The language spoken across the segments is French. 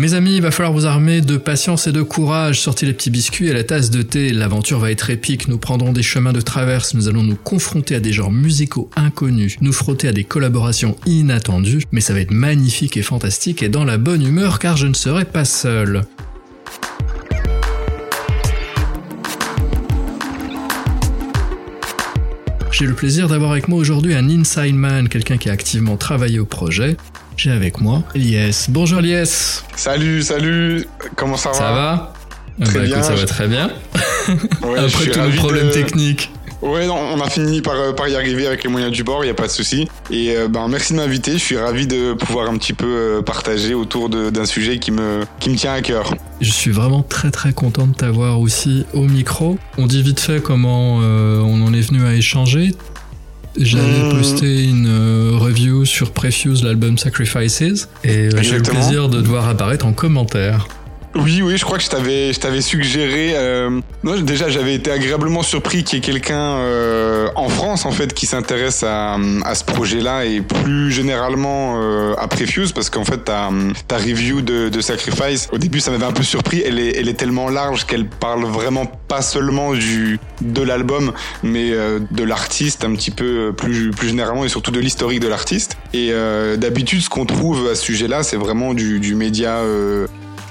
Mes amis, il va falloir vous armer de patience et de courage. Sortez les petits biscuits et la tasse de thé. L'aventure va être épique. Nous prendrons des chemins de traverse. Nous allons nous confronter à des genres musicaux inconnus. Nous frotter à des collaborations inattendues. Mais ça va être magnifique et fantastique et dans la bonne humeur car je ne serai pas seul. J'ai le plaisir d'avoir avec moi aujourd'hui un inside man, quelqu'un qui a activement travaillé au projet. J'ai avec moi Lies. Bonjour Lies. Salut, salut. Comment ça va Ça va Très Bah, bien, écoute, ça je- va très bien. Ouais, Après tous nos problèmes de- techniques. Ouais, non, on a fini par, euh, par y arriver avec les moyens du bord, il y a pas de souci. Et euh, ben merci de m'inviter. Je suis ravi de pouvoir un petit peu euh, partager autour d'un sujet qui me qui me tient à cœur. Je suis vraiment très très content de t'avoir aussi au micro. On dit vite fait comment euh, on en est venu à échanger. J'avais Hmm. posté une euh, review sur Prefuse, l'album Sacrifices, et j'ai eu le plaisir de te voir apparaître en commentaire. Oui, oui, je crois que je t'avais, je t'avais suggéré. Euh... Non, déjà, j'avais été agréablement surpris qu'il y ait quelqu'un euh, en France, en fait, qui s'intéresse à, à ce projet-là et plus généralement euh, à Prefuse, parce qu'en fait, ta, ta review de, de Sacrifice, au début, ça m'avait un peu surpris. Elle est, elle est tellement large qu'elle parle vraiment pas seulement du de l'album, mais euh, de l'artiste un petit peu euh, plus plus généralement et surtout de l'historique de l'artiste. Et euh, d'habitude, ce qu'on trouve à ce sujet-là, c'est vraiment du, du média.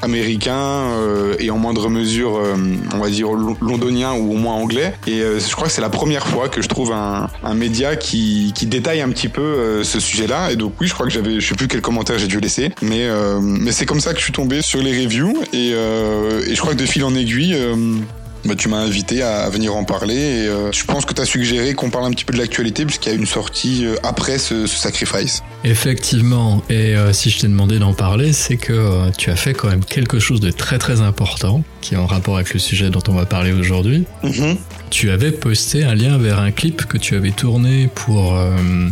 Américain euh, et en moindre mesure, euh, on va dire lo- londonien ou au moins anglais. Et euh, je crois que c'est la première fois que je trouve un, un média qui, qui détaille un petit peu ce sujet-là. Et donc oui, je crois que j'avais, je sais plus quel commentaire j'ai dû laisser, mais mais c'est comme ça que je suis tombé sur les reviews et, et je crois que de fil en aiguille. Bah, tu m'as invité à, à venir en parler et euh, je pense que tu as suggéré qu'on parle un petit peu de l'actualité puisqu'il y a une sortie euh, après ce, ce sacrifice. Effectivement, et euh, si je t'ai demandé d'en parler, c'est que tu as fait quand même quelque chose de très très important, qui est en rapport avec le sujet dont on va parler aujourd'hui. Tu avais posté un lien vers un clip que tu avais tourné pour...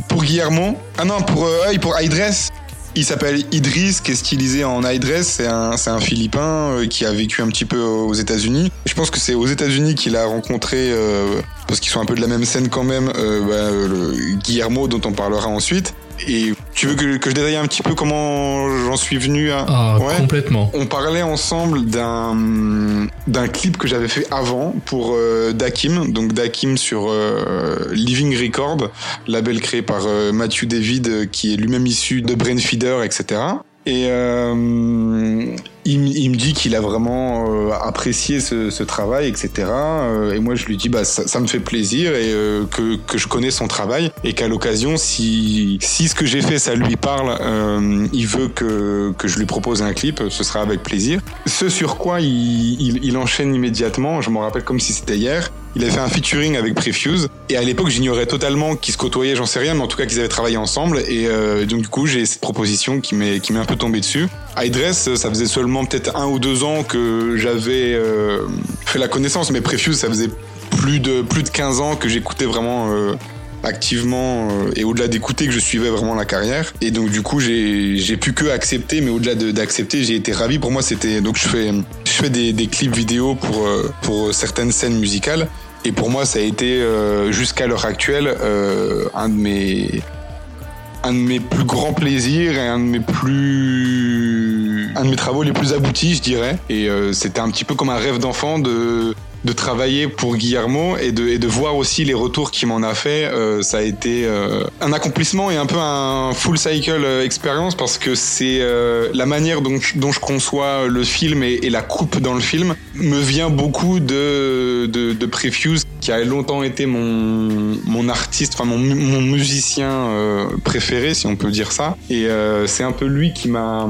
Pour Guillermo? Ah non, pour, ah, pour Idress. Il s'appelle Idriss, qui est stylisé en. C'est un, c'est un Philippin euh, qui a vécu un petit peu aux États-Unis. Je pense que c'est aux États-Unis qu'il a rencontré, euh, parce qu'ils sont un peu de la même scène quand même, euh, bah, le Guillermo, dont on parlera ensuite. Et tu veux que, que je détaille un petit peu comment j'en suis venu à. Ah, Ouais. complètement. On parlait ensemble d'un d'un clip que j'avais fait avant pour euh, Dakim, donc Dakim sur euh, Living Record, label créé par euh, Matthew David, euh, qui est lui-même issu de Brainfeeder, etc. Et il, me dit qu'il a vraiment euh, apprécié ce, travail, etc. Euh, et moi, je lui dis, bah, ça, me fait plaisir et euh, que, je connais son travail et qu'à l'occasion, si, si ce que j'ai fait, ça lui parle, il veut que, que je lui propose un clip, ce sera avec plaisir. Ce sur quoi il, il, enchaîne immédiatement, je me rappelle comme si c'était hier. Il avait fait un featuring avec Prefuse et à l'époque j'ignorais totalement qu'ils se côtoyaient, j'en sais rien, mais en tout cas qu'ils avaient travaillé ensemble et euh, donc du coup j'ai cette proposition qui m'est un peu tombée dessus. Idress, ça faisait seulement peut-être un ou deux ans que j'avais euh, fait la connaissance, mais Prefuse ça faisait plus de plus de 15 ans que j'écoutais vraiment euh, activement euh, et au-delà d'écouter que je suivais vraiment la carrière. Et donc du coup j'ai pu que accepter mais au-delà de- d'accepter j'ai été ravi. Pour moi c'était donc je fais je fais des, clips vidéo pour euh, pour certaines scènes musicales. Et pour moi ça a été euh, jusqu'à l'heure actuelle un de mes un de mes plus grands plaisirs et un de mes plus un de mes travaux les plus aboutis je dirais. Et c'était un petit peu comme un rêve d'enfant de de travailler pour Guillermo et de, de voir aussi les retours qu'il m'en a fait, euh, ça a été euh, un accomplissement et un peu un full cycle euh, expérience parce que c'est la manière dont, dont je conçois le film et, la coupe dans le film me vient beaucoup de, de, Prefuse qui a longtemps été mon, mon artiste, enfin mon, mu- mon musicien préféré si on peut dire ça. Et c'est un peu lui qui m'a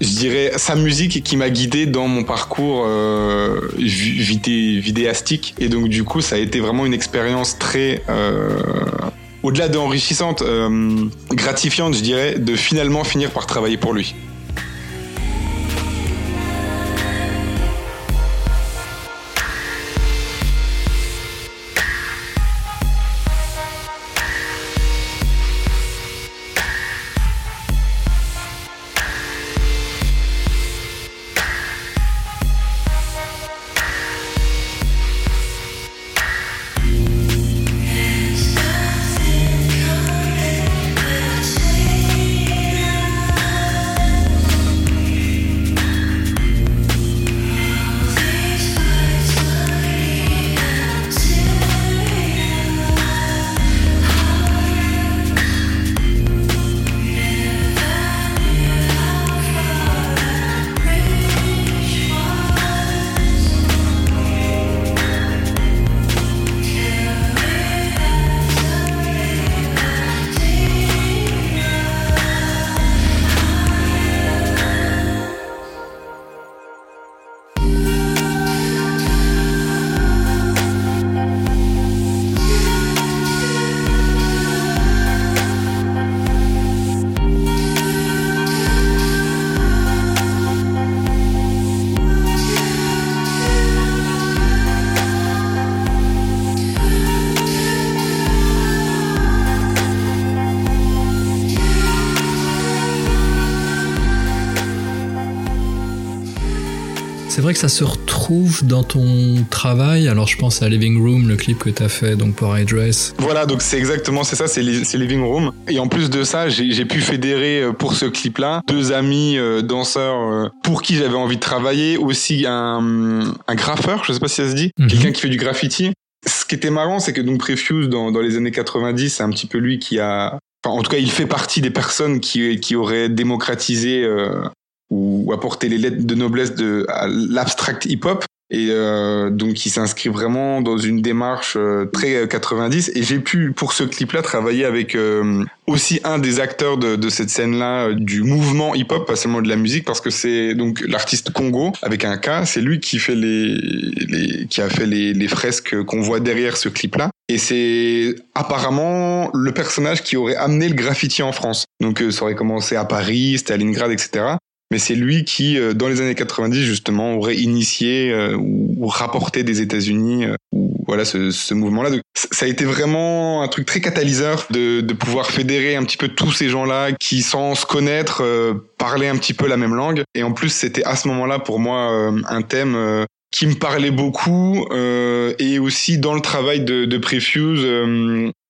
je dirais sa musique qui m'a guidé dans mon parcours euh, vi- vidé- vidéastique. Et donc du coup ça a été vraiment une expérience très euh, au-delà d'enrichissante euh, gratifiante je dirais de finalement finir par travailler pour lui ça se retrouve dans ton travail. Alors je pense à Living Room, le clip que tu as fait donc pour iDress. Voilà, donc c'est exactement c'est ça, c'est Living Room. Et en plus de ça, j'ai pu fédérer euh, pour ce clip-là deux amis euh, danseurs euh, pour qui j'avais envie de travailler, aussi un, un graffeur, je sais pas si ça se dit, mhm. quelqu'un qui fait du graffiti. Ce qui était marrant, c'est que donc Prefuse dans, dans les années 90, c'est un petit peu lui qui a en tout cas, il fait partie des personnes qui, qui auraient démocratisé euh, ou apporté les lettres de noblesse de l'abstract hip-hop. Et euh, donc, il s'inscrit vraiment dans une démarche euh, très 90. Et j'ai pu, pour ce clip-là, travailler avec euh, aussi un des acteurs de, cette scène-là, euh, du mouvement hip-hop, pas seulement de la musique, parce que c'est donc l'artiste Congo avec un K. C'est lui qui fait les, qui a fait les fresques qu'on voit derrière ce clip-là. Et c'est apparemment le personnage qui aurait amené le graffiti en France. Donc ça aurait commencé à Paris, Stalingrad, etc mais c'est lui qui, euh, dans les années 90 justement, aurait initié euh, ou rapporté des États-Unis euh, voilà ce, mouvement-là. Ça a été vraiment un truc très catalyseur de, pouvoir fédérer un petit peu tous ces gens-là qui, sans se connaître, parlaient un petit peu la même langue. Et en plus, c'était à ce moment-là pour moi un thème qui me parlait beaucoup et aussi dans le travail de Prefuse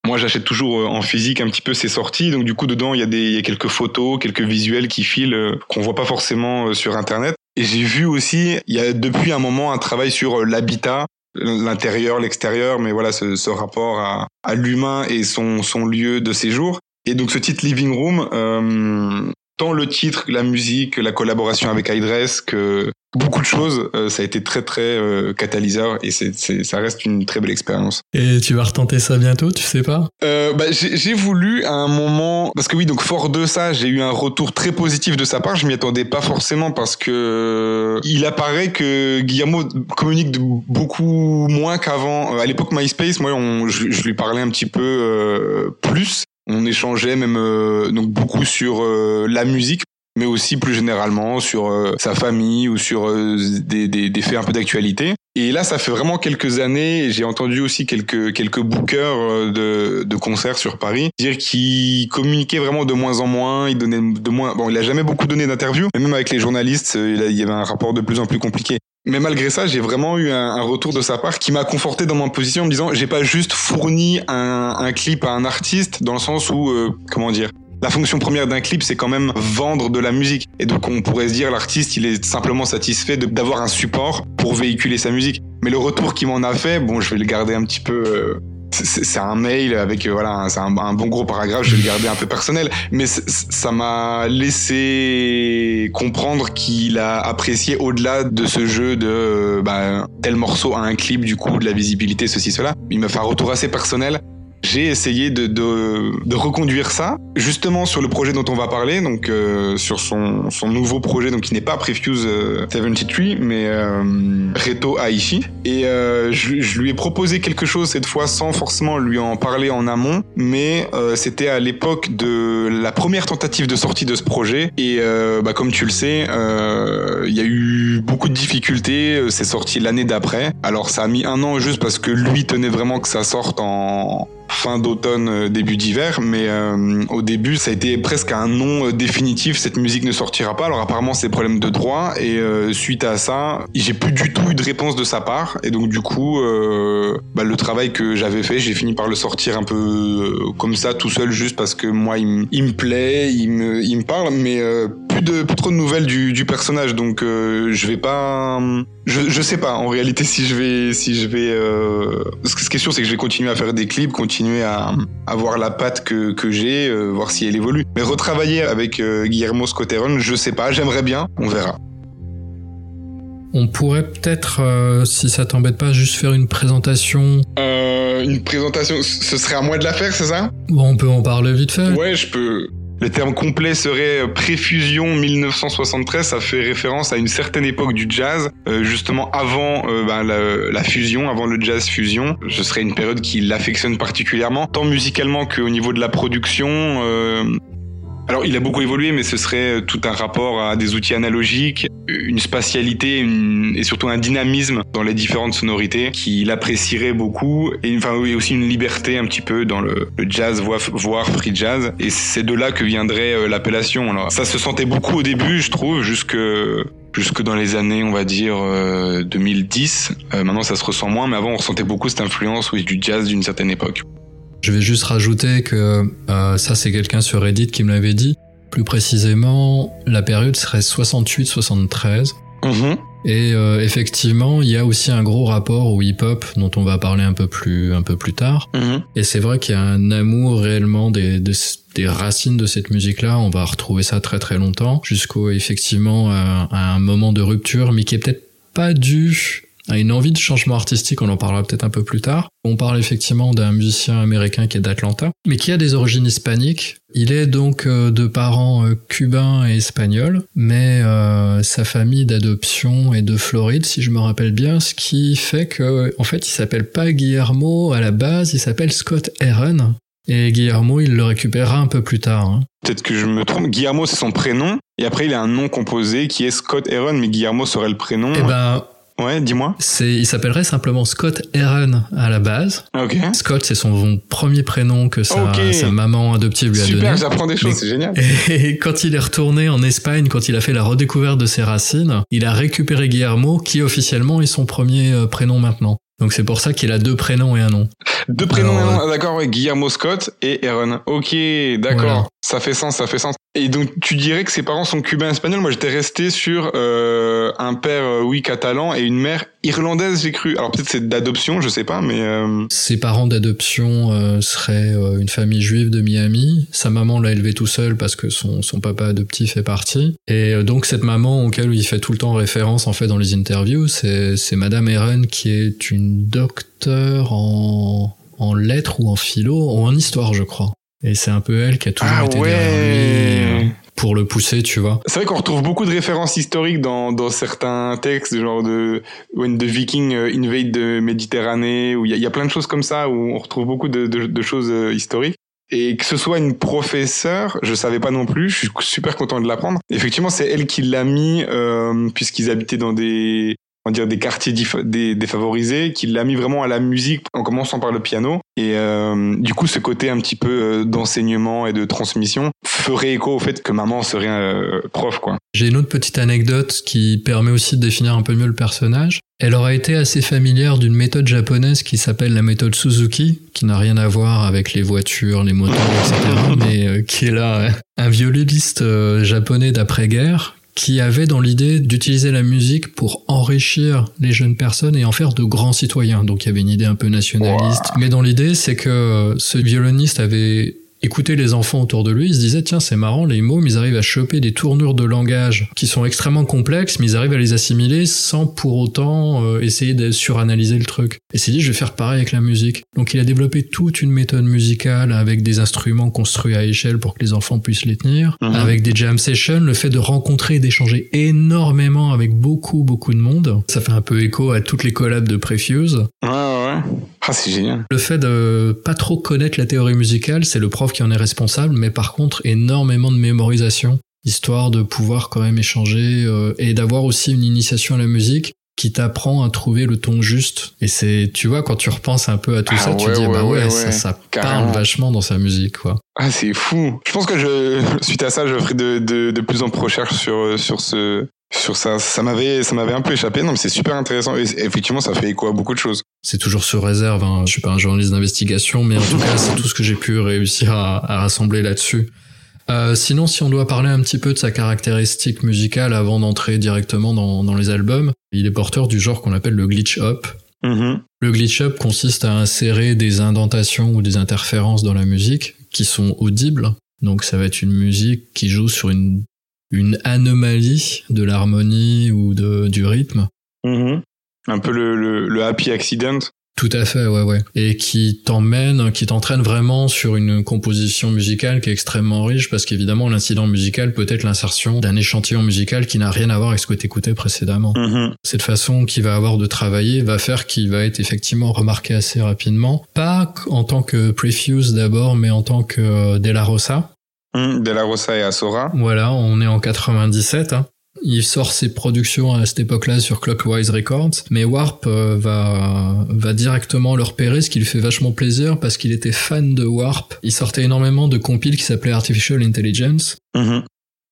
moi, j'achète toujours euh, en physique un petit peu ces sorties, donc du coup dedans il y a des y a quelques photos, quelques visuels qui filent euh, qu'on voit pas forcément euh, sur internet. Et j'ai vu aussi, il y a depuis un moment un travail sur l'habitat, l'intérieur, l'extérieur, mais voilà ce, ce rapport à, à l'humain et son son lieu de séjour. Et donc ce titre Living Room, euh, tant le titre, la musique, la collaboration avec iDress que beaucoup de choses, euh, ça a été très très euh, catalyseur et c'est, ça reste une très belle expérience. Et tu vas retenter ça bientôt, tu sais pas? Euh, bah, j'ai, voulu à un moment, parce que oui, donc fort de ça, j'ai eu un retour très positif de sa part. Je m'y attendais pas forcément parce que il apparaît que Guillermo communique beaucoup moins qu'avant. À l'époque MySpace, moi, on, je, je, lui parlais un petit peu plus. On échangeait même donc beaucoup sur la musique mais aussi plus généralement sur euh, sa famille ou sur euh, des, des, des, faits un peu d'actualité. Et là, ça fait vraiment quelques années, j'ai entendu aussi quelques quelques bookers euh, de, de concerts sur Paris dire qu'il communiquait vraiment de moins en moins, il donnait de moins. Bon, il a jamais beaucoup donné d'interviews, mais même avec les journalistes, il, y avait un rapport de plus en plus compliqué. Mais malgré ça, j'ai vraiment eu un, retour de sa part qui m'a conforté dans ma position en me disant j'ai pas juste fourni un, clip à un artiste dans le sens où comment dire la fonction première d'un clip, c'est quand même vendre de la musique. Et donc on pourrait se dire l'artiste, il est simplement satisfait d'avoir un support pour véhiculer sa musique. Mais le retour qu'il m'en a fait, bon, je vais le garder un petit peu. Euh, c'est un mail avec euh, voilà, c'est un, bon gros paragraphe. Je vais le garder un peu personnel, mais ça m'a laissé comprendre qu'il a apprécié au-delà de ce jeu de euh, bah, tel morceau a un clip, du coup de la visibilité, ceci cela. Il m'a fait un retour assez personnel j'ai essayé de, de, de, reconduire ça justement sur le projet dont on va parler, donc euh, sur son, son, nouveau projet, donc qui n'est pas Prefuse 73, euh, mais euh, Reto Aishi. Et euh, je, je, lui ai proposé quelque chose cette fois sans forcément lui en parler en amont, mais c'était à l'époque de la première tentative de sortie de ce projet. Et bah, comme tu le sais, il y a eu beaucoup de difficultés. C'est sorti l'année d'après. Alors ça a mis un an juste parce que lui tenait vraiment que ça sorte en fin d'automne, euh, début d'hiver, mais euh, au début ça a été presque un nom euh, définitif, cette musique ne sortira pas. Alors apparemment c'est problème de droit. Et suite à ça, j'ai plus du tout eu de réponse de sa part. Et donc du coup bah, le travail que j'avais fait, j'ai fini par le sortir un peu comme ça tout seul juste parce que moi il, me plaît, il me, il me parle, mais plus de plus trop de nouvelles du, du personnage donc je vais pas je, je sais pas en réalité si je vais si je vais euh... ce qui est sûr c'est que je vais continuer à faire des clips continuer à avoir la patte que, que j'ai euh, voir si elle évolue mais retravailler avec euh, Guillermo Scotteron je sais pas j'aimerais bien on verra on pourrait peut-être, euh, si ça t'embête pas, juste faire une présentation. Euh, une présentation, ce serait à moi de la faire, c'est ça? Bon, on peut en parler vite fait. Ouais, je peux. Le terme complet serait euh, préfusion 1973. Ça fait référence à une certaine époque du jazz, euh, justement avant euh, bah, la, fusion, avant le jazz fusion. Ce serait une période qui l'affectionne particulièrement, tant musicalement qu'au niveau de la production. Alors, il a beaucoup évolué, mais ce serait tout un rapport à des outils analogiques, une spatialité et surtout un dynamisme dans les différentes sonorités qu'il apprécierait beaucoup, et enfin oui, aussi une liberté un petit peu dans le, jazz, voire free jazz. Et c'est de là que viendrait euh, l'appellation. Alors, ça se sentait beaucoup au début, je trouve, jusque jusque dans les années, on va dire, 2010. maintenant, ça se ressent moins, mais avant, on ressentait beaucoup cette influence du jazz d'une certaine époque. Je vais juste rajouter que ça, c'est quelqu'un sur Reddit qui me l'avait dit. Plus précisément, la période serait 68-73. Mhm. Et euh, effectivement, il y a aussi un gros rapport au hip-hop dont on va parler un peu plus un peu plus tard. Mhm. Et c'est vrai qu'il y a un amour réellement des, des, des racines de cette musique-là. On va retrouver ça très très longtemps jusqu'au effectivement à, à un moment de rupture, mais qui est peut-être pas dû a une envie de changement artistique, on en parlera peut-être un peu plus tard. On parle effectivement d'un musicien américain qui est d'Atlanta, mais qui a des origines hispaniques. Il est donc euh, de parents euh, cubains et espagnols, mais euh, sa famille d'adoption est de Floride, si je me rappelle bien, ce qui fait que, en fait, il s'appelle pas Guillermo à la base, il s'appelle Scott Aaron. Et Guillermo, il le récupérera un peu plus tard. Hein. Peut-être que je me trompe. Guillermo, c'est son prénom. Et après, il a un nom composé qui est Scott Aaron, mais Guillermo serait le prénom. Eh ben, Ouais, dis-moi. C'est, il s'appellerait simplement Scott Aaron à la base. Ok. Scott, c'est son premier prénom que sa, sa maman adoptive lui a donné. Super, j'apprends des choses, c'est génial. Et quand il est retourné en Espagne, quand il a fait la redécouverte de ses racines, il a récupéré Guillermo, qui officiellement est son premier euh, prénom maintenant. Donc c'est pour ça qu'il a deux prénoms et un nom. Deux prénoms et un nom, ah, d'accord, ouais, Guillermo Scott et Aaron. Ok, d'accord, ça fait sens, ça fait sens. Et donc tu dirais que ses parents sont cubains espagnols. Moi j'étais resté sur euh, un père euh, oui catalan et une mère irlandaise, j'ai cru. Alors peut-être c'est d'adoption, je sais pas, mais. Euh... Ses parents d'adoption seraient une famille juive de Miami. Sa maman l'a élevé tout seul parce que son, son papa adoptif est parti. Et donc cette maman auquel il fait tout le temps référence en fait dans les interviews, c'est Madame Aaron qui est une docteure en en lettres ou en philo ou en histoire, je crois. Et c'est un peu elle qui a toujours ah été ouais. derrière lui pour le pousser, tu vois. C'est vrai qu'on retrouve beaucoup de références historiques dans, dans certains textes, genre de When the Viking invade the Méditerranée, où il y, y, a plein de choses comme ça, où on retrouve beaucoup de, de, de choses historiques. Et que ce soit une professeure, je savais pas non plus, je suis super content de l'apprendre. Effectivement, c'est elle qui l'a mis, euh, puisqu'ils habitaient dans des, on dire des quartiers défavorisés, qui l'a mis vraiment à la musique en commençant par le piano. Et euh, du coup, ce côté un petit peu euh, d'enseignement et de transmission ferait écho au fait que maman serait euh, prof, quoi. J'ai une autre petite anecdote qui permet aussi de définir un peu mieux le personnage. Elle aura été assez familière d'une méthode japonaise qui s'appelle la méthode Suzuki, qui n'a rien à voir avec les voitures, les moteurs, etc., mais euh, qui est là un violoniste euh, japonais d'après-guerre qui avait dans l'idée d'utiliser la musique pour enrichir les jeunes personnes et en faire de grands citoyens. Donc il y avait une idée un peu nationaliste. Wow. Mais dans l'idée, c'est que ce violoniste avait écouté les enfants autour de lui, il se disait tiens c'est marrant les mots, mais ils arrivent à choper des tournures de langage qui sont extrêmement complexes, mais ils arrivent à les assimiler sans pour autant euh, essayer de suranalyser le truc. Et s'est dit je vais faire pareil avec la musique. Donc il a développé toute une méthode musicale avec des instruments construits à échelle pour que les enfants puissent les tenir, Mhm. mmh. avec des jam sessions, le fait de rencontrer et d'échanger énormément avec beaucoup beaucoup de monde. Ça fait un peu écho à toutes les collabs de Prefuse. Ouais ouais. Ah c'est génial. Le fait de pas trop connaître la théorie musicale, c'est le prof qui en est responsable, mais par contre énormément de mémorisation, histoire de pouvoir quand même échanger euh, et d'avoir aussi une initiation à la musique qui t'apprend à trouver le ton juste. Et c'est, tu vois, quand tu repenses un peu à tout Ah ça, tu dis, ouais, bah ouais, ouais, ça, ouais. ça parle vachement dans sa musique, quoi. Ah c'est fou. Je pense que je suite à ça, je ferai de, de, de plus en plus recherches sur sur ce sur ça. Ça m'avait ça m'avait un peu échappé. Non mais c'est super intéressant. Et effectivement, ça fait écho à beaucoup de choses. C'est toujours sur réserve, hein. je suis pas un journaliste d'investigation, mais en tout cas, c'est tout ce que j'ai pu réussir à, à rassembler là-dessus. Euh, sinon, si on doit parler un petit peu de sa caractéristique musicale avant d'entrer directement dans, dans les albums, il est porteur du genre qu'on appelle le glitch hop. Mhm. Le glitch up consiste à insérer des indentations ou des interférences dans la musique qui sont audibles. Donc ça va être une musique qui joue sur une, une anomalie de l'harmonie ou de, du rythme. Mhm. Un peu le, le, le happy accident. Tout à fait, ouais, ouais. Et qui t'emmène, qui t'entraîne vraiment sur une composition musicale qui est extrêmement riche parce qu'évidemment, l'incident musical peut être l'insertion d'un échantillon musical qui n'a rien à voir avec ce que t'écoutais précédemment. Mhm. Cette façon qu'il va avoir de travailler va faire qu'il va être effectivement remarqué assez rapidement. Pas en tant que Prefuse d'abord, mais en tant que euh, De La Rosa. Mhm. De la Rosa et Asora. Voilà, on est en 97. Hein. Il sort ses productions à cette époque-là sur Clockwise Records, mais Warp euh, va, va directement le repérer, ce qui lui fait vachement plaisir parce qu'il était fan de Warp. Il sortait énormément de compiles qui s'appelaient Artificial Intelligence. Mhm.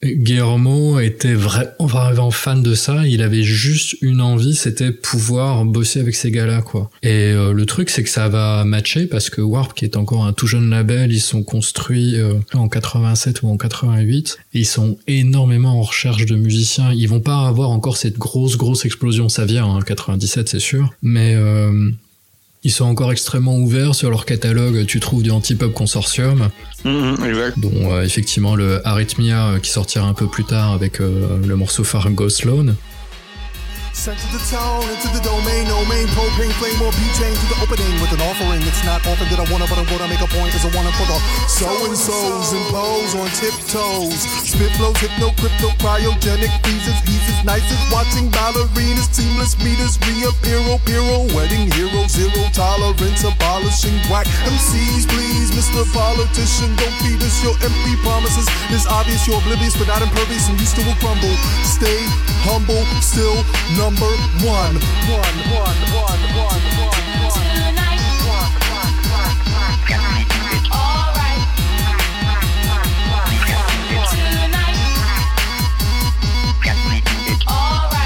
Guillermo était vraiment fan de ça. Il avait juste une envie, c'était pouvoir bosser avec ces gars-là, quoi. Et euh, le truc, c'est que ça va matcher parce que Warp, qui est encore un tout jeune label, ils sont construits euh, en 87 ou en 88. Et ils sont énormément en recherche de musiciens. Ils vont pas avoir encore cette grosse, grosse explosion. Ça vient, en hein, 97, c'est sûr. Mais euh, ils sont encore extrêmement ouverts sur leur catalogue. Tu trouves du anti-pop consortium. Mm-hmm, exact. Dont euh, effectivement le Arrhythmia euh, qui sortira un peu plus tard avec euh, le morceau Fargo Sloan. Sent to the tone, into the domain, no main propane flame or butane to the opening with an offering. It's not often that I wanna, but I'm gonna make a point as I wanna for the so and so's impose on tiptoes. Spit flows, hypno, crypto, cryogenic as nice as watching ballerinas, seamless meters reappear, oh, Piro, oh, wedding hero, zero tolerance, abolishing whack MCs, please, Mr. Politician, don't feed us your empty promises. It's obvious you're oblivious, but not impervious and used to will crumble. Stay humble, still number one. One, one, one, one, one.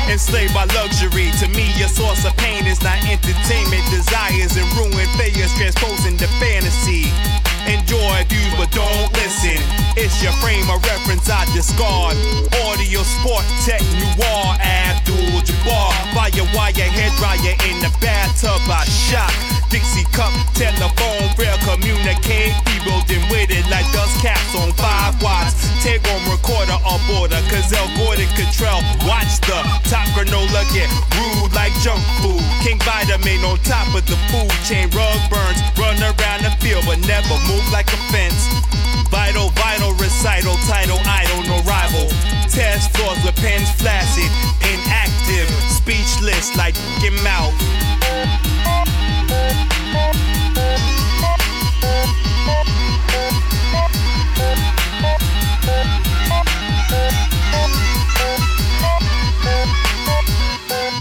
Enslaved by luxury, to me, your source of pain is not entertainment. Desires and ruin failures transposing to fantasy. Enjoy views, but don't listen. It's your frame of reference I discard. Audio, sport, tech, noir, Abdul Jabbar. Fire wire, hair dryer in the bathtub. I shock. Dixie cup, telephone, rail communicate. We building with it like dust caps on five watts. Take on recorder on border, cause El Gordon Control. Watch the top granola get rude like junk food. King Vitamin on top of the food chain. Rug burns, run around the field, but never move move like a fence. Vital, vital recital, title, idol, no rival. Test floors with pens flaccid, inactive, speechless like your mouth.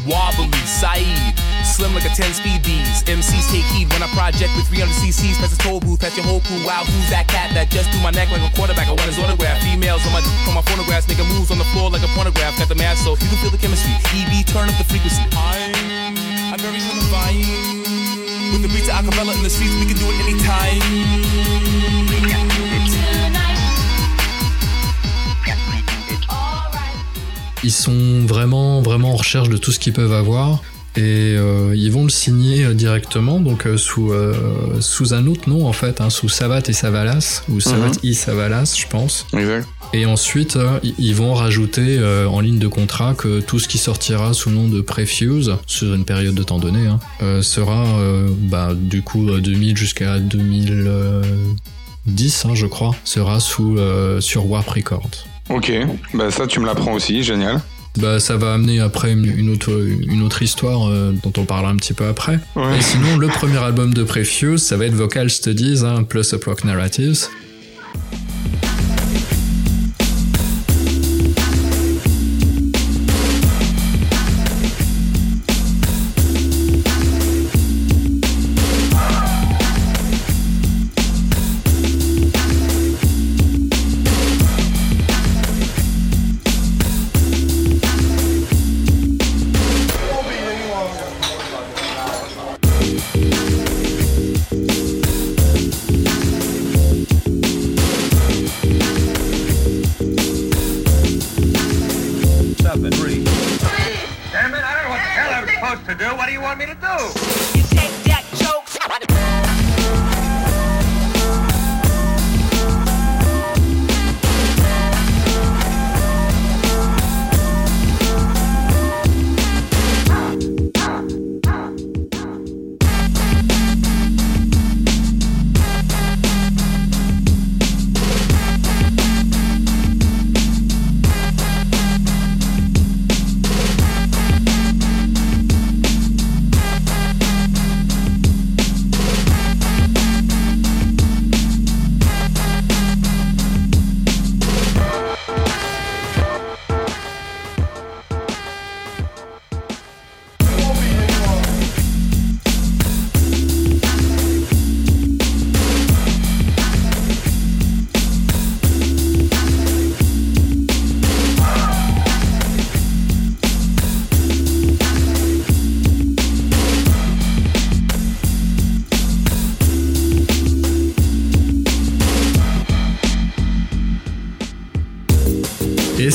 Wobbly, Saeed. Slim like a 10 speed D's. MCs take heed when I project with 300 cc's. Past the toll booth, past your whole crew. Wow, who's that cat that just threw my neck like a quarterback? I want his autograph. Females on my on my phonographs, making moves on the floor like a pornograph. Got the math so you can feel the chemistry. EB, turn up the frequency. I'm very kind of vibe. With the beats of acapella in the streets, we can do it anytime. Ils sont vraiment, vraiment en recherche de tout ce qu'ils peuvent avoir et euh, ils vont le signer euh, directement donc euh, sous sous un autre nom en fait hein, sous Savat et Savalas ou Savat mhm. et Savalas je pense exact. Et ensuite ils vont rajouter en ligne de contrat que tout ce qui sortira sous le nom de Prefuse sur une période de temps donné hein, sera bah, du coup 2000 jusqu'à 2010 hein, je crois sera sous sur Warp Records. Ok. Bah ça tu me l'apprends aussi. Génial. Bah, ça va amener après une autre, une autre histoire euh, dont on parlera un petit peu après. Et sinon, le premier album de Prefuse, ça va être Vocal Studies, hein, plus Upwork Narratives.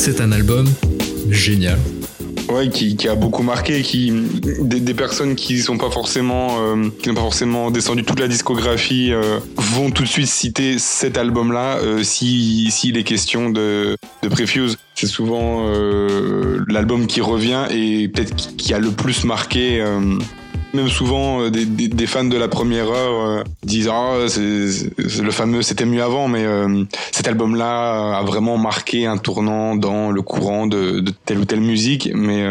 C'est un album génial. Ouais, qui, a beaucoup marqué, qui des, personnes qui sont pas forcément, euh, qui n'ont pas forcément descendu toute la discographie euh, vont tout de suite citer cet album-là euh, si s'il est question de de Prefuse. C'est souvent l'album qui revient et peut-être qui a le plus marqué même souvent, euh, des, des, fans de la première heure euh, disent ah c'est le fameux c'était mieux avant, mais euh, cet album-là a vraiment marqué un tournant dans le courant de, de telle ou telle musique. Mais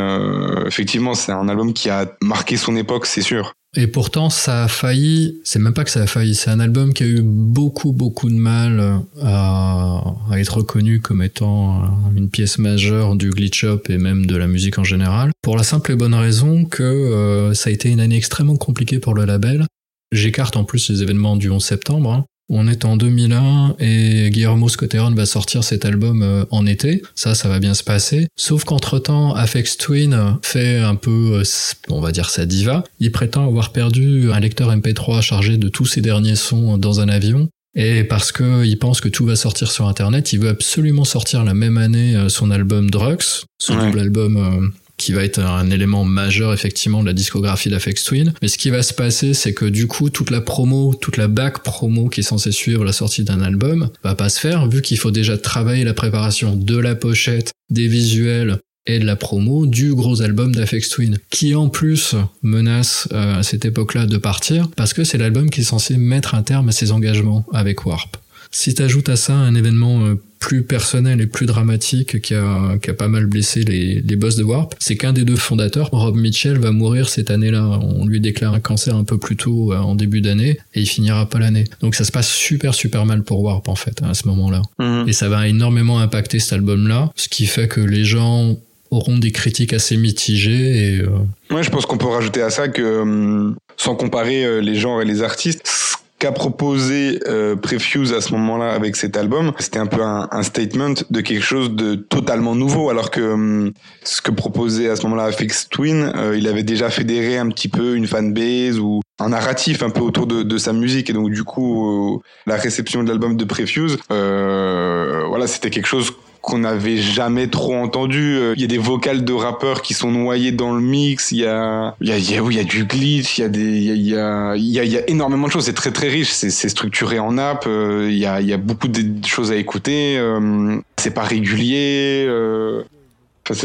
effectivement, c'est un album qui a marqué son époque, c'est sûr. Et pourtant, ça a failli, c'est même pas que ça a failli, c'est un album qui a eu beaucoup, beaucoup de mal à, à être reconnu comme étant une pièce majeure du glitch up et même de la musique en général. Pour la simple et bonne raison que euh, ça a été une année extrêmement compliquée pour le label. J'écarte en plus les événements du 11 septembre. Hein. On est en 2001 et Guillermo Scotteron va sortir cet album euh, en été. Ça, ça va bien se passer. Sauf qu'entre-temps, Afex Twin fait un peu, euh, on va dire, sa diva. Il prétend avoir perdu un lecteur MP3 chargé de tous ses derniers sons dans un avion. Et parce qu'il pense que tout va sortir sur Internet, il veut absolument sortir la même année euh, son album Drugs, son double album qui va être un élément majeur effectivement de la discographie d'Afex Twin. Mais ce qui va se passer, c'est que du coup, toute la promo, toute la back promo qui est censée suivre la sortie d'un album va pas se faire vu qu'il faut déjà travailler la préparation de la pochette, des visuels et de la promo du gros album d'Afex Twin, qui en plus menace euh, à cette époque-là de partir parce que c'est l'album qui est censé mettre un terme à ses engagements avec Warp. Si t'ajoutes à ça un événement euh, plus personnel et plus dramatique qui a, qui a pas mal blessé les, les boss de Warp, c'est qu'un des deux fondateurs, Rob Mitchell, va mourir cette année-là. On lui déclare un cancer un peu plus tôt euh, en début d'année et il finira pas l'année. Donc ça se passe super super mal pour Warp en fait à ce moment-là. Mhm. Et ça va énormément impacter cet album-là, ce qui fait que les gens auront des critiques assez mitigées et euh... je pense qu'on peut rajouter à ça que euh, sans comparer euh, les genres et les artistes qu'a proposé euh, Prefuse à ce moment-là avec cet album, c'était un peu un, un, statement de quelque chose de totalement nouveau, alors que hum, ce que proposait à ce moment-là Fix Twin, euh, il avait déjà fédéré un petit peu une fanbase ou un narratif un peu autour de, de sa musique, et donc du coup, euh, la réception de l'album de Prefuse, euh, voilà, c'était quelque chose qu'on n'avait jamais trop entendu. Euh, il y a des vocales de rappeurs qui sont noyés dans le mix. Il y a, il y a, il y a, il y a du glitch. Il y a des, il y a, il y a, y a, énormément de choses. C'est très très riche. C'est, structuré en app. Euh, il y a, il y a beaucoup de choses à écouter. Euh, c'est pas régulier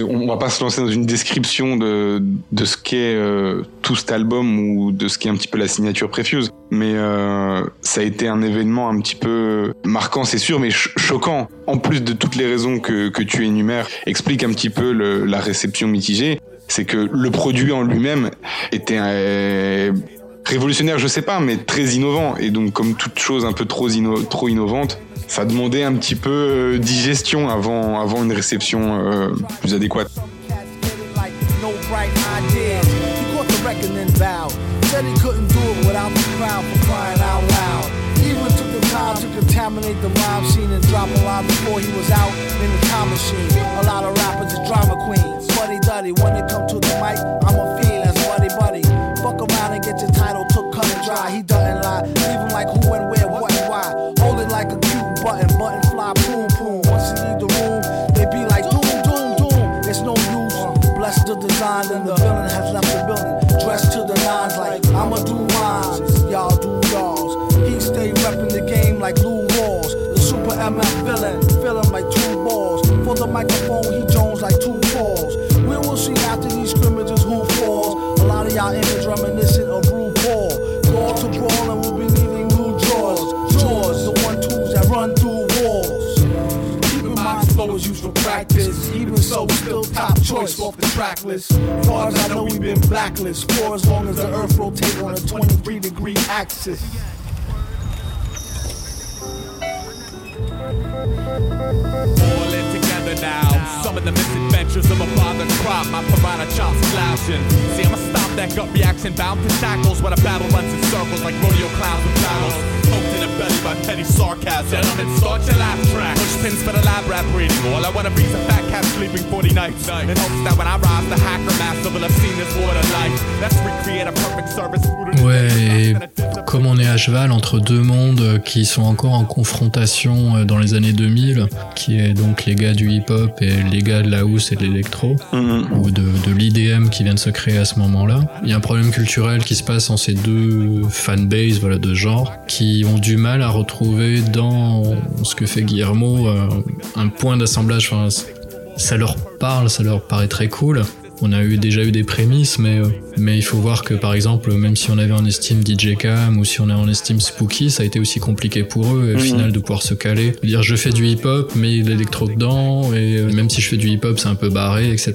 on va pas se lancer dans une description de, de ce qu'est euh, tout cet album ou de ce qu'est un petit peu la signature Prefuse, mais euh, ça a été un événement un petit peu marquant, c'est sûr, mais choquant. En plus de toutes les raisons que, que tu énumères, explique un petit peu la réception mitigée. C'est que le produit en lui-même était un, révolutionnaire, je sais pas, mais très innovant. Et donc, comme toute chose un peu trop innovante, ça demandait un petit peu euh, digestion avant, avant une réception euh, plus adéquate. Villain, feeling like two balls. For the microphone, he jones like two falls. We will see after these scrimmages who falls. A lot of y'all image reminiscent of RuPaul. Ball to ball, and we'll be needing new drawers. Jaws, the one twos that run through walls. Keep in mind, flow is used for practice. Even so, still top choice off the track list. Far as I know, we've been blacklist for as long as the earth rotates on a 23 degree axis. Boy. Together now. Some of the misadventures of a father's crop. My provider child's slouching. See, I'ma stop that gut reaction bound to shackles when a battle runs in circles like rodeo clowns with battles. Poked in the belly by petty sarcasm. Gentlemen, start your laugh track. Push pins for the lab rap reading. All I wanna be is a fat cat sleeping 40 nights. In hopes that when I rise, the hacker master will have seen this water light. Let's recreate a perfect service. Ouais, comme on est à cheval entre deux mondes qui sont encore en confrontation euh, dans les années 2000, qui est donc les gars du hip-hop et les gars de la house et de l'électro, Mhm. ou de, de l'IDM qui vient de se créer à ce moment-là. Il y a un problème culturel qui se passe en ces deux fanbases voilà, de genre qui ont du mal à retrouver dans ce que fait Guillermo euh, un point d'assemblage. Enfin, ça leur parle, ça leur paraît très cool. On a eu, déjà eu des prémices, mais, euh, mais il faut voir que par exemple, même si on avait en estime DJ Cam ou si on a en estime Spooky, ça a été aussi compliqué pour eux, et au Mhm. final, de pouvoir se caler. Dire je fais du hip-hop, mais a l'électro dedans, et euh, même si je fais du hip-hop, c'est un peu barré, etc.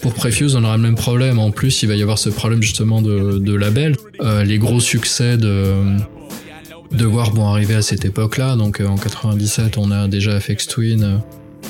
Pour Prefuse, on aura le même problème. En plus, il va y avoir ce problème justement de, de label. Euh, les gros succès de, de voir vont arriver à cette époque-là. Donc euh, en 97, on a déjà FX Twin euh,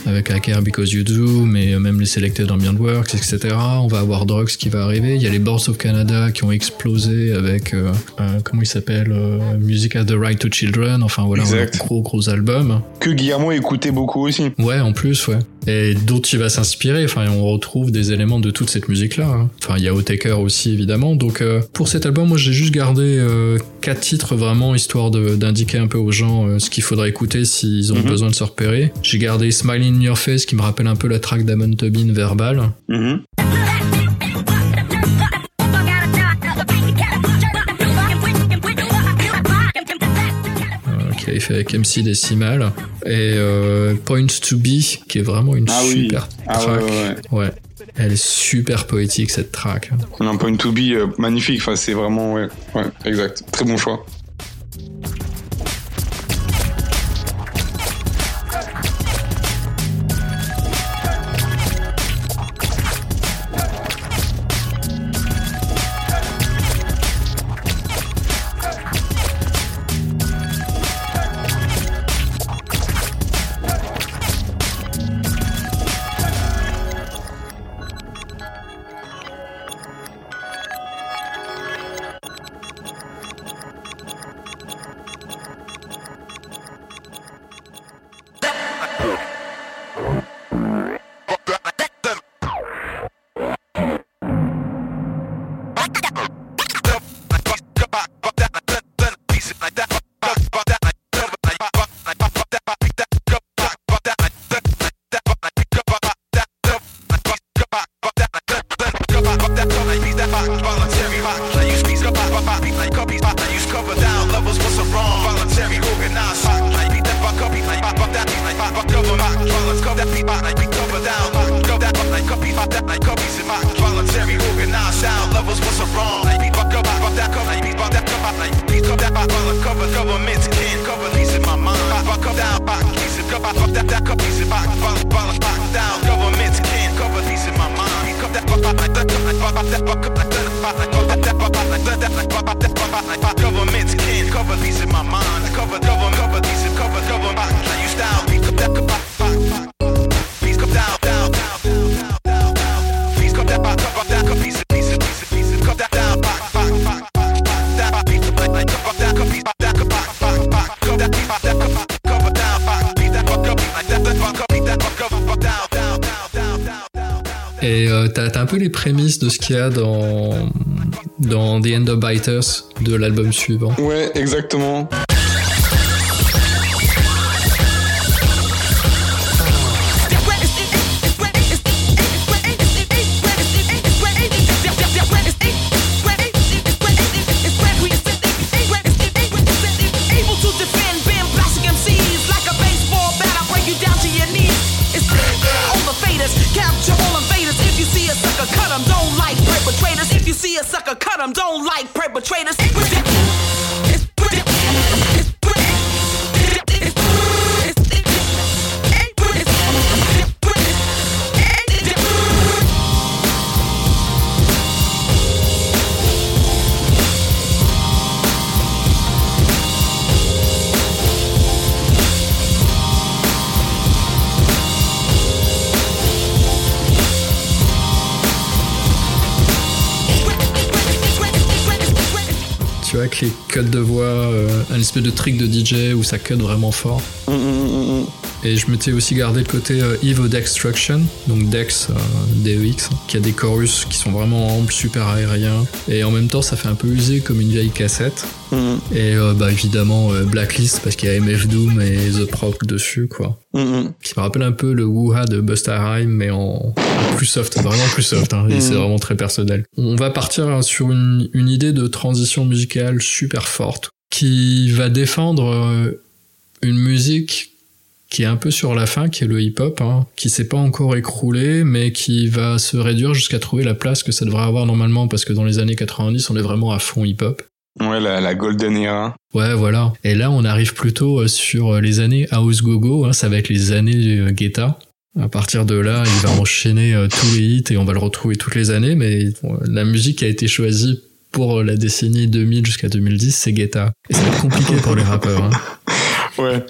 avec Care Because You Do, mais euh, même les Selected Ambient Works, etc. On va avoir Drugs qui va arriver. Il y a les Boards of Canada qui ont explosé avec, euh, euh, comment il s'appelle, euh, Music as the Right to Children. Enfin voilà, un gros gros album. Que Guillermo écoutait beaucoup aussi. Ouais, en plus, ouais. Et d'autres il va s'inspirer. Enfin, on retrouve des éléments de toute cette musique-là. hein. Enfin, il y a Otaker aussi, évidemment. Donc, euh, pour cet album, moi, j'ai juste gardé euh, quatre titres vraiment histoire d'indiquer un peu aux gens euh, ce qu'il faudrait écouter s'ils ont Mhm. besoin de se repérer. J'ai gardé Smiling in Your Face, qui me rappelle un peu la track d'Amon Tobin verbal. Mhm. euh, avait fait avec MC Decimal. Et euh, Point to Be, qui est vraiment une Ah oui. super Ah ouais, track. ouais, ouais. ouais. Elle est super poétique, cette track. On a un point to be euh, magnifique. Enfin, c'est vraiment, ouais, ouais, exact. Très bon choix. Qu'il dans, dans The End of Biters de l'album suivant. Ouais, exactement. De trick de DJ où ça cut vraiment fort. Et je m'étais aussi gardé le côté euh, Eve Destruction, donc Dex, euh, DEX, qui a des chorus qui sont vraiment amples, super aériens. Et en même temps, ça fait un peu usé comme une vieille cassette. Et euh, bah évidemment euh, Blacklist parce qu'il y a MF Doom et The Prop dessus quoi. Qui me rappelle un peu le Woo-Ha de Busta Rhymes mais en plus soft, vraiment plus soft. Hein, et c'est vraiment très personnel. On va partir sur une, une idée de transition musicale super forte qui va défendre euh, une musique qui est un peu sur la fin, qui est le hip-hop, hein, qui s'est pas encore écroulé, mais qui va se réduire jusqu'à trouver la place que ça devrait avoir normalement, parce que dans les années 90, on est vraiment à fond hip-hop. Ouais, la, la Golden Era. Ouais, voilà. Et là, on arrive plutôt euh, sur euh, les années House Gogo. Hein, ça va être les années Guetta. À partir de là, il va enchaîner tous les hits et on va le retrouver toutes les années. Mais la musique a été choisie pour la décennie 2000 jusqu'à 2010, c'est Guetta. Et ça va être compliqué pour les rappeurs. Hein. Ouais.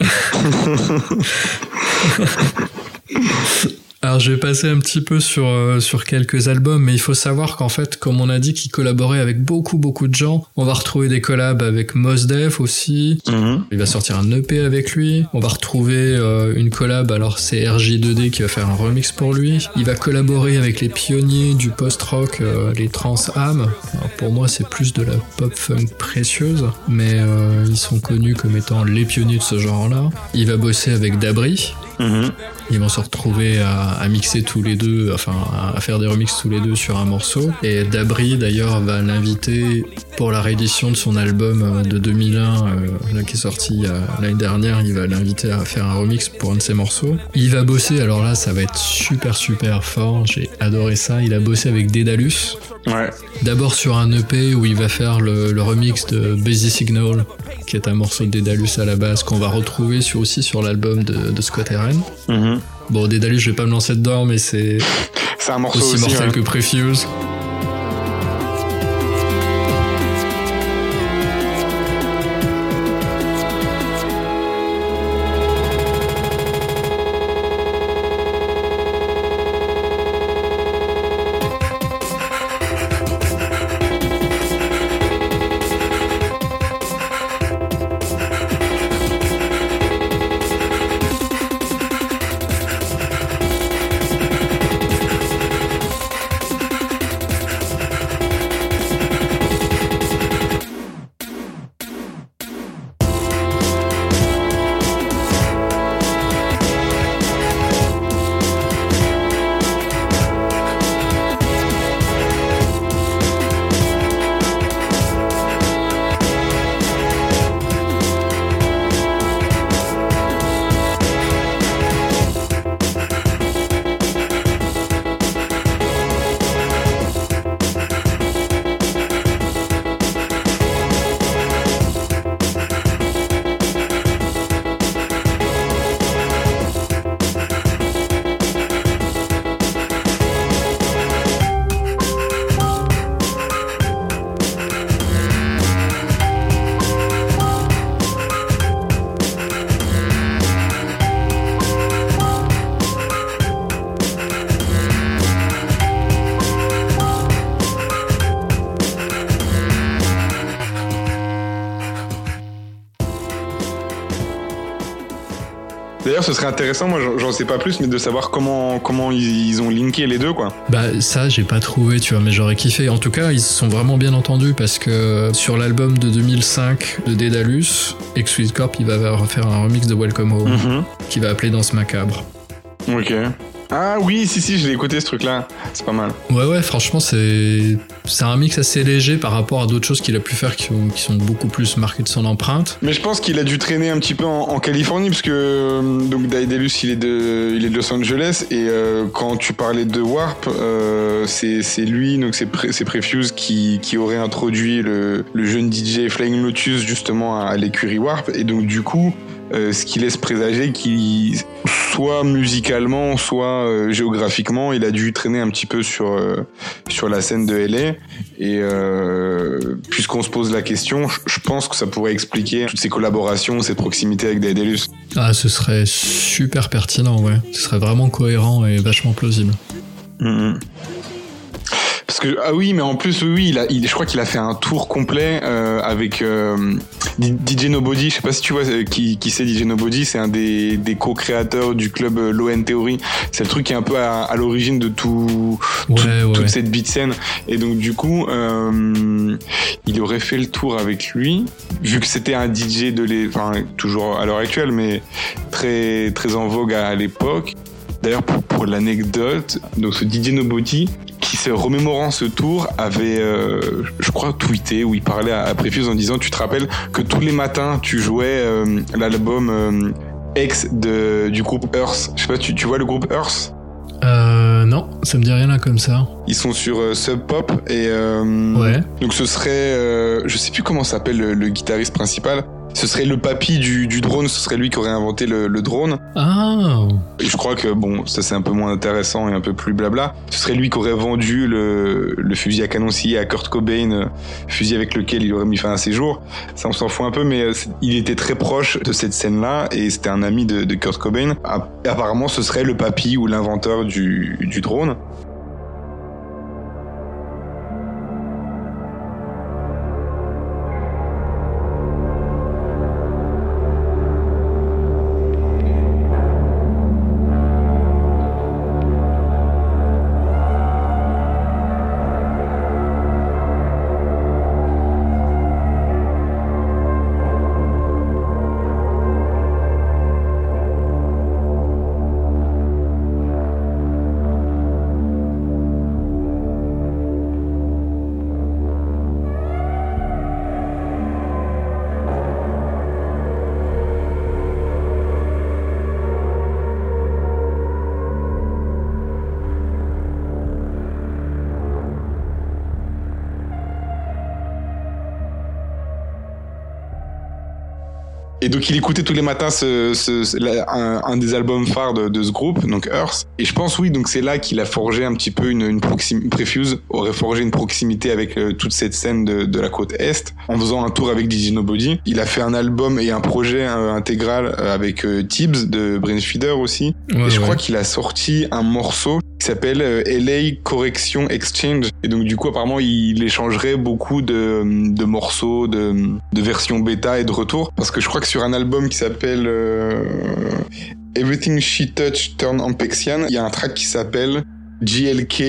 Alors je vais passer un petit peu sur euh, sur quelques albums, mais il faut savoir qu'en fait, comme on a dit qu'il collaborait avec beaucoup beaucoup de gens, on va retrouver des collabs avec Mos Def aussi. Mhm. Il va sortir un EP avec lui. On va retrouver euh, une collab. Alors c'est RJ2D qui va faire un remix pour lui. Il va collaborer avec les pionniers du post-rock, euh, les Trans Am. Alors, pour moi, c'est plus de la pop funk précieuse, mais euh, ils sont connus comme étant les pionniers de ce genre-là. Il va bosser avec Dabri. Mhm. Ils vont se retrouver à, à mixer tous les deux, enfin à, faire des remixes tous les deux sur un morceau. Et Dabri d'ailleurs va l'inviter pour la réédition de son album euh, de 2001, euh, là, qui est sorti euh, l'année dernière. Il va l'inviter à faire un remix pour un de ses morceaux. Il va bosser, alors là ça va être super super fort, j'ai adoré ça. Il a bossé avec Dédalus. Ouais. D'abord sur un EP où il va faire le, le remix de Busy Signal, qui est un morceau de Dédalus à la base, qu'on va retrouver sur, aussi sur l'album de, de Scott Heron. Mhm. Bon, Dédalus, je vais pas me lancer dedans, mais c'est C'est un morceau aussi, aussi. mortel ouais. que Prefuse. Ce serait intéressant, moi j'en- sais pas plus, mais de savoir comment, comment ils, ils ont linké les deux, quoi. Bah, ça, j'ai pas trouvé, tu vois, mais j'aurais kiffé. En tout cas, ils se sont vraiment bien entendus parce que sur l'album de 2005 de Dédalus, Exquisite Corp, il va refaire un remix de Welcome Home Mhm. qui va appeler Danse Macabre. Ok. Ah oui, si, si, je l'ai écouté ce truc-là. C'est pas mal. Ouais, ouais, franchement, c'est c'est un mix assez léger par rapport à d'autres choses qu'il a pu faire qui, ont- qui sont beaucoup plus marquées de son empreinte. Mais je pense qu'il a dû traîner un petit peu en, Californie, parce que euh, donc Daedalus, il est de, il est de Los Angeles, et euh, quand tu parlais de Warp, euh, c'est lui, donc c'est Pre- c'est Prefuse qui, aurait introduit le jeune DJ Flying Lotus justement à, l'écurie Warp, et donc du coup, euh, ce qui laisse présager qu'il soit musicalement, soit euh, géographiquement, il a dû traîner un petit peu sur euh, sur la scène de LA. Et puisqu'on se pose la question, je- pense que ça pourrait expliquer toutes ces collaborations, cette proximité avec Daedalus. Ah, ce serait super pertinent, ouais. Ce serait vraiment cohérent et vachement plausible. Mhm. Parce que ah oui, mais en plus oui, oui, il a, il- je crois qu'il a fait un tour complet euh, avec euh, DJ Nobody, je sais pas si tu vois euh, qui, qui c'est DJ Nobody, c'est un des, des co-créateurs du club euh, Low End Theory. C'est le truc qui est un peu à, à l'origine de tout, Ouais, tout- ouais, toute cette beat scène. Et donc du coup, euh, il aurait fait le tour avec lui, vu que c'était un DJ de les, enfin toujours à l'heure actuelle, mais très très en vogue à, à l'époque. D'ailleurs, pour, pour l'anecdote, donc ce DJ Nobody, qui se remémorant ce tour, avait, euh, je crois, tweeté où il parlait à, à Prefuse en disant, tu te rappelles que tous les matins tu jouais euh, l'album euh, ex de, du groupe Earth. Je sais pas, tu, tu vois le groupe Earth? Euh, non, ça me dit rien là comme ça. Ils sont sur euh, Sub Pop et euh, Ouais. donc ce serait, euh, je sais plus comment s'appelle le, le guitariste principal. Ce serait le papy du, du drone, ce serait lui qui aurait inventé le, le drone. Ah, Et je crois que bon, ça c'est un peu moins intéressant et un peu plus blabla. Ce serait lui qui aurait vendu le, le fusil à canon scié à Kurt Cobain, euh, fusil avec lequel il aurait mis fin à ses jours. Ça on s'en fout un peu, mais euh, il était très proche de cette scène-là et c'était un ami de, de Kurt Cobain. Apparemment, ce serait le papy ou l'inventeur du, du drone. Et donc il écoutait tous les matins ce, ce- ce- la- un, un des albums phares de, de ce groupe, donc Earth. Et je pense oui, donc c'est là qu'il a forgé un petit peu une, une proximité. Prefuse aurait forgé une proximité avec euh, toute cette scène de, de la côte est, en faisant un tour avec DJ Nobody. Il a fait un album et un projet euh, intégral euh, avec Tibbs de Brainfeeder aussi. ouais, et je ouais. crois qu'il a sorti un morceau s'appelle euh, LA Correction Exchange. Et donc du coup apparemment il échangerait beaucoup de, de morceaux, de, de versions bêta et de retour. Parce que je crois que sur un album qui s'appelle euh, Everything She Touch Turn Ampexian, il y a un track qui s'appelle GLK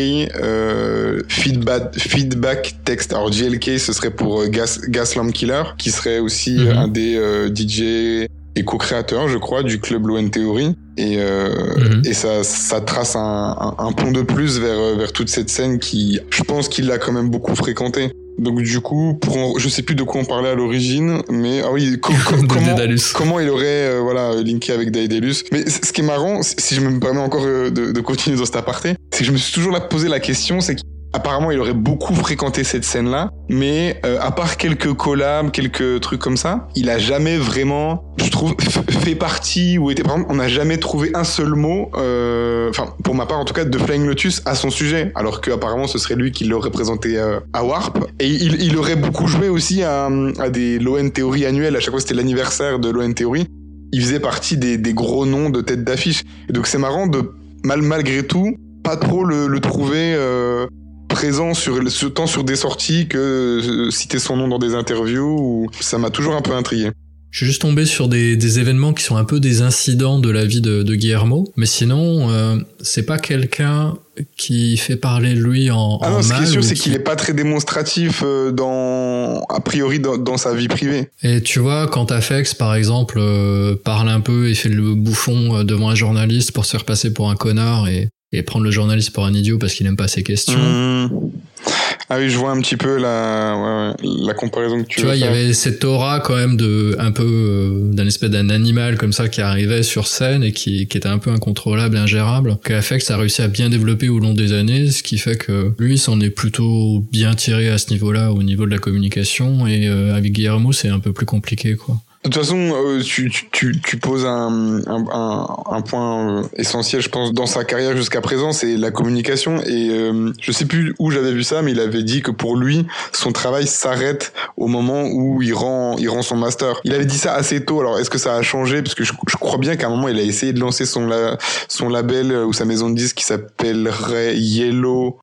euh, feedback, feedback Text. Alors GLK ce serait pour Gas, Gas Lamp Killer, qui serait aussi Mhm. un des euh, DJ et co-créateur, je crois, du club Low End Theory. Et, euh, Mhm. et ça, ça trace un, un, un pont de plus vers, euh, vers toute cette scène qui, je pense qu'il l'a quand même beaucoup fréquenté. Donc du coup, pour en- je sais plus de quoi on parlait à l'origine, mais ah oui, co- co- De comment, comment il aurait euh, voilà linké avec Daedalus. Mais ce qui est marrant, si je me permets encore euh, de, de continuer dans cet aparté, c'est que je me suis toujours là posé la question, c'est qu'apparemment il aurait beaucoup fréquenté cette scène-là, mais euh, à part quelques collabs, quelques trucs comme ça, il a jamais vraiment, je trouve, fait partie ou était par exemple, on n'a jamais trouvé un seul mot, euh, enfin pour ma part en tout cas, de Flying Lotus à son sujet, alors qu'apparemment ce serait lui qui l'aurait présenté euh, à Warp. Et il, il aurait beaucoup joué aussi à, à des Low End Theory annuels. À chaque fois c'était l'anniversaire de Low End Theory. Il faisait partie des, des gros noms de tête d'affiche. Et donc c'est marrant de mal malgré tout pas trop le, le trouver euh, présent sur, tant sur des sorties que euh, citer son nom dans des interviews. Ou... Ça m'a toujours un peu intrigué. Je suis juste tombé sur des, des événements qui sont un peu des incidents de la vie de, de Guillermo, mais sinon, euh, c'est pas quelqu'un qui fait parler de lui en, Ah en non, ce qui est sûr, c'est qui- qu'il est pas très démonstratif euh, dans, a priori, dans, dans sa vie privée. Et tu vois, quand Afex, par exemple, euh, parle un peu et fait le bouffon devant un journaliste pour se faire passer pour un connard et, et prendre le journaliste pour un idiot parce qu'il n'aime pas ses questions. Mmh. Ah oui, je vois un petit peu la, ouais, ouais, la comparaison que tu, Tu vois, il y avait cette aura quand même de un peu euh, d'un espèce d'un animal comme ça qui arrivait sur scène et qui, qui était un peu incontrôlable, ingérable. Que a réussi à bien développer au long des années, ce qui fait que lui s'en est plutôt bien tiré à ce niveau-là, au niveau de la communication. Et euh, avec Guillermo, c'est un peu plus compliqué, quoi. De toute façon, euh, tu, tu, tu, poses un, un, un, point euh, essentiel, je pense, dans sa carrière jusqu'à présent, c'est la communication. Et euh, je sais plus où j'avais vu ça, mais il avait dit que pour lui, son travail s'arrête au moment où il rend, il rend son master. Il avait dit ça assez tôt. Alors, est-ce que ça a changé? Parce que je, je crois bien qu'à un moment, il a essayé de lancer son, son label euh, ou sa maison de disques qui s'appellerait Yellow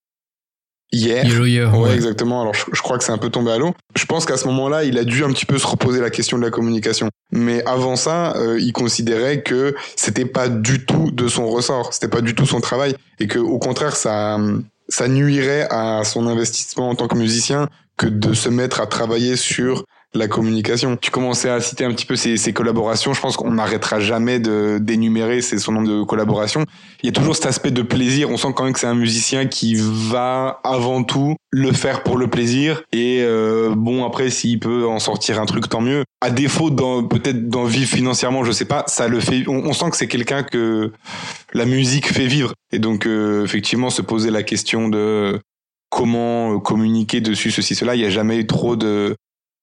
hier. Yellow Year, Ouais, ouais. exactement. Alors, je, je crois que c'est un peu tombé à l'eau. Je pense qu'à ce moment-là, il a dû un petit peu se reposer la question de la communication. Mais avant ça, euh, il considérait que c'était pas du tout de son ressort. C'était pas du tout son travail. Et que, au contraire, ça, ça nuirait à son investissement en tant que musicien que de se mettre à travailler sur la communication. Tu commençais à citer un petit peu ses, ses collaborations. Je pense qu'on n'arrêtera jamais de d'énumérer son nombre de collaborations. Il y a toujours cet aspect de plaisir. On sent quand même que c'est un musicien qui va avant tout le faire pour le plaisir. Et euh, bon, après, s'il peut en sortir un truc, tant mieux. À défaut peut-être d'en vivre financièrement, je sais pas, ça le fait. On, on sent que c'est quelqu'un que la musique fait vivre. Et donc, euh, effectivement, se poser la question de comment euh, communiquer dessus, ceci, cela. Il n'y a jamais eu trop de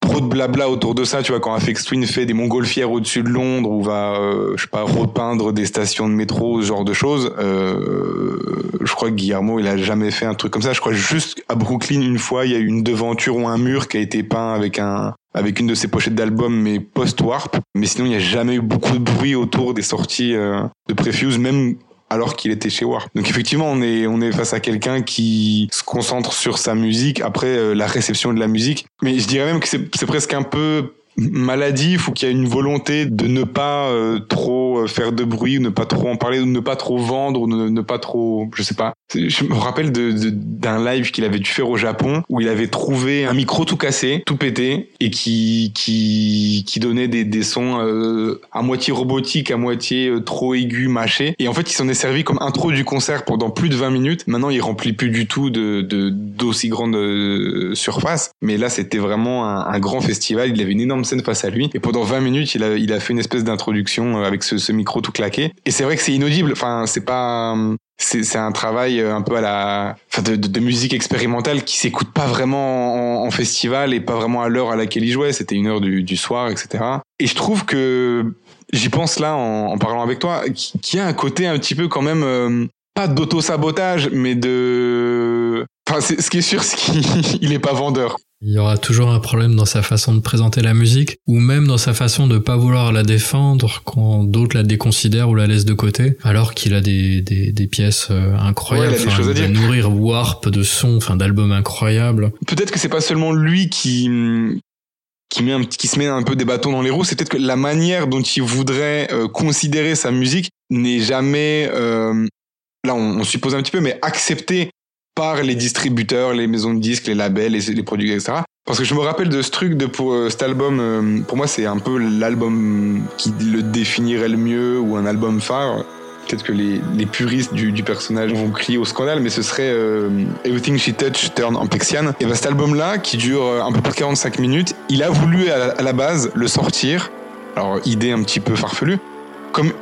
trop de blabla autour de ça, tu vois, quand Afex Twin fait des montgolfières au-dessus de Londres ou va, euh, je sais pas, repeindre des stations de métro, ce genre de choses, euh, je crois que Guillermo, il a jamais fait un truc comme ça. Je crois juste à Brooklyn, une fois, il y a eu une devanture ou un mur qui a été peint avec un, avec une de ses pochettes d'album, mais post-warp. Mais sinon, il n'y a jamais eu beaucoup de bruit autour des sorties euh, de Prefuse, même alors qu'il était chez Warp. Donc effectivement, on est on est face à quelqu'un qui se concentre sur sa musique après euh, la réception de la musique. Mais je dirais même que c'est presque un peu maladif ou qu'il y a une volonté de ne pas euh, trop euh, faire de bruit, ou ne pas trop en parler, ou ne pas trop vendre, ou ne, pas trop, je sais pas. Je me rappelle de- de- d'un live qu'il avait dû faire au Japon où il avait trouvé un micro tout cassé, tout pété, et qui qui donnait des, des sons euh, à moitié robotiques, à moitié trop aigus, mâchés. Et en fait, il s'en est servi comme intro du concert pendant plus de 20 minutes. Maintenant, il remplit plus du tout de de- d'aussi grande euh, surface. Mais là, c'était vraiment un, un grand festival. Il avait une énorme scène face à lui. Et pendant 20 minutes, il a fait une espèce d'introduction euh, avec ce, micro tout claqué. Et c'est vrai que c'est inaudible. Enfin, c'est pas c'est c'est un travail euh, un peu à la enfin de, musique expérimentale qui s'écoute pas vraiment en, festival et pas vraiment à l'heure à laquelle il jouait c'était une heure du, soir etc et je trouve que j'y pense là en, parlant avec toi qui, a un côté un petit peu quand même euh, pas d'auto sabotage mais de enfin ce qui est sûr c'est qu'il il est pas vendeur Il y aura toujours un problème dans sa façon de présenter la musique, ou même dans sa façon de pas vouloir la défendre quand d'autres la déconsidèrent ou la laissent de côté, alors qu'il a des, des, des pièces incroyables, Ouais, il a des Enfin, choses à va dire. nourrir Warp de sons, enfin d'albums incroyables. peut-être que c'est pas seulement lui qui qui met un petit- qui se met un peu des bâtons dans les roues, c'est peut-être que la manière dont il voudrait euh, considérer sa musique n'est jamais euh, là on, on suppose un petit peu mais acceptée par les distributeurs, les maisons de disques, les labels, les, les producteurs, etc. Parce que je me rappelle de ce truc de pour euh, cet album, euh, pour moi c'est un peu l'album qui le définirait le mieux ou un album phare. Peut-être que les, les puristes du, du personnage vont crier au scandale, mais ce serait euh, Everything She Touch Turn en. Et ben cet album-là, qui dure un peu plus de 45 minutes, il a voulu à la, à la base le sortir, alors idée un petit peu farfelue, comme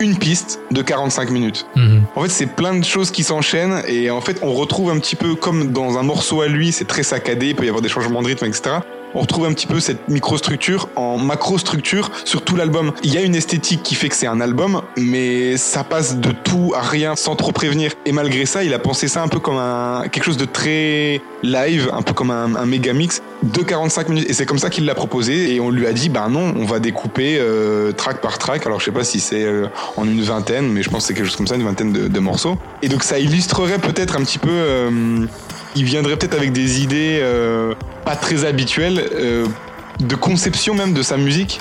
une piste de 45 minutes. Mhm. En fait, c'est plein de choses qui s'enchaînent et en fait, on retrouve un petit peu comme dans un morceau à lui, c'est très saccadé, il peut y avoir des changements de rythme, etc. On retrouve un petit peu cette microstructure en macrostructure sur tout l'album. Il y a une esthétique qui fait que c'est un album, mais ça passe de tout à rien sans trop prévenir. Et malgré ça, il a pensé ça un peu comme un quelque chose de très live, un peu comme un, méga mix de 45 minutes. Et c'est comme ça qu'il l'a proposé. Et on lui a dit, bah non, on va découper euh, track par track. Alors je sais pas si c'est euh, en une vingtaine, mais je pense que c'est quelque chose comme ça, une vingtaine de, de morceaux. Et donc ça illustrerait peut-être un petit peu. euh, il viendrait peut-être avec des idées euh, pas très habituelles, euh, de conception même de sa musique.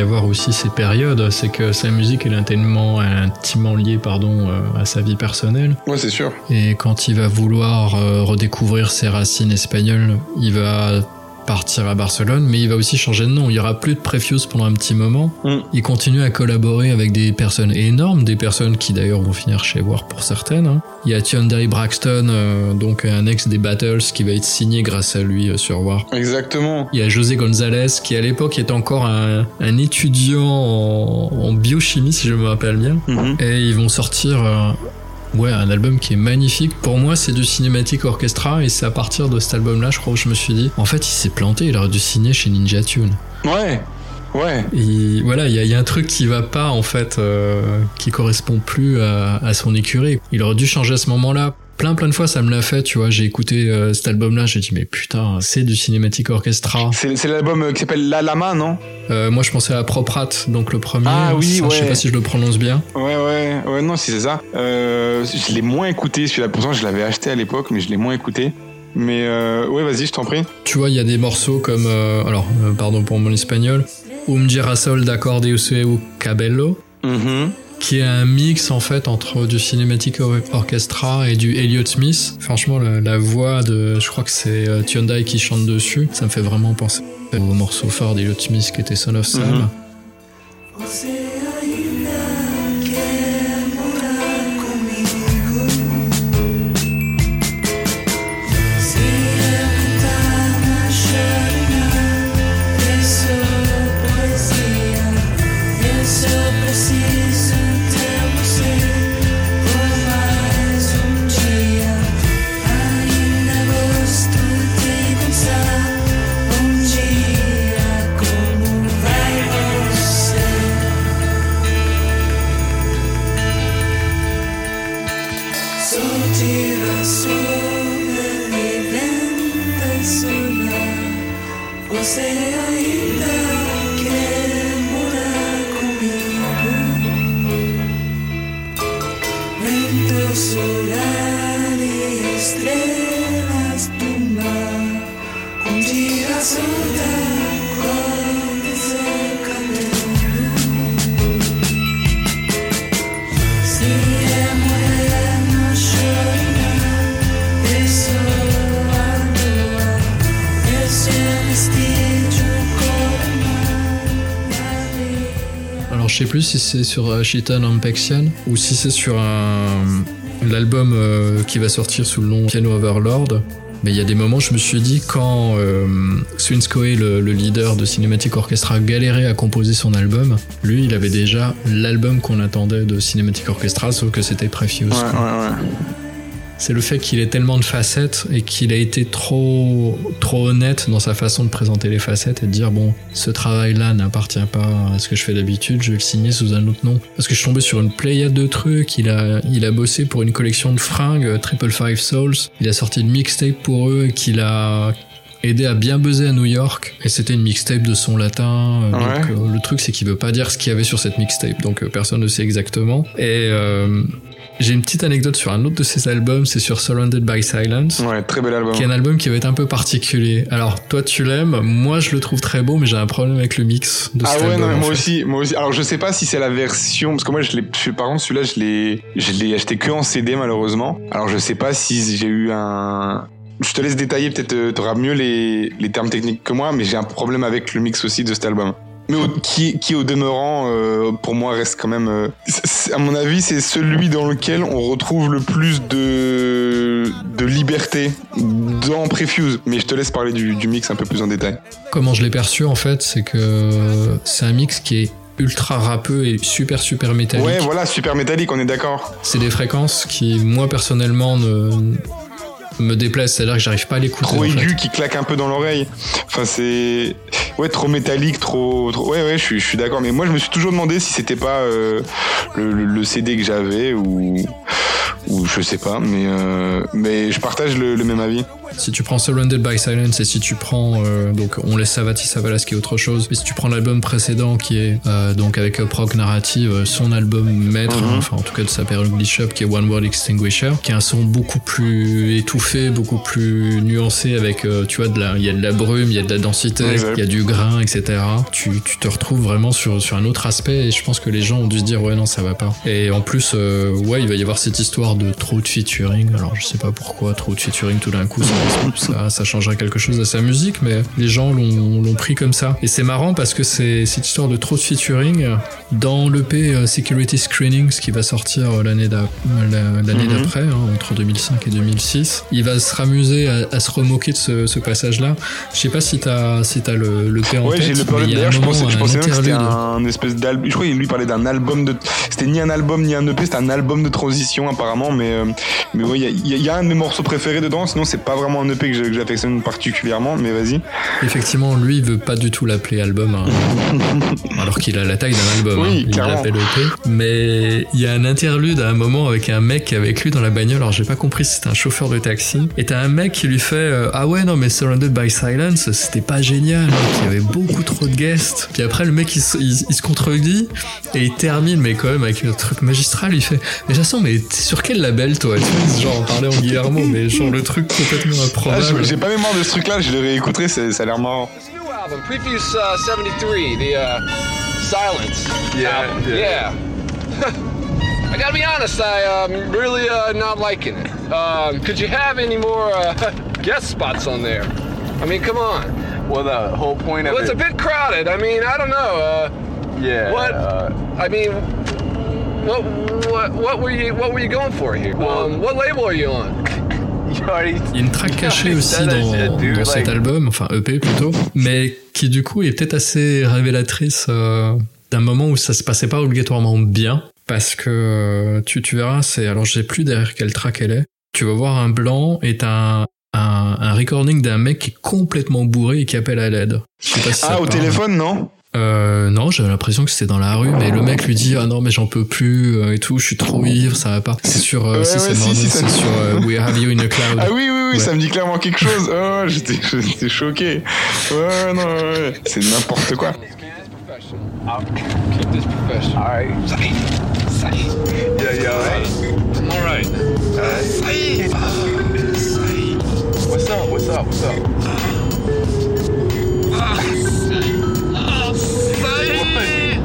Y avoir aussi ces périodes. C'est que sa musique elle est intimement, intimement liée pardon, euh, à sa vie personnelle. Ouais, c'est sûr. Et quand il va vouloir euh, redécouvrir ses racines espagnoles, il va partir à Barcelone, mais il va aussi changer de nom. Il y aura plus de Prefuse pendant un petit moment. Mm. Il continue à collaborer avec des personnes énormes, des personnes qui d'ailleurs vont finir chez War pour certaines. hein. Il y a Hyundai Braxton, euh, donc un ex des Battles, qui va être signé grâce à lui euh, sur War. Exactement. Il y a José González, qui à l'époque est encore un, un étudiant en, en biochimie, si je me rappelle bien. Mhm. Et ils vont sortir euh, ouais, un album qui est magnifique. Pour moi, c'est du cinématique orchestra et c'est à partir de cet album-là, je crois, où je me suis dit, en fait, il s'est planté, il aurait dû signer chez Ninja Tune. Ouais. Ouais. Et voilà, il y, y a un truc qui va pas, en fait, euh, qui correspond plus à, à son écurie. Il aurait dû changer à ce moment-là. Plein plein de fois ça me l'a fait, tu vois, j'ai écouté euh, cet album-là, j'ai dit mais putain, c'est du cinématique orchestra. C'est l'album euh, qui s'appelle La Lama, non? Euh, moi je pensais à Proprat, donc le premier. Ah oui, Ça, Je sais ouais. pas si je le prononce bien. Ouais, ouais, ouais, non, si c'est ça. Euh, je l'ai moins écouté, celui-là. Pourtant, je l'avais acheté à l'époque, mais je l'ai moins écouté. Mais ouais, vas-y, je t'en prie. Tu vois, il y a des morceaux comme, alors, pardon pour mon espagnol, Um girasol d'accordeus ou cabello, Mhm. Qui est un mix en fait entre du cinématique or- orchestra et du Elliott Smith. Franchement, la, la voix de, je crois que c'est euh, Hyundai qui chante dessus, ça me fait vraiment penser au morceau phare d'Elliott Smith qui était Son of Sam. Mhm. Você sur euh, Shitan Ampexian ou si c'est sur un l'album euh, qui va sortir sous le nom Piano Overlord. Mais il y a des moments, je me suis dit, quand euh, Swinskoe, le, le leader de Cinematic Orchestra, galérait à composer son album, lui, il avait déjà l'album qu'on attendait de Cinematic Orchestra, sauf que c'était Prefuse. Ouais, ouais. C'est le fait qu'il ait tellement de facettes et qu'il a été trop, trop honnête dans sa façon de présenter les facettes et de dire bon, ce travail-là n'appartient pas à ce que je fais d'habitude, je vais le signer sous un autre nom. Parce que je suis tombé sur une pléiade de trucs, il a, il a bossé pour une collection de fringues, euh, Triple Five Souls, il a sorti une mixtape pour eux et qu'il a aidé à bien buzzer à New York. Et c'était une mixtape de son latin. Euh, Ouais. donc euh, le truc c'est qu'il veut pas dire ce qu'il y avait sur cette mixtape. Donc euh, personne ne sait exactement. Et euh, j'ai une petite anecdote sur un autre de ses albums, c'est sur Surrounded by Silence, Ouais, très bel album. qui est un album qui va être un peu particulier. Alors, toi, tu l'aimes, moi, je le trouve très beau, mais j'ai un problème avec le mix de Ah cet ouais, album. non, mais en moi fait. aussi, moi aussi. Alors je sais pas si c'est la version, parce que moi je l'ai, par contre celui-là je l'ai, je l'ai acheté que en CD malheureusement. Alors je sais pas si j'ai eu un, je te laisse détailler, peut-être euh, t'auras mieux les, les termes techniques que moi, mais j'ai un problème avec le mix aussi de cet album. Mais au- qui, qui au demeurant, euh, pour moi reste quand même, euh, à mon avis, c'est celui dans lequel on retrouve le plus de, de liberté dans Prefuse. Mais je te laisse parler du, du mix un peu plus en détail. Comment je l'ai perçu, en fait, c'est que c'est un mix qui est ultra rappeux et super, super métallique. Ouais, voilà, super métallique, on est d'accord. C'est des fréquences qui, moi, personnellement, ne me déplaisent. C'est-à-dire que j'arrive pas à l'écouter. trop en fait. aigu qui claque un peu dans l'oreille. Enfin, c'est. Ouais, trop métallique, trop. trop- Ouais, ouais, je suis, je suis d'accord. Mais moi, je me suis toujours demandé si c'était pas euh, le, le- le CD que j'avais ou. Ou je sais pas, mais, euh, mais je partage le, le même avis. Si tu prends Surrounded by Silence et si tu prends euh, donc on laisse Savati Savalas qui est autre chose, mais si tu prends l'album précédent qui est euh, donc avec Prog Narrative, euh, son album maître, Mhm. hein, enfin en tout cas de sa période Bishop qui est One World Extinguisher, qui a un son beaucoup plus étouffé, beaucoup plus nuancé avec euh, tu vois de la il y a de la brume, il y a de la densité, il y a du grain, etc. Tu, tu te retrouves vraiment sur sur un autre aspect et je pense que les gens ont dû se dire ouais non ça va pas. Et en plus euh, ouais il va y avoir cette histoire de trop de featuring. Alors je sais pas pourquoi trop de featuring tout d'un coup ça, ça, ça changerait quelque chose à sa musique, mais les gens l'ont pris comme ça. Et c'est marrant parce que c'est cette histoire de trop de featuring dans l'EP euh, Security Screenings qui va sortir euh, l'année Mhm. d'après, hein, entre 2005 et 2006. Il va se ramuser à, à se remoquer de ce, ce passage-là. Je sais pas si t'as si t'as le, le P en Ouais, tête. j'ai a un D'ailleurs, je pensais, je pensais même que c'était un espèce d'album. Je crois qu'il lui parlait d'un album de. C'était ni un album ni un EP, c'était un album de transition apparemment. Mais, euh, mais ouais, il y a- y a un de mes morceaux préférés dedans. Sinon, c'est pas vraiment un EP que j'affectionne particulièrement. Mais vas-y. Effectivement, lui, il veut pas du tout l'appeler album, hein. alors qu'il a la taille d'un album. Oui, hein. Il l'appelle EP. Mais il y a un interlude à un moment avec un mec qui est avec lui dans la bagnole. Alors j'ai pas compris si c'était un chauffeur de taxi. Et t'as un mec qui lui fait euh, ah ouais non mais Surrounded by Silence c'était pas génial. hein, qu'il y avait beaucoup trop de guests. Puis après le mec il, se- il- il se contredit et il termine mais quand même avec un truc magistral. Il fait mais Jason mais t'es sur quel label toi? Tu vois genre on parlait en Guillermo mais genre le truc complètement improbable. je- J'ai pas mémoire de ce truc-là. Je l'ai réécouté. c'est- Ça a l'air marrant. Album, Prefuse uh, 73, the uh, Silence Yeah, album. yeah. Yeah. I gotta be honest, I um, really uh, not liking it. Um, could you have any more uh, guest spots on there? I mean, come on. Well, the whole point of Well, it's it. a bit crowded. I mean, I don't know. Uh, yeah. what? Uh, I mean, what, what, what were you, what were you going for here? Um, what label are you on? Il y a une track cachée aussi that dans, cet album, enfin EP plutôt, mais qui du coup est peut-être assez révélatrice euh, d'un moment où ça se passait pas obligatoirement bien, parce que euh, tu, tu verras, c'est alors je sais plus derrière quelle track elle est. Tu vas voir un blanc et t'as un, un, un recording d'un mec qui est complètement bourré et qui appelle à l'aide. Je sais pas si ça Ah, au parle. téléphone, non? Euh, non, j'avais l'impression que c'était dans la rue, mais le mec lui dit ah non mais j'en peux plus euh, et tout, je suis trop ivre, ça va pas. C'est sur, euh, Ouais, si ouais, c'est si, si, c'est sur euh, We Have You in a Cloud. Ah oui, oui, oui, Ouais. ça me dit clairement quelque chose. Oh, j'étais j'étais choqué. Ouais, non, ouais, ouais. C'est n'importe quoi. What's up? What's up? What's up?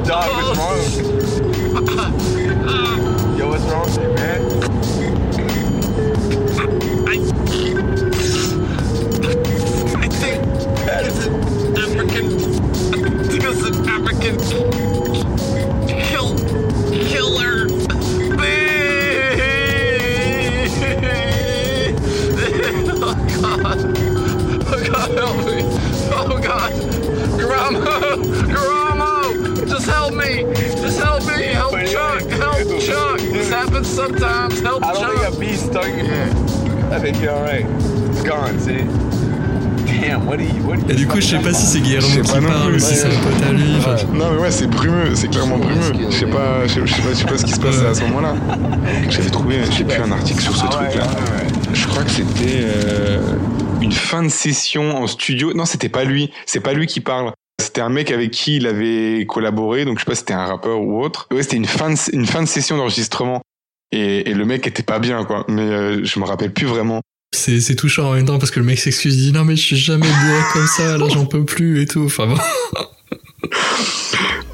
Dog, what's wrong? Yo, what's wrong with you, man? I think it's an African. I think it's an African kill killer. Oh God! Oh God, help me! Oh God! Garamo! Garamo! Just help me! Just help me! Help Chuck! yeah, Help Chuck! This happens sometimes. Help I don't Chuck! think a bee stung you. I think you're alright. It's gone, see? Damn, what you. You Et du coup, je sais pas si c'est Guillermo qui parle, plus, si c'est ouais. un pote à lui. enfin, Non mais ouais c'est brumeux, c'est clairement brumeux. Je sais pas, je sais, pas, je sais pas ce qui se passe à ce moment-là. J'avais trouvé, j'ai plus un article sur ce Alright, truc-là. alright. Je crois que c'était euh, une fin de session en studio. Non, c'était pas lui. C'est pas lui qui parle. C'était un mec avec qui il avait collaboré. Donc je sais pas si c'était un rappeur ou autre. Ouais, c'était une fin de, une fin de session d'enregistrement. Et, et le mec était pas bien quoi. Mais euh, je me rappelle plus vraiment. C'est c'est touchant en même temps parce que le mec s'excuse, il dit non mais je suis jamais bourré comme ça, là j'en peux plus et tout. Enfin bon.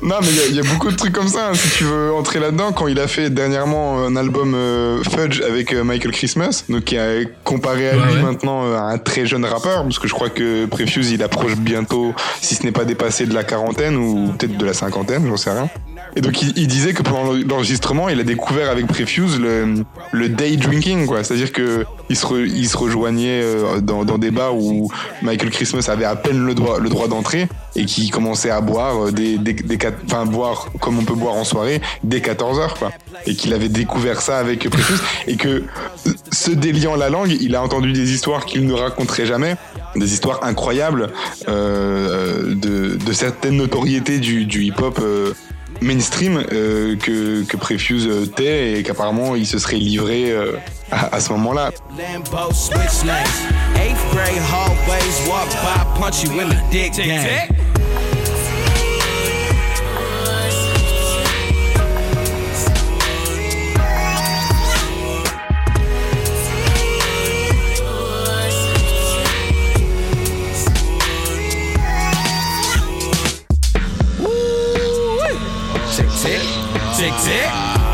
Non, mais il y a- il y, a beaucoup de trucs comme ça. hein, si tu veux entrer là-dedans, quand il a fait dernièrement un album euh, Fudge avec euh, Michael Christmas, donc qui a comparé à lui ouais. maintenant euh, à un très jeune rappeur, parce que je crois que Prefuse il approche bientôt, si ce n'est pas dépassé de la quarantaine ou peut-être de la cinquantaine, j'en sais rien. Et donc il, il disait que pendant l'enregistrement, il a découvert avec Prefuse le, le day drinking, quoi. C'est-à-dire que il se, re- se rejoignait euh, dans, dans des bars où Michael Christmas avait à peine le droit, le droit d'entrer et qui commençait à boire euh, des, des, des enfin boire comme on peut boire en soirée dès 14 heures, quoi. Et qu'il avait découvert ça avec Prefuse et que se déliant la langue, il a entendu des histoires qu'il ne raconterait jamais, des histoires incroyables euh, de, de certaines notoriétés du, du hip-hop euh, mainstream euh, que, que Prefuse euh, et qu'apparemment il se serait livré euh, à ce moment-là. Tick tick.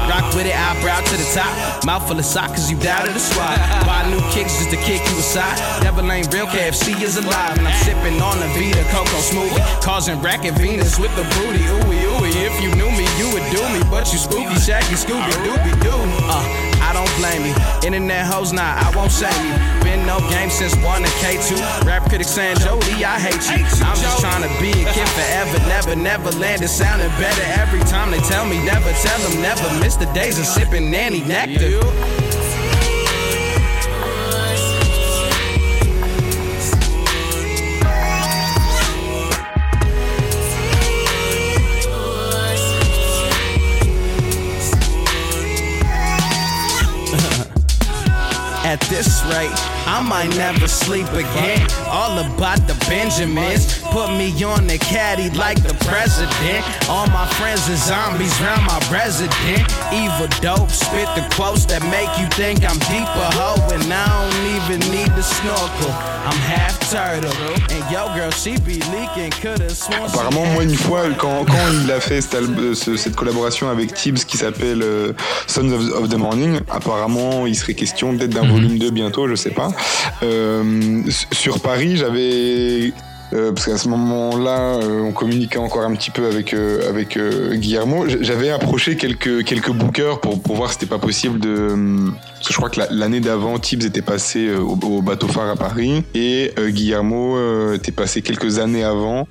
Rock with it, eyebrow to the top. Mouth full of sock, cause you to the squad. Buy new kicks just to kick you aside. Devil ain't real, KFC is alive. And I'm sipping on the Vita Coco smoothie. Causing racket Venus with the booty. Ooey, ooey. If you knew me, you would do me. But you spooky, shaggy, Scooby, Dooby Doo. Uh, I don't blame you. Internet hoes, nah, I won't shame you. Been no game since 1 to K2. Rap critic saying, Jody, I hate you. I'm just trying to be a kid forever. Never, never land. It sounding better every time they tell me. Never tell them, never miss the days of sipping nanny nectar. At this rate, I might never sleep again. All about the Benjamins. Put me on the caddy like the president. All my friends are zombies round my resident. Evil dope, spit the quotes that make you think I'm deeper, ho. And I don't even need the snorkel. I'm half turtle. And yo, girl, she be leaking. Could've sworn Apparemment, moi, une fois, quand, quand il a fait cet alb- euh, ce- cette collaboration avec Tibbs qui s'appelle euh, Sons of, of the Morning, apparemment, il serait question peut-être d'un volume 2 bientôt, je sais pas. Euh, sur Paris, j'avais. euh, parce qu'à ce moment-là, euh, on communiquait encore un petit peu avec Guillermo. J'avais approché quelques quelques bookers pour voir si c'était pas possible de. Parce que je crois que la- l'année d'avant, Tibbs était passé au, au bateau phare à Paris et Guillermo était passé quelques années avant.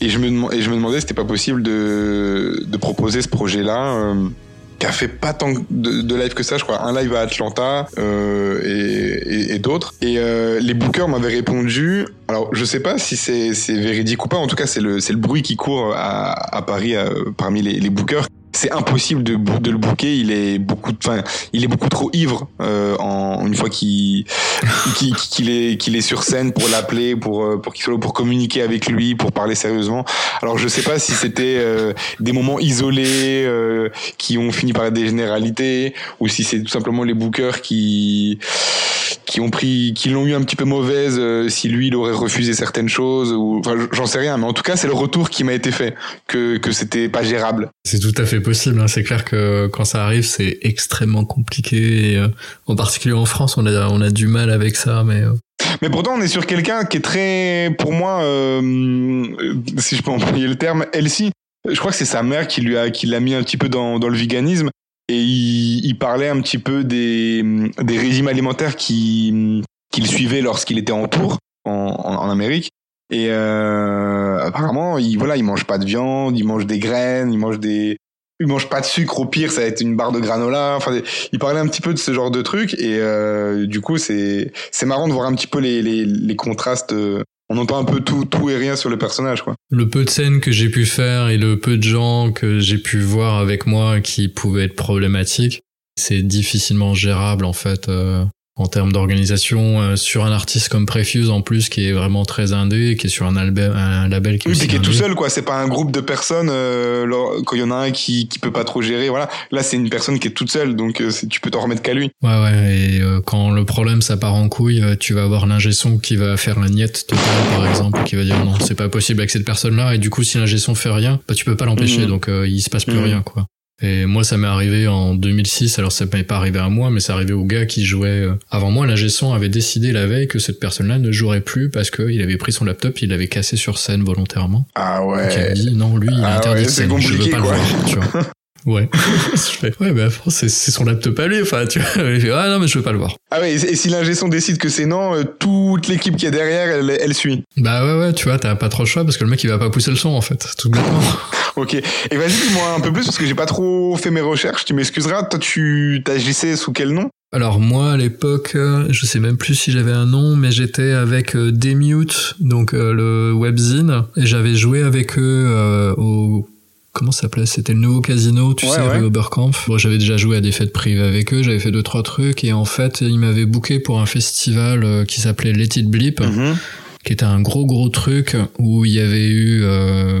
Et je me, demandais si c'était pas possible de, de proposer ce projet-là, qui a fait pas tant de, live que ça, je crois. Un live à Atlanta euh, et, d'autres. Et euh, les bookers m'avaient répondu. Alors, je sais pas si c'est véridique ou pas. En tout cas, c'est le, le bruit qui court à, Paris euh, parmi les bookers. C'est impossible de, de le booker. Il est beaucoup, enfin, il est beaucoup trop ivre euh, en une fois qu'il qu'il qu'il est qu'il est sur scène pour l'appeler, pour euh, pour qu'il pour communiquer avec lui, pour parler sérieusement. Alors je sais pas si c'était euh, des moments isolés euh, qui ont fini par être des généralités ou si c'est tout simplement les bookers qui qui ont pris qui l'ont eu un petit peu mauvaise euh, si lui il aurait refusé certaines choses ou enfin j'en sais rien mais en tout cas c'est le retour qui m'a été fait que que c'était pas gérable. C'est tout à fait possible. hein. C'est clair que quand ça arrive, c'est extrêmement compliqué. Et, euh, en particulier en France, on a on a du mal avec ça, mais euh, Mais pourtant, on est sur quelqu'un qui est très, pour moi, euh, si je peux employer le terme, healthy. Je crois que c'est sa mère qui lui a, qui l'a mis un petit peu dans, dans le véganisme. Et il, il parlait un petit peu des, des régimes alimentaires qui, qu'il suivait lorsqu'il était en tour en, en, en Amérique. Et euh, apparemment, il, voilà, il mange pas de viande, il mange des graines, il mange des, il mange pas de sucre. Au pire, ça va être une barre de granola. Enfin, il parlait un petit peu de ce genre de trucs. Et euh, du coup, c'est c'est marrant de voir un petit peu les les, les contrastes. On entend un peu tout tout et rien sur le personnage, quoi. le peu de scènes que j'ai pu faire et le peu de gens que j'ai pu voir avec moi qui pouvaient être problématiques, c'est difficilement gérable en fait euh, en termes d'organisation euh, sur un artiste comme Prefuse en plus qui est vraiment très indé, qui est sur un, album, un label qui est Oui, puis qui est tout seul, quoi. C'est pas un groupe de personnes. euh, quand il y en a un qui qui peut pas trop gérer, voilà. Là, c'est une personne qui est toute seule, donc euh, tu peux t'en remettre qu'à lui. Ouais, ouais, et euh, quand le problème ça part en couille, euh, tu vas avoir l'ingé son qui va faire la niette totale, par exemple, qui va dire non, c'est pas possible avec cette personne-là, et du coup, si l'ingé son fait rien, bah tu peux pas l'empêcher, Mhm. donc euh, il se passe plus Mhm. rien, quoi. Et moi, ça m'est arrivé en 2006, alors ça m'est pas arrivé à moi, mais c'est arrivé au gars qui jouait euh, avant moi. L'ingé son avait décidé la veille que cette personne-là ne jouerait plus parce qu'il avait pris son laptop, il l'avait cassé sur scène volontairement. Ah Donc il a ouais. dit non, lui, il est Ah interdit ouais, scène, je veux pas quoi. le voir, tu vois. Ouais. je fais, ouais, mais c'est son laptop à lui, enfin, tu vois. Il fait, ah non, mais je veux pas le voir. Ah ouais. Et et si l'ingé son décide que c'est non, euh, toute l'équipe qui est derrière, elle, elle suit. Bah ouais, ouais, tu vois, t'as pas trop le choix parce que le mec, il va pas pousser le son, en fait, tout bêtement. Ok. Et vas-y, dis-moi un peu plus parce que j'ai pas trop fait mes recherches. Tu m'excuseras. Toi, tu t'agissais sous quel nom? Alors moi, à l'époque, euh, je sais même plus si j'avais un nom, mais j'étais avec euh, Demute, donc euh, le webzine, et j'avais joué avec eux au comment ça s'appelait? C'était le nouveau casino, tu Ouais, sais, ouais. rue Oberkampf. Bon, j'avais déjà joué à des fêtes privées avec eux, j'avais fait deux trois trucs et en fait, ils m'avaient booké pour un festival qui s'appelait Let It Blip, Mhm. qui était un gros gros truc où il y avait eu euh,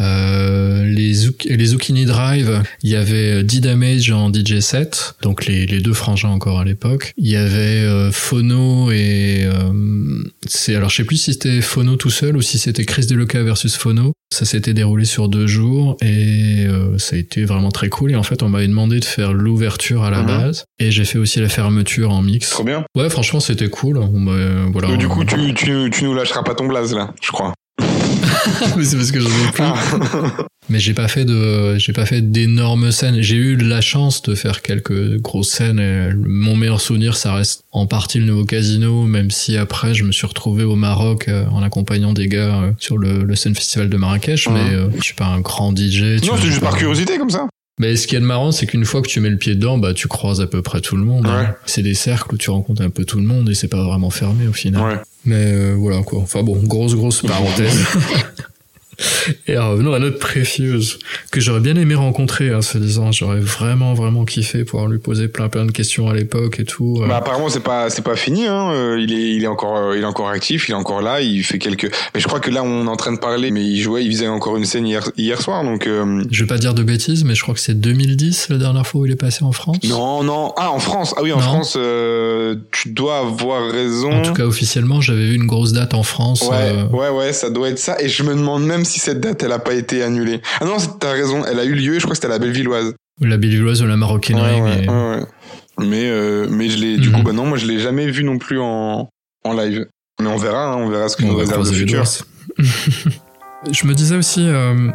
euh, les, Zouk- les Zucchini Drive, il y avait D-Damage en DJ set, donc les, les deux frangins encore à l'époque. Il y avait euh, Phono et... euh, c'est Alors je sais plus si c'était Phono tout seul ou si c'était Chris Deluca versus Phono. Ça s'était déroulé sur deux jours et euh, ça a été vraiment très cool. Et en fait on m'avait demandé de faire l'ouverture à la Mhm. base et j'ai fait aussi la fermeture en mix. Trop bien. Ouais franchement c'était cool. On voilà, du coup, on- tu, tu, tu nous lâcheras pas ton blaze là, je crois. Mais c'est parce que j'en ai plus. Mais j'ai pas fait de, j'ai pas fait d'énormes scènes. J'ai eu la chance de faire quelques grosses scènes. Et mon meilleur souvenir, ça reste en partie le nouveau casino, même si après je me suis retrouvé au Maroc euh, en accompagnant des gars euh, sur le, le Scène Festival de Marrakech. Ouais. Mais euh, je suis pas un grand DJ. tu non, c'est juste par curiosité comme ça. Mais ce qui est marrant, c'est qu'une fois que tu mets le pied dedans, bah tu croises à peu près tout le monde. hein. Ouais. C'est des cercles où tu rencontres un peu tout le monde et c'est pas vraiment fermé au final. Ouais. Mais euh, voilà quoi. Enfin bon, grosse grosse parenthèse. Et revenons à notre préfieuse, que j'aurais bien aimé rencontrer, hein, se disant, j'aurais vraiment vraiment kiffé pouvoir lui poser plein plein de questions à l'époque et tout. euh. Bah apparemment c'est pas c'est pas fini hein. Euh, il est il est encore euh, il est encore actif, il est encore là, il fait quelques mais je crois que là on est en train de parler mais il jouait, il faisait encore une scène hier hier soir donc euh, Je vais pas dire de bêtises, mais je crois que c'est 2010 la dernière fois où il est passé en France. non non ah en France ah oui en Non. France euh, tu dois avoir raison. En tout cas, officiellement, j'avais vu une grosse date en France. Ouais, ouais, ouais, ça doit être ça. Et je me demande même si cette date, elle a pas été annulée. Ah non, t'as raison, elle a eu lieu, je crois que c'était à la Bellevilloise. La Bellevilloise ou la Maroquinerie. ouais, mais- ouais, ouais. Mais, euh, mais je l'ai, du Mhm. coup, bah non, moi je l'ai jamais vu non plus en, en live. Mais on verra, hein, on verra ce que On nous réserve le futur. je me disais aussi, euh,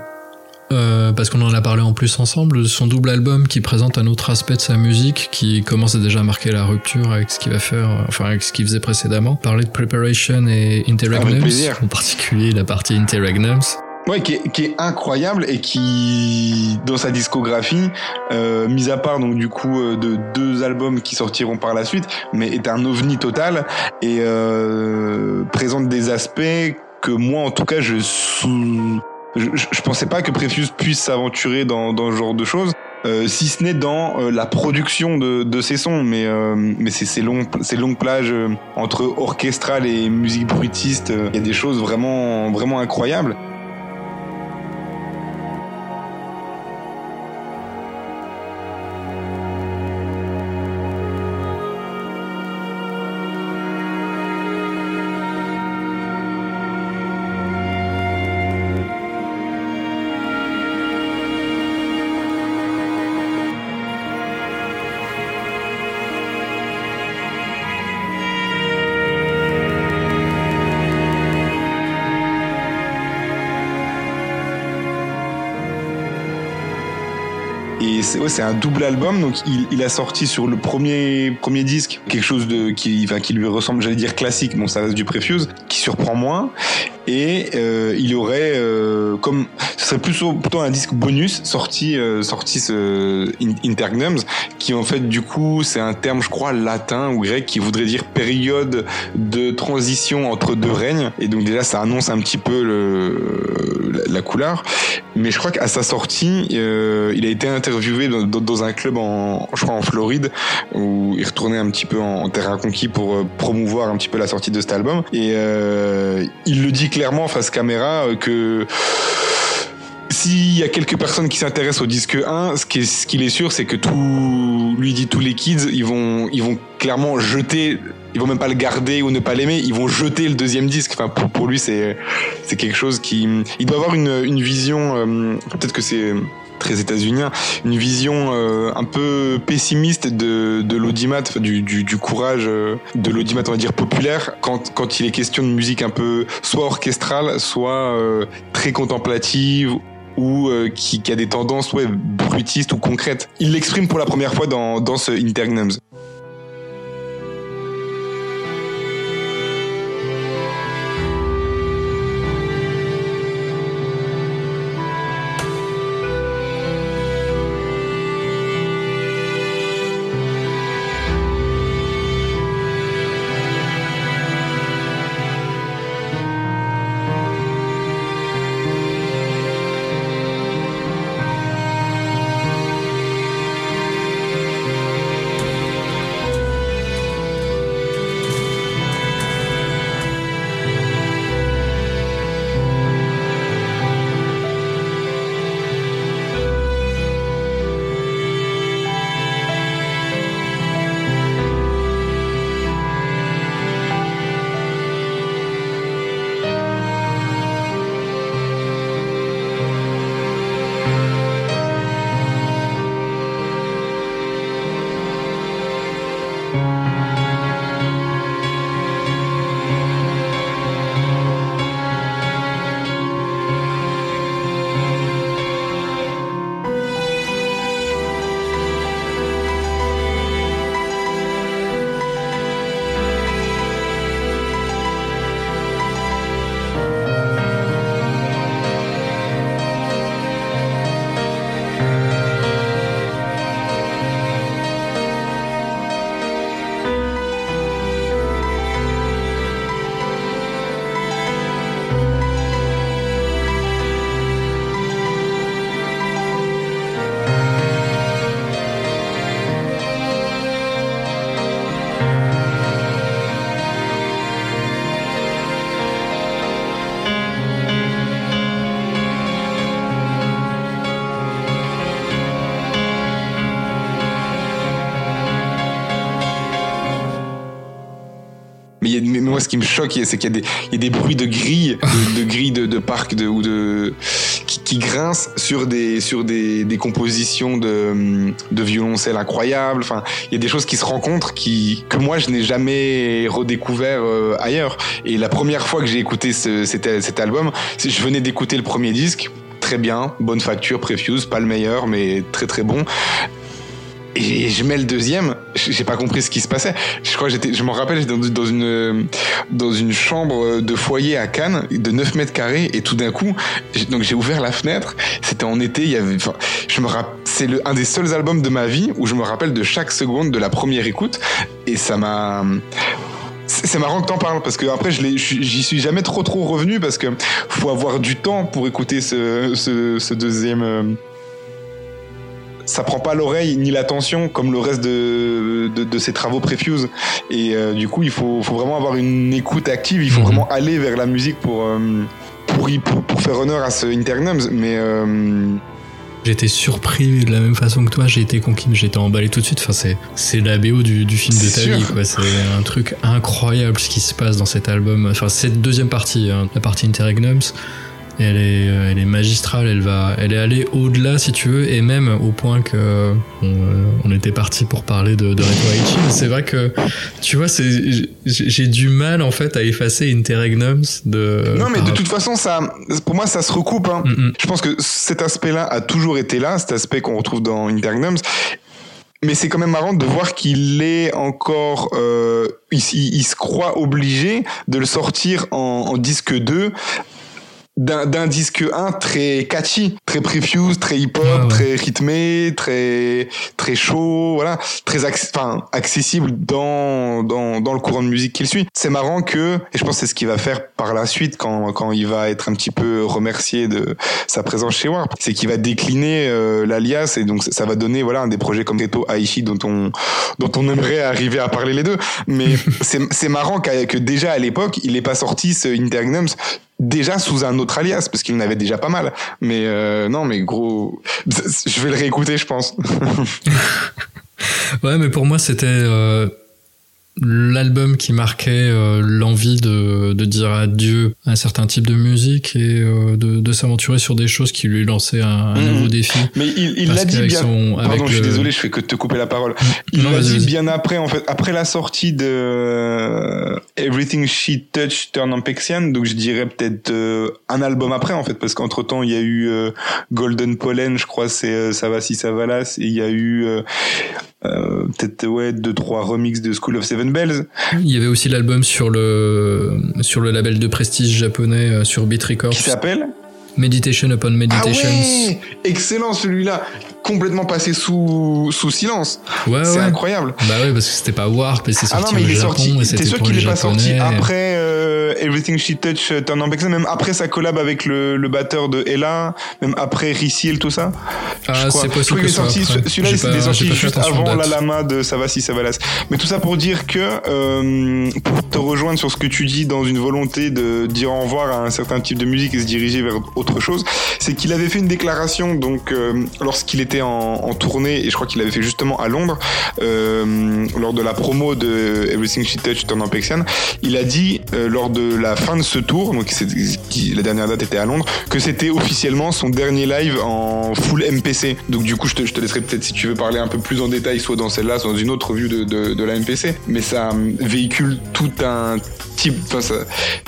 euh, parce qu'on en a parlé en plus ensemble, son double album qui présente un autre aspect de sa musique qui commence à déjà marquer la rupture avec ce qu'il va faire, enfin avec ce qu'il faisait précédemment. Parler de Preparation et Interregnums, plaisir. en particulier la partie Interregnums. Ouais, qui est, qui est incroyable et qui, dans sa discographie, euh, mis à part donc du coup euh, de deux albums qui sortiront par la suite, mais est un ovni total et euh, présente des aspects que moi en tout cas je sous je, je, pensais pas que Prefius puisse s'aventurer dans, dans ce genre de choses. Euh, si ce n'est dans euh, la production de, de ces sons, mais euh, mais c'est ces longues ces longues plages euh, entre orchestral et musique bruitiste, euh, il y a des choses vraiment vraiment incroyables. C'est un double album, donc il, il a sorti sur le premier premier disque quelque chose de qui, enfin, qui lui ressemble, j'allais dire classique, bon ça reste du Prefuse, qui surprend moins. Et euh, il aurait euh, comme ce serait plutôt plutôt un disque bonus sorti euh, sorti ce In- Intergnums, qui en fait du coup c'est un terme je crois latin ou grec qui voudrait dire période de transition entre deux règnes. Et donc déjà ça annonce un petit peu le, la, la couleur. Mais je crois qu'à sa sortie, euh, il a été interviewé dans, dans- dans un club en, je crois en Floride, où il retournait un petit peu en, en terrain conquis pour euh, promouvoir un petit peu la sortie de cet album. Et euh, il le dit clairement face caméra euh, que s'il y a quelques personnes qui s'intéressent au disque 1, ce qui ce qu'il est sûr, c'est que tout, lui dit tous les kids, ils vont, ils vont clairement jeter, ils vont même pas le garder ou ne pas l'aimer, ils vont jeter le deuxième disque. Enfin, pour, pour lui, c'est, c'est quelque chose qui, il doit avoir une, une vision, euh, peut-être que c'est très états-unien, une vision euh, un peu pessimiste de, de l'audimat, du, du, du courage euh, de l'audimat, on va dire populaire, quand, quand il est question de musique un peu soit orchestrale, soit euh, très contemplative ou euh, qui, qui a des tendances ouais, bruitistes ou concrètes. Il l'exprime pour la première fois dans, dans ce Intergnums. Mais moi, ce qui me choque, c'est qu'il y a des, bruits de grilles, de, de grilles de, parc ou de, qui, grincent sur des, sur des, des compositions de, de violoncelle incroyables. Enfin, il y a des choses qui se rencontrent qui, que moi, je n'ai jamais redécouvert euh, ailleurs. Et la première fois que j'ai écouté ce, cet, cet album, je venais d'écouter le premier disque. Très bien, bonne facture, Prefuse, pas le meilleur, mais très très bon. Et je mets le deuxième, j'ai pas compris ce qui se passait. Je crois j'étais, je me rappelle, j'étais dans, une dans une chambre de foyer à Cannes de 9 mètres carrés et tout d'un coup, donc j'ai ouvert la fenêtre. C'était en été, il y avait, je me c'est le un des seuls albums de ma vie où je me rappelle de chaque seconde de la première écoute et ça m'a c'est marrant que t'en parles parce que après j'y suis jamais trop trop revenu parce que faut avoir du temps pour écouter ce, deuxième. Ça prend pas l'oreille ni l'attention comme le reste de, de, de ses travaux Prefuse et euh, du coup il faut, faut vraiment avoir une écoute active il faut Mhm. vraiment aller vers la musique pour euh, pour, y- pour, pour faire honneur à ce Intergnums mais euh, J'étais surpris de la même façon que toi, j'ai été conquis, été emballé tout de suite. Enfin, c'est, c'est la BO du, du film de ta sûr. vie, quoi. C'est un truc incroyable ce qui se passe dans cet album. Enfin, cette deuxième partie, hein, la partie Interregnums, elle est, euh, elle est magistrale. Elle va, elle est allée au-delà, si tu veux, et même au point que on, euh, on était parti pour parler de, de Reto. Mais C'est vrai que, tu vois, c'est, j'ai, du mal en fait à effacer Interregnums de. non mais de toute façon ça pour moi ça se recoupe hein. Mm. Je pense que cet aspect-là a toujours été là, cet aspect qu'on retrouve dans Intergnums. Mais c'est quand même marrant de voir qu'il est encore, euh, il, il- il se croit obligé de le sortir en, en disque 2 d'un disque 1 très catchy, très prefuse, très hip-hop, Ouais, ouais. très rythmé, très très chaud, voilà, très enfin accessible dans dans dans le courant de musique qu'il suit. C'est marrant que et je pense que c'est ce qu'il va faire par la suite quand quand il va être un petit peu remercié de sa présence chez Warp, c'est qu'il va décliner euh, l'alias et donc ça- va donner voilà un des projets comme Reto Aichi dont on dont on aimerait arriver à parler les deux. Mais c'est c'est marrant que déjà à l'époque, il n'ait pas sorti ce Intergnums déjà sous un autre alias parce qu'il en avait déjà pas mal. Mais euh, non mais gros je vais le réécouter je pense. Ouais, mais pour moi, c'était euh, l'album qui marquait euh, l'envie de, de dire adieu à un certain type de musique et euh, de, de s'aventurer sur des choses qui lui lançaient un, un Mhm. nouveau défi. mais il il l'a dit bien. son- avec pardon je suis désolé je fais que te couper la parole. Il Non, l'a dit bien après en fait après la sortie de euh, Everything She Touched Turn on Pexian. Donc je dirais peut-être euh, un album après en fait. Parce qu'entre temps il y a eu euh, Golden Pollen je crois c'est euh, ça va si ça va là et il y a eu euh, peut-être ouais deux trois remixes de School of Seven Bells. Il y avait aussi l'album sur le sur le label de prestige japonais euh, sur Beat Records, qui s'appelle Meditation Upon Ah Meditations. ouais Excellent celui-là Complètement passé sous, sous silence. ouais, c'est ouais. incroyable. Bah ouais, parce que c'était pas Warp et c'est Ah sorti non, mais il est Japon sorti. T'es sûr qu'il est pas sorti après euh, Everything She Touch Turn on Pexian, même après sa collab avec le, le batteur de Ella, même après Riciel, tout ça? Ah, c'est Je crois possible que soit celui-là, il est sorti juste avant la lama de Savasi Savalas. Mais tout ça pour dire que, euh, pour te rejoindre sur ce que tu dis dans une volonté de dire au revoir à un certain type de musique et se diriger vers autre chose, c'est qu'il avait fait une déclaration, donc, euh, lorsqu'il était en, en tournée, et je crois qu'il avait fait justement à Londres, euh, lors de la promo de Everything She Touched Turn on Pexian, il a dit, euh, lors de la fin de ce tour, donc la dernière date était à Londres, que c'était officiellement son dernier live en full MPC. Donc du coup, je te, laisserai peut-être si tu veux parler un peu plus en détail, soit dans celle-là, soit dans une autre revue de, de, la MPC. Mais ça hum, véhicule tout un type.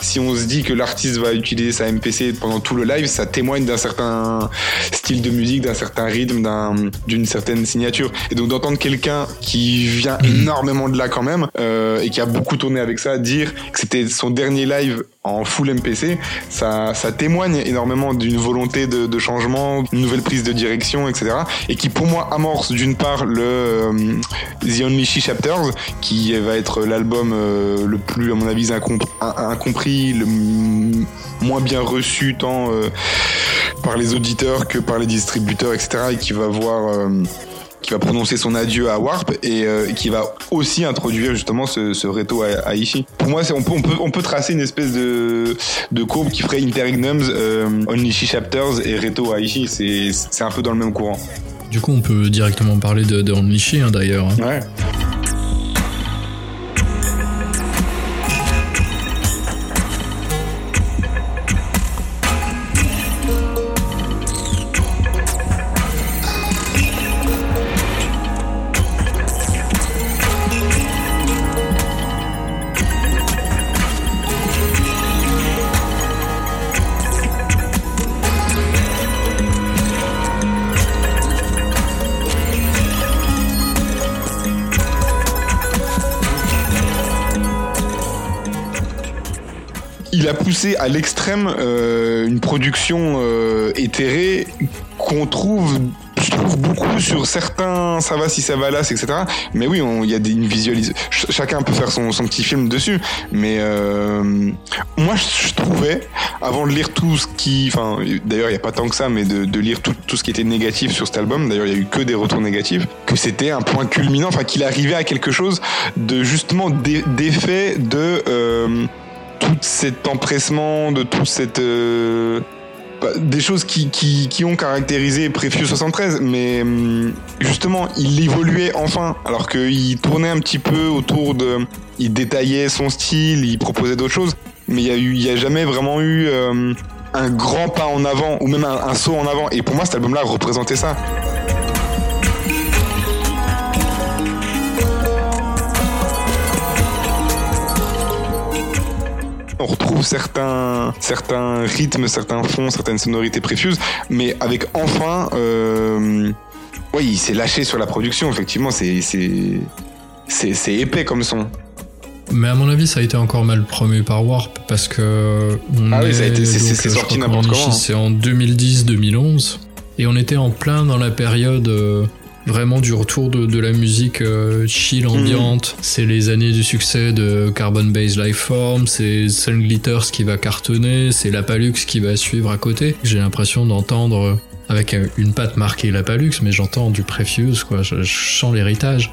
Si on se dit que l'artiste va utiliser sa MPC pendant tout le live, ça témoigne d'un certain style de musique, d'un certain rythme, d'un- d'une certaine signature. Et donc d'entendre quelqu'un qui vient énormément de là quand même euh, et qui a beaucoup tourné avec ça, dire que c'était son dernier live en full MPC, ça, témoigne énormément d'une volonté de, changement, une nouvelle prise de direction, etc. Et qui pour moi amorce d'une part le euh, The Only She Chapters, qui va être l'album euh, le plus, à mon avis, incom- in- incompris, le moins bien reçu tant euh, par les auditeurs que par les distributeurs, etc. Et qui va voir... qui va prononcer son adieu à Warp et euh, qui va aussi introduire justement ce, ce Reto à, à Ishii. Pour moi, on peut, on, peut, on peut tracer une espèce de, de courbe qui ferait Interregnums, euh, Onishi Chapters et Reto à Ishii. C'est un peu dans le même courant. Du coup, on peut directement parler de, hein, d'ailleurs. hein. Ouais. Il a poussé à l'extrême euh, une production euh, éthérée qu'on trouve beaucoup sur certains ça va si ça va là etc mais oui il y a des, une chacun peut faire son, petit film dessus. Mais euh, moi je, trouvais avant de lire tout ce qui enfin d'ailleurs il y a pas tant que ça mais de, lire tout, ce qui était négatif sur cet album d'ailleurs il y a eu que des retours négatifs que c'était un point culminant enfin qu'il arrivait à quelque chose de justement d'e- d'effet de tout cet empressement, de tout cette euh, bah, des choses qui, ont caractérisé Prefuse 73, mais hum, justement, il évoluait enfin, alors qu'il tournait un petit peu autour de, il détaillait son style, il proposait d'autres choses, mais il y a jamais vraiment eu euh, un grand pas en avant ou même un, un saut en avant. Et pour moi, cet album-là représentait ça. On retrouve certains, certains rythmes, certains fonds, certaines sonorités préfuses, mais avec enfin, euh, oui, il s'est lâché sur la production. Effectivement, c'est c'est c'est c'est épais comme son. Mais à mon avis, ça a été encore mal promu par Warp parce que. On Ah oui, est ça a été- c'est- donc, c'est- c'est je sorti n'importe comment. C'est en 2010-2011 et on était en plein dans la période. euh, Vraiment du retour de, de la musique euh, chill ambiante. C'est les années du succès de Carbon Based Lifeform, c'est Sun Glitters qui va cartonner, c'est Lapalux qui va suivre à côté. J'ai l'impression d'entendre, euh, avec euh, une patte marquée Lapalux, mais j'entends du Prefuse, quoi. Je, je sens l'héritage.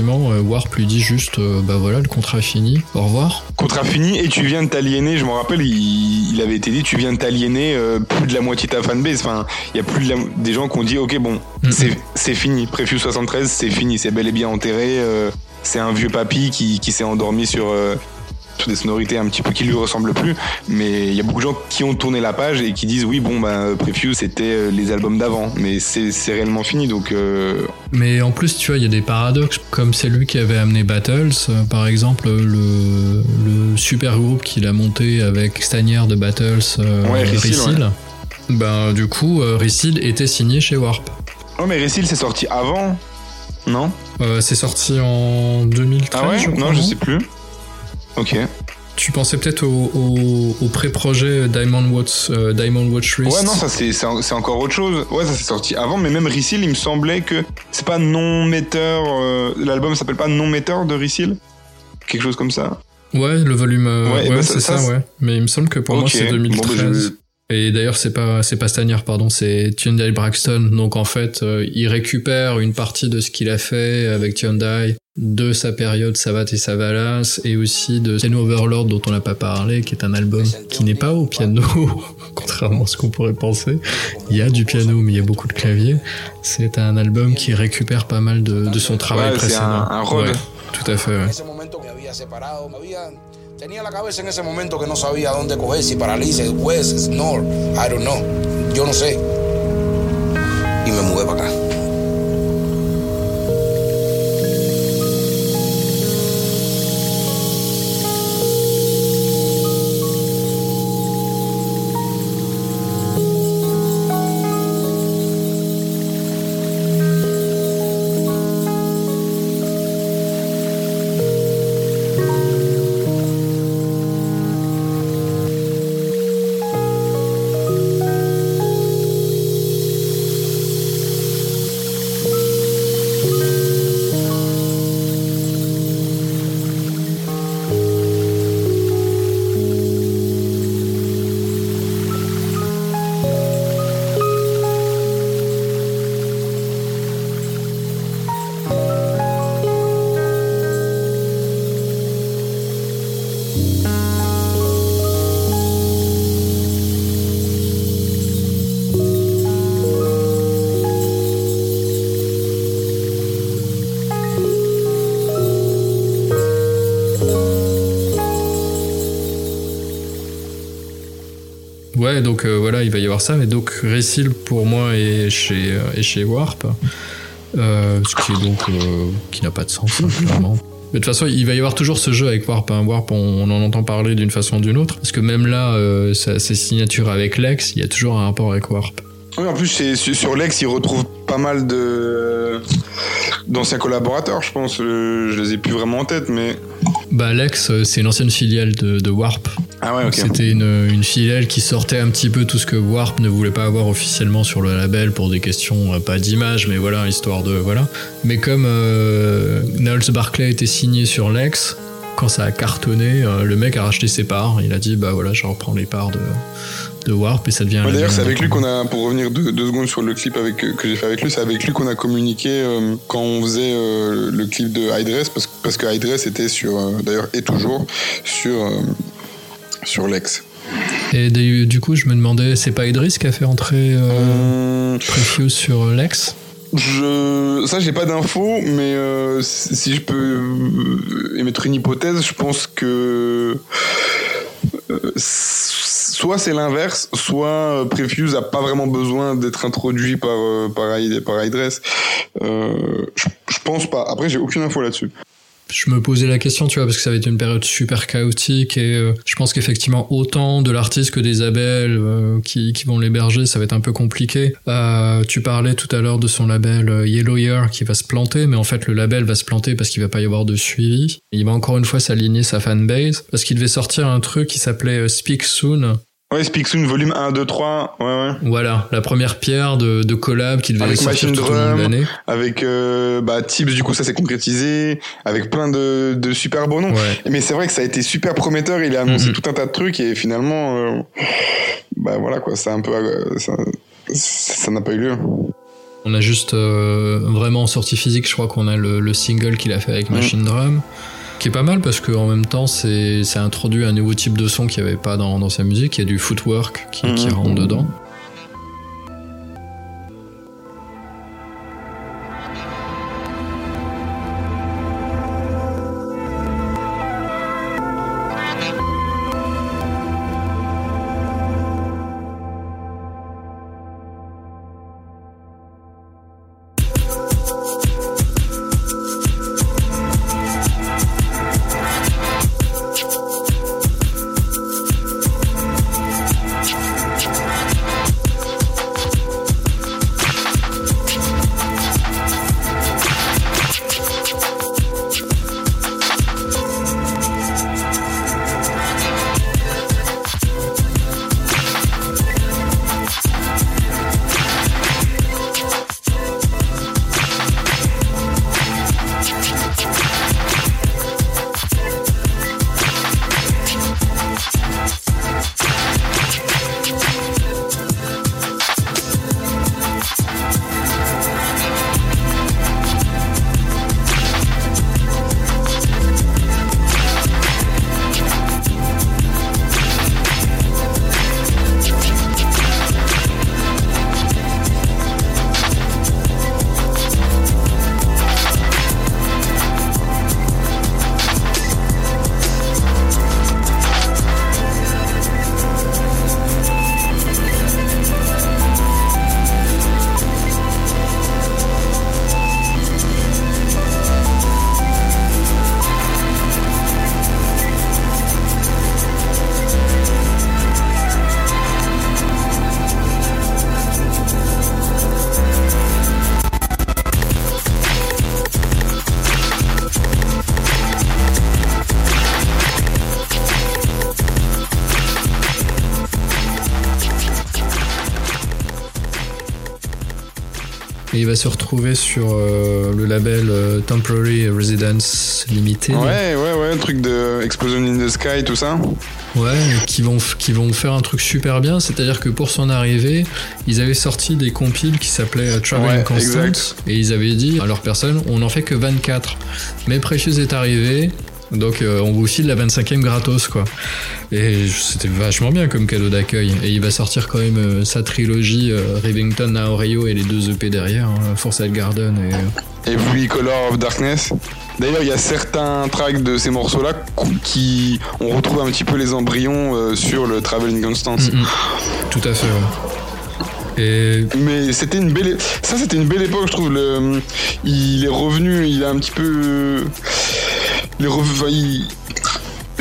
Effectivement, euh, Warp lui dit juste, euh, bah voilà, le contrat est fini, au revoir. Contrat fini et tu viens de t'aliéner. Je me rappelle, il, il avait été dit, tu viens de t'aliéner euh, plus de la moitié de ta fanbase. Enfin, il y a plus de la- des gens qui ont dit, ok, bon, c'est c'est fini. Prefuse 73, c'est fini, c'est bel et bien enterré. euh, c'est un vieux papy qui, qui s'est endormi sur, euh, sur des sonorités un petit peu qui lui ressemblent plus. Mais il y a beaucoup de gens qui ont tourné la page et qui disent, oui, bon, bah, Prefuse, c'était euh, les albums d'avant. Mais c'est c'est réellement fini. Donc, euh, Mais en plus, tu vois, il y a des paradoxes, comme c'est lui qui avait amené Battles, euh, par exemple, le, le super groupe qu'il a monté avec Stanière de Battles, euh, Ouais. Ben, du coup, Rissil était signé chez Warp. Oh, mais Ressil, c'est sorti avant Non? Euh, c'est sorti en 2013, Ah ouais? je crois, Non, je sais plus. Ok. Tu pensais peut-être au, au, au pré-projet Diamond Watch, euh, Diamond Watch Wrist Ouais, non, ça c'est encore autre chose. Ouais, ça c'est sorti avant, mais même Reseal, il me semblait que c'est pas non-metteur. euh, L'album s'appelle pas non-metteur de Reseal Quelque chose comme ça. Ouais, le volume. euh, Ouais, ouais, bah, c'est ça, ouais. Mais il me semble que pour moi Ok. c'est Bon, bah, 2013. je- Et d'ailleurs, c'est pas c'est pas Stanier, pardon, c'est Tyondai Braxton. Donc en fait, euh, il récupère une partie de ce qu'il a fait avec Tyondai, de sa période Savat et Savalas, et aussi de Piano Overlord dont on n'a pas parlé, qui est un album qui n'est pas au piano, contrairement à ce qu'on pourrait penser. Il y a du piano, mais il y a beaucoup de claviers. C'est un album qui récupère pas mal de, de son travail Ouais, précédent. un- un road. Ouais, tout à fait. ouais. Tenía la cabeza en ese momento que no sabía dónde coger, si paralice, West, Snore, I don't know, yo no sé. Y me mudé para acá. Ouais, donc euh, voilà, il va y avoir ça. Mais donc, Resil, pour moi, est chez, euh, est chez Warp. Euh, ce qui est donc. euh, qui n'a pas de sens, hein, clairement. Mais de toute façon, il va y avoir toujours ce jeu avec Warp. hein. Warp, on, on en entend parler d'une façon ou d'une autre. Parce que même là, euh, sa- ses signatures avec Lex, il y a toujours un rapport avec Warp. Oui, en plus, c'est- sur sur Lex, il retrouve pas mal de d'anciens collaborateurs, je pense. Euh, Je les ai plus vraiment en tête, mais. Bah, Lex, c'est une ancienne filiale de, de Warp. Ah ouais. C'était une, une filiale qui sortait un petit peu tout ce que Warp ne voulait pas avoir officiellement sur le label pour des questions, euh, pas d'image, mais voilà, histoire de. Voilà. Mais comme euh, Niles Barclay était signé sur Lex, quand ça a cartonné, euh, le mec a racheté ses parts. Il a dit, bah voilà, je reprends les parts de, de Warp et ça devient. un Ouais, D'ailleurs, c'est avec lui qu'on a, pour revenir deux, deux secondes sur le clip avec, que j'ai fait avec lui, c'est avec lui qu'on a communiqué euh, quand on faisait euh, le clip de Hydress, parce, que- parce que Hydress était sur, d'ailleurs, et toujours sur, sur Lex. Et du, coup, je me demandais, c'est pas Idris qui a fait entrer euh, Hum, Prefuse sur euh, Lex? je, ça, j'ai pas d'infos, mais euh, si je peux euh, émettre une hypothèse, je pense que euh, soit c'est l'inverse, soit euh, Prefuse a pas vraiment besoin d'être introduit par euh, par. Euh, je, je pense pas. Après, j'ai aucune info là-dessus. Je me posais la question, tu vois, parce que ça va être une période super chaotique et euh, je pense qu'effectivement autant de l'artiste que des labels euh, qui, qui vont l'héberger, ça va être un peu compliqué. Euh, tu parlais tout à l'heure de son label euh, Yellow Year qui va se planter, mais en fait le label va se planter parce qu'il va pas y avoir de suivi. Il va encore une fois s'aligner sa fanbase parce qu'il devait sortir un truc qui s'appelait euh, Speak Soon. Ouais, Speak Soon, volume 1, 2, 3. Ouais, ouais. Voilà, la première pierre de, de collab qui devait Avec sortir Machine tout Drum, l'année. Avec euh, bah, Tips, du coup, ça s'est concrétisé. Avec plein de, de super beaux noms. Ouais. Mais c'est vrai que ça a été super prometteur. Il a annoncé Mhm. tout un tas de trucs et finalement, euh, bah voilà quoi, c'est un peu, euh, ça, ça n'a pas eu lieu. On a juste euh, vraiment en sortie physique, je crois qu'on a le, le single qu'il a fait avec Machine Drum, qui est pas mal parce qu'en même temps, c'est c'est introduit un nouveau type de son qu'il n'y avait pas dans, dans sa musique. Il y a du footwork qui, qui Mhm. rentre dedans. Retrouver sur euh, le label euh, Temporary Residence Limited. Ouais, ouais, ouais, le truc de Explosion in the Sky, tout ça. Ouais, qui vont, qui vont faire un truc super bien. C'est-à-dire que pour son arrivée, ils avaient sorti des compiles qui s'appelaient euh, Traveling Ouais, Constant. exact. Et ils avaient dit à leur personne, on n'en fait que 24. Mais Precious est arrivé. Donc euh, on vous file la 25e gratos quoi. Et c'était vachement bien comme cadeau d'accueil. Et il va sortir quand même euh, sa trilogie euh, Rivington, Naorio et les deux EP derrière, hein, Forsyth Garden et... euh, Et puis Color of Darkness. D'ailleurs, il y a certains tracks de ces morceaux-là qui on retrouve un petit peu les embryons euh, sur le Traveling Constance. Mm, mm. Tout à fait. ouais. Et Mais c'était une belle, ça c'était une belle époque, je trouve. Le, il est revenu, il a un petit peu, il est revenu, enfin, il-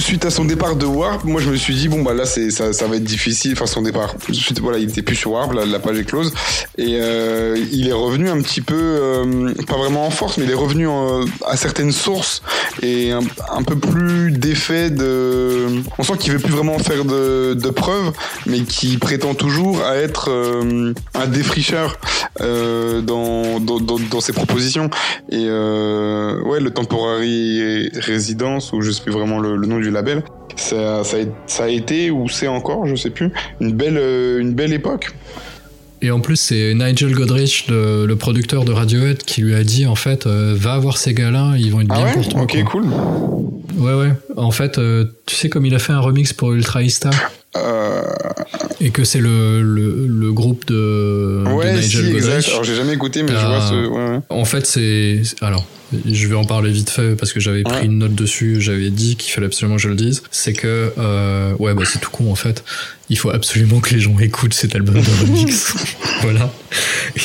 suite à son départ de Warp, moi je me suis dit bon bah là c'est ça, ça va être difficile. Enfin son départ, Suite- voilà, il était plus sur Warp, la, la page est close et euh, il est revenu un petit peu, euh, pas vraiment en force, mais il est revenu en- à certaines sources et un, peu plus d'effet de. On sent qu'il veut plus vraiment faire de, de preuves, mais qui prétend toujours à être euh, un défricheur euh, dans, dans, dans, dans ses propositions. Et euh, ouais, le Temporary Residence, ou je sais plus vraiment le, le nom du label, ça, ça, a, ça a été, ou c'est encore, je sais plus, une belle, euh, une belle époque. Et en plus, c'est Nigel Godrich, le, le producteur de Radiohead, qui lui a dit en fait, euh, va voir ces gars-là, ils vont être Ah bien ouais pour toi. Ok, quoi. cool. Ouais, ouais. En fait, euh, tu sais comme il a fait un remix pour Ultra Ista Euh, et que c'est le, le, le groupe de, de ouais, si, Nigel exact. Godrich. Alors j'ai jamais écouté, mais je vois ce. Ouais, ouais. En fait, c'est alors. Je vais en parler vite fait parce que j'avais pris une note dessus, j'avais dit qu'il fallait absolument que je le dise. C'est que, euh, ouais, bah c'est tout con en fait. Il faut absolument que les gens écoutent cet album de remix. voilà.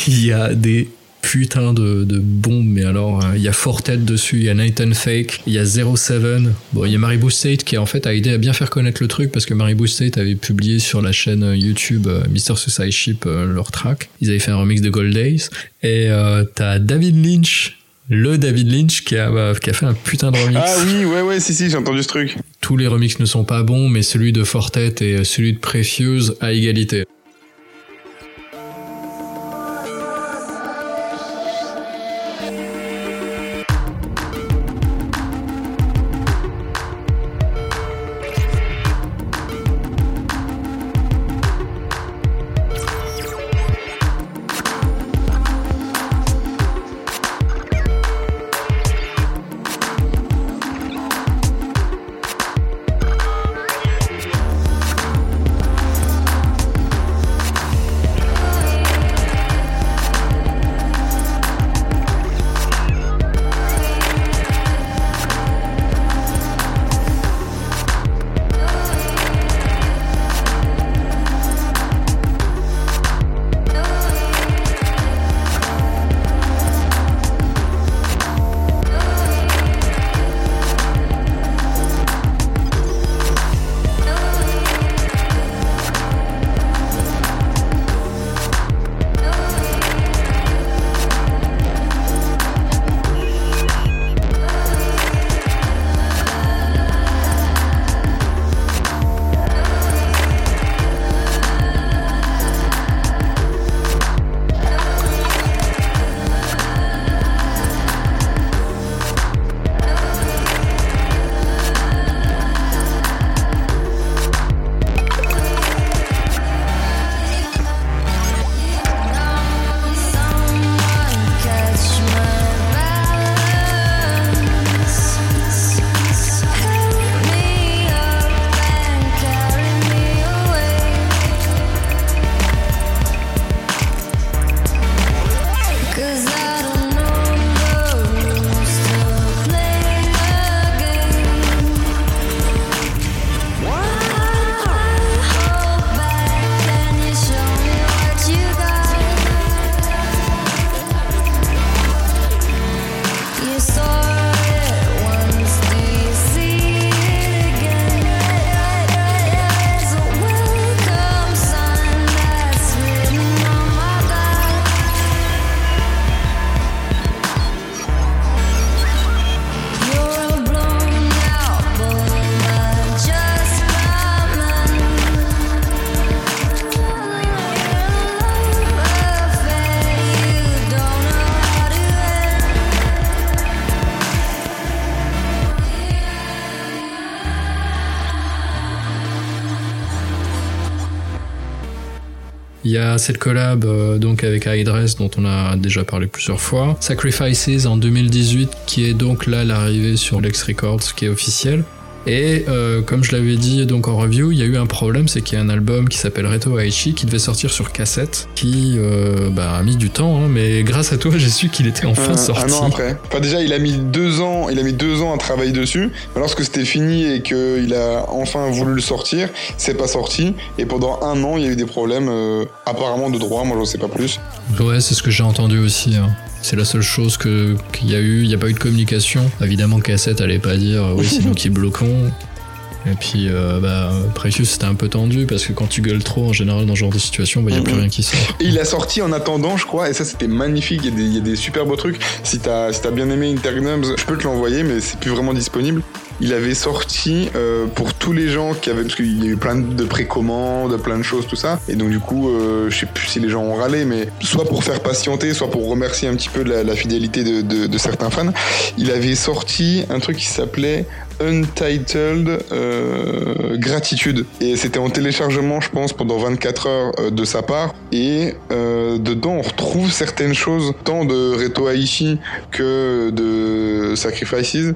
Il y a des putains de, de bombes, mais alors, euh, il y a Fortet dessus, il y a Night and Fake, il y a Zero Seven. Bon, il y a Maribou State qui en fait a aidé à bien faire connaître le truc parce que Maribou State avait publié sur la chaîne YouTube euh, Mr. Suicide Ship euh, leur track. Ils avaient fait un remix de Gold Days. Et euh, t'as David Lynch, le David Lynch qui a, bah, qui a fait un putain de remix. Ah oui, ouais, ouais, si, si, j'ai entendu ce truc. Tous les remixes ne sont pas bons, mais celui de Fortet et celui de Precious à égalité. Cette collab euh, donc avec Hydress dont on a déjà parlé plusieurs fois. Sacrifices en 2018 qui est donc là l'arrivée sur Lex Records qui est officiel. Et euh, comme je l'avais dit donc en review, il y a eu un problème, c'est qu'il y a un album qui s'appelle Reto Aichi qui devait sortir sur cassette, qui euh, bah, a mis du temps, hein, mais grâce à toi j'ai su qu'il était enfin un, sorti. un an après. Enfin déjà il a mis deux ans, il a mis deux ans à travailler dessus. Mais lorsque c'était fini et qu'il a enfin voulu le sortir, c'est pas sorti. Et pendant un an il y a eu des problèmes euh, apparemment de droit. Moi je sais pas plus. Ouais, c'est ce que j'ai entendu aussi. hein. C'est la seule chose qu'il y a eu. Il n'y a pas eu de communication. Évidemment, cassette allait pas dire oui, c'est nous qui bloquons. Et puis, euh, bah, Precious c'était un peu tendu parce que quand tu gueules trop, en général, dans ce genre de situation, bah, il n'y a plus rien qui sort. Et il a sorti en attendant, je crois, et ça c'était magnifique. Il y, a des, il y a des super beaux trucs. Si t'as si bien aimé Intergnums, je peux te l'envoyer, mais c'est plus vraiment disponible. Il avait sorti euh, pour tous les gens qui avaient, parce qu'il y a eu plein de précommandes, plein de choses, tout ça. Et donc du coup, euh, je sais plus si les gens ont râlé, mais soit pour faire patienter, soit pour remercier un petit peu la, la fidélité de, de- de certains fans, il avait sorti un truc qui s'appelait Untitled euh, Gratitude. Et c'était en téléchargement, je pense, pendant 24 heures euh, de sa part. Et euh, dedans, on retrouve certaines choses, tant de Reto Aichi que de Sacrifices.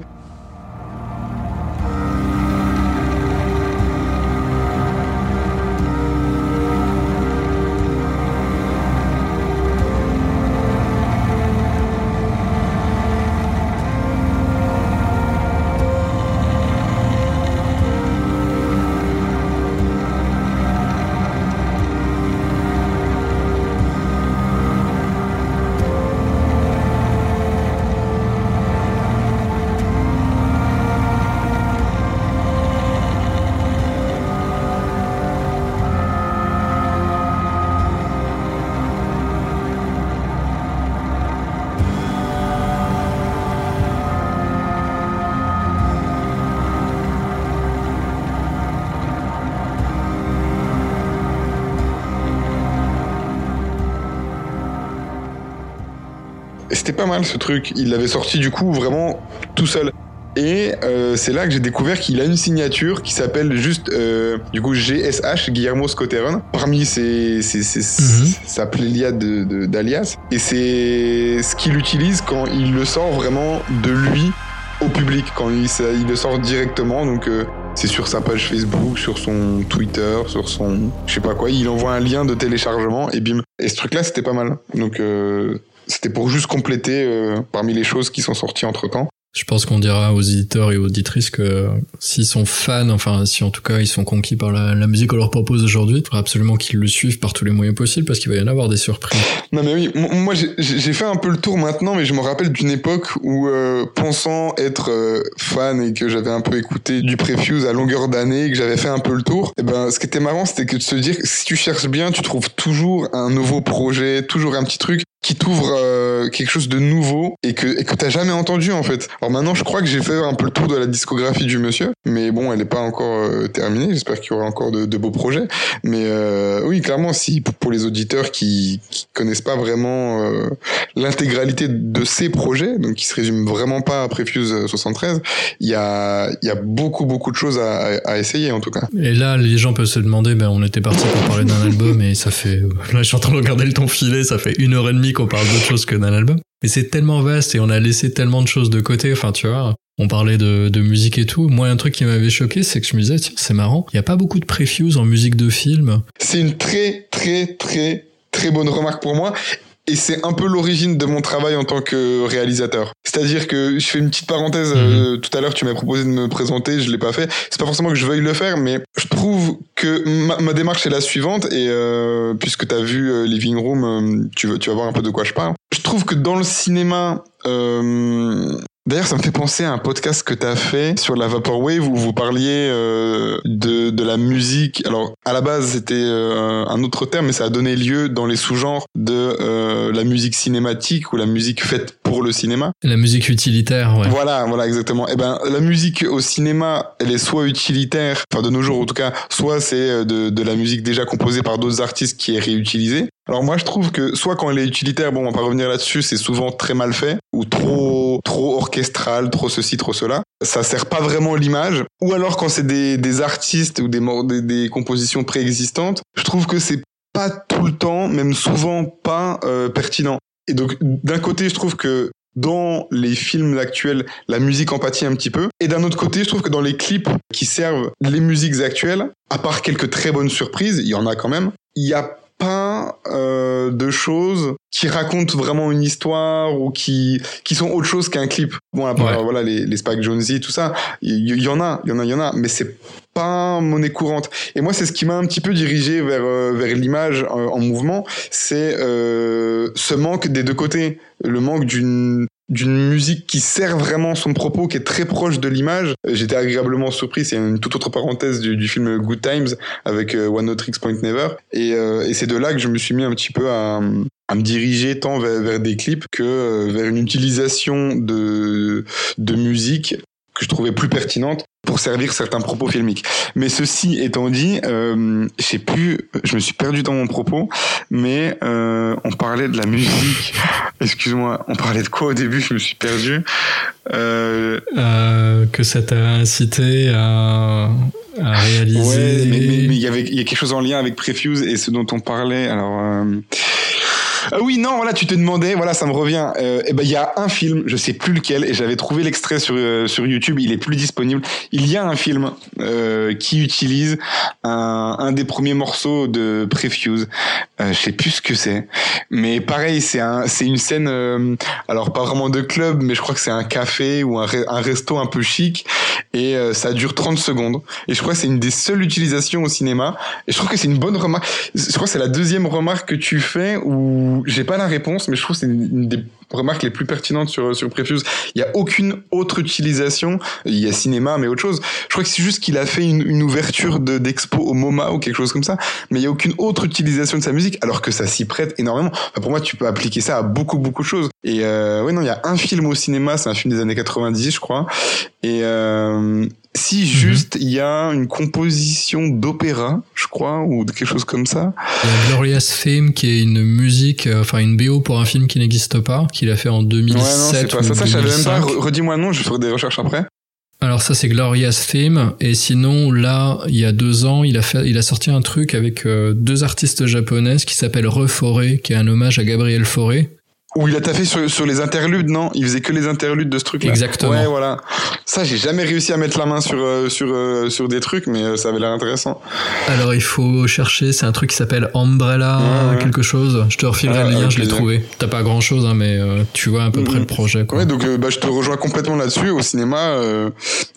Mal ce truc. Il l'avait sorti du coup vraiment tout seul. Et euh, c'est là que j'ai découvert qu'il a une signature qui s'appelle juste euh, du coup GSH Guillermo Scotteron parmi ses, ses, ses- Mhm. sa pléiade de- de- d'alias. Et c'est ce qu'il utilise quand il le sort vraiment de lui au public, quand il, ça- il le sort directement. Donc euh, c'est sur sa page Facebook, sur son Twitter, sur son je sais pas quoi. Il envoie un lien de téléchargement et bim. Et ce truc-là, c'était pas mal. Donc c'était pour juste compléter euh, parmi les choses qui sont sorties entre temps. Je pense qu'on dira aux éditeurs et aux auditrices que s'ils sont fans, enfin si en tout cas ils sont conquis par la, la musique qu'on leur propose aujourd'hui, il faudra absolument qu'ils le suivent par tous les moyens possibles parce qu'il va y en avoir des surprises. Non mais oui, moi j'ai- fait un peu le tour maintenant, mais je me rappelle d'une époque où, euh, pensant être euh, fan et que j'avais un peu écouté du Prefuse à longueur d'année, que j'avais fait un peu le tour, et ben ce qui était marrant, c'était que de se dire que si tu cherches bien, tu trouves toujours un nouveau projet, toujours un petit truc qui t'ouvre euh, quelque chose de nouveau et que et que t'as jamais entendu en fait. Alors maintenant, je crois que j'ai fait un peu le tour de la discographie du monsieur, mais bon, elle est pas encore euh, terminée. J'espère qu'il y aura encore de, de beaux projets. Mais euh, oui, clairement, si pour, les auditeurs qui, qui connaissent pas vraiment euh, l'intégralité de ces projets, donc qui se résument vraiment pas à Prefuse 73, il y a il y a beaucoup beaucoup de choses à, à, à essayer en tout cas. Et là, les gens peuvent se demander, ben on était parti pour parler d'un album et ça fait, là je suis en train de regarder le temps filer, ça fait une heure et demie qu'on parle d'autre chose que d'un album. Mais c'est tellement vaste et on a laissé tellement de choses de côté, enfin tu vois. On parlait de, de musique et tout. Moi, un truc qui m'avait choqué, c'est que je me disais, tiens, c'est marrant, il n'y a pas beaucoup de previews en musique de film. C'est une très très très très bonne remarque pour moi. Et c'est un peu l'origine de mon travail en tant que réalisateur. C'est-à-dire que je fais une petite parenthèse. euh, tout à l'heure, tu m'as proposé de me présenter, je l'ai pas fait. C'est pas forcément que je veuille le faire, mais je trouve que ma, ma démarche est la suivante. Et euh, puisque tu as vu euh, Living Room, tu, vas, tu vas voir un peu de quoi je parle. Je trouve que dans le cinéma, euh, D'ailleurs, ça me fait penser à un podcast que tu as fait sur la Vaporwave où vous parliez euh, de, de la musique. Alors, à la base, c'était euh, un autre terme, mais ça a donné lieu dans les sous-genres de euh, la musique cinématique ou la musique faite pour le cinéma. La musique utilitaire, ouais. Voilà, voilà, exactement. Et ben, la musique au cinéma, elle est soit utilitaire, enfin de nos jours en tout cas, soit c'est euh, de, de la musique déjà composée par d'autres artistes qui est réutilisée. Alors moi, je trouve que soit quand elle est utilitaire, bon, on va pas revenir là-dessus, c'est souvent très mal fait ou trop, trop orchestral, trop ceci, trop cela. Ça sert pas vraiment l'image. Ou alors quand c'est des, des artistes ou des, des, compositions préexistantes, je trouve que c'est pas tout le temps, même souvent pas euh, pertinent. Et donc d'un côté, je trouve que dans les films actuels, la musique empathie un petit peu. Et d'un autre côté, je trouve que dans les clips qui servent les musiques actuelles, à part quelques très bonnes surprises, il y en a quand même, il y a pas euh, de choses qui racontent vraiment une histoire ou qui qui sont autre chose qu'un clip. Bon, Ouais. voilà les, les Spike Jonze, tout ça, il y, y en a, il y en a, il y en a, mais c'est pas monnaie courante. Et moi, c'est ce qui m'a un petit peu dirigé vers euh, vers l'image euh, en mouvement, c'est euh, ce manque des deux côtés, le manque d'une d'une musique qui sert vraiment son propos, qui est très proche de l'image. J'étais agréablement surpris, c'est une toute autre parenthèse du, film Good Times avec euh, One Point Never. Et, euh, et c'est de là que je me suis mis un petit peu à, à me diriger tant vers, vers des clips que euh, vers une utilisation de, de musique que je trouvais plus pertinente pour servir certains propos filmiques. Mais ceci étant dit, euh, je sais plus, je me suis perdu dans mon propos, mais euh, on parlait de la musique. Excuse-moi, on parlait de quoi au début? Je me suis perdu. Euh, Euh, que ça t'a incité à, à réaliser. ouais, mais il y avait il y a quelque chose en lien avec Prefuse et ce dont on parlait. Alors. Ah oui, non, voilà, tu te demandais, voilà, ça me revient. Euh, eh ben, il y a un film, je sais plus lequel, et j'avais trouvé l'extrait sur euh, sur YouTube. Il est plus disponible. Il y a un film euh, qui utilise un, un des premiers morceaux de Prefuse. Euh, je sais plus ce que c'est, mais pareil, c'est un, c'est une scène. euh, alors pas vraiment de club, mais je crois que c'est un café ou un, un resto un peu chic, et euh, ça dure 30 secondes. Et je crois que c'est une des seules utilisations au cinéma. Et je trouve que c'est une bonne remarque. Je crois que c'est la deuxième remarque que tu fais où j'ai pas la réponse, mais je trouve que c'est une des remarques les plus pertinentes sur, sur Prefuse. Il y a aucune autre utilisation. Il y a cinéma, mais autre chose. Je crois que c'est juste qu'il a fait une, une ouverture de, d'expo au MoMA ou quelque chose comme ça. Mais il y a aucune autre utilisation de sa musique, alors que ça s'y prête énormément. Pour moi, tu peux appliquer ça à beaucoup, beaucoup de choses. Et euh, ouais, non, il y a un film au cinéma, c'est un film des années 90, je crois. Et euh, si juste il y a une composition d'opéra, je crois, ou de quelque chose comme ça. Il y a Glorious Theme qui est une musique, euh, enfin une BO pour un film qui n'existe pas, qu'il a fait en Ouais, non, 2007 pas ou ça. Ça, je savais même pas. 2005. Re- Redis-moi nom, je ferai des recherches après. Alors ça c'est Glorious Theme et sinon là il y a deux ans il a fait il a sorti un truc avec euh, deux artistes japonaises qui s'appelle Reforé qui est un hommage à Gabriel Fauré. Ou il a taffé sur, sur les interludes, non? Il faisait que les interludes de ce truc-là. Exactement. Ouais, voilà. Ça, j'ai jamais réussi à mettre la main sur euh, sur euh, sur des trucs, mais euh, ça avait l'air intéressant. Alors il faut chercher c'est un truc qui s'appelle Umbrella Ouais, ouais. quelque chose. Je te refilerai Ouais, le lien je l'ai trouvé. T'as pas grand chose hein, mais euh, tu vois à peu Mhm. près le projet quoi. Ouais, donc bah, je te rejoins complètement là-dessus au cinéma. euh,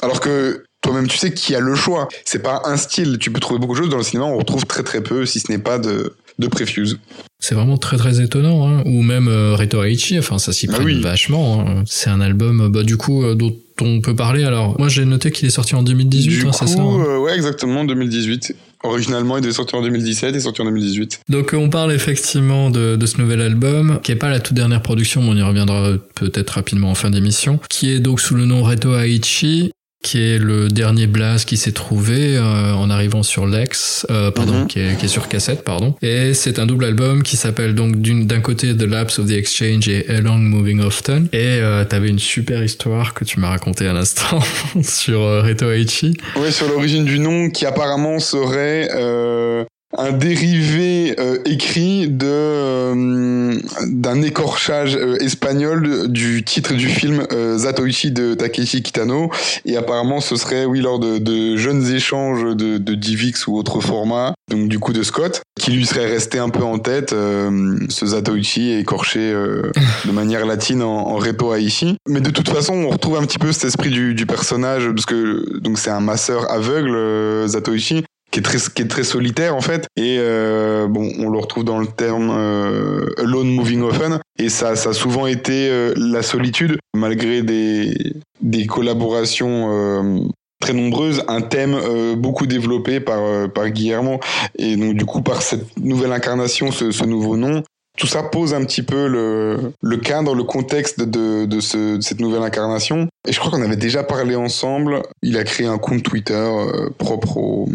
alors que toi-même, tu sais qu'il y a le choix. C'est pas un style. Tu peux trouver beaucoup de choses dans le cinéma. On retrouve très très peu, si ce n'est pas de de Prefuse. C'est vraiment très très étonnant, hein. ou même euh, Reto Aichi, enfin ça s'y Bah prête oui. vachement. hein. C'est un album, euh, bah du coup, euh, dont on peut parler. Alors, moi j'ai noté qu'il est sorti en 2018, du hein, c'est ça. hein. euh, ouais, exactement, 2018. Originalement, il devait sortir en 2017 et sorti en 2018. Donc on parle effectivement de, de ce nouvel album, qui est pas la toute dernière production, mais on y reviendra peut-être rapidement en fin d'émission, qui est donc sous le nom Reto Aichi, qui est le dernier blast qui s'est trouvé euh, en arrivant sur Lex, euh, pardon, Mhm. qui, est, qui est sur cassette, pardon. Et c'est un double album qui s'appelle donc d'un côté The Lapse of the Exchange et Along Moving Often. Et euh, t'avais une super histoire que tu m'as racontée à l'instant sur euh, Reto Aichi. Ouais, sur l'origine du nom, qui apparemment serait euh, un dérivé euh, écrit de euh, d'un écorchage euh, espagnol du titre du film euh, Zatoichi de Takeshi Kitano. Et apparemment, ce serait, oui, lors de, de jeunes échanges de, de Divix ou autre format, donc du coup de Scott, qui lui serait resté un peu en tête euh, ce Zatoichi écorché euh, de manière latine en, en Reto Aichi. Mais de toute façon, on retrouve un petit peu cet esprit du, du personnage, parce que donc c'est un masseur aveugle, euh, Zatoichi, qui est très qui est très solitaire en fait et euh, bon on le retrouve dans le terme euh, alone moving often et ça ça a souvent été euh, la solitude malgré des des collaborations euh, très nombreuses, un thème euh, beaucoup développé par euh, par Guillermo et donc du coup par cette nouvelle incarnation, ce, ce nouveau nom, tout ça pose un petit peu le, le cadre, le contexte de, de, ce, de cette nouvelle incarnation. Et je crois qu'on avait déjà parlé ensemble. Il a créé un compte Twitter propre au,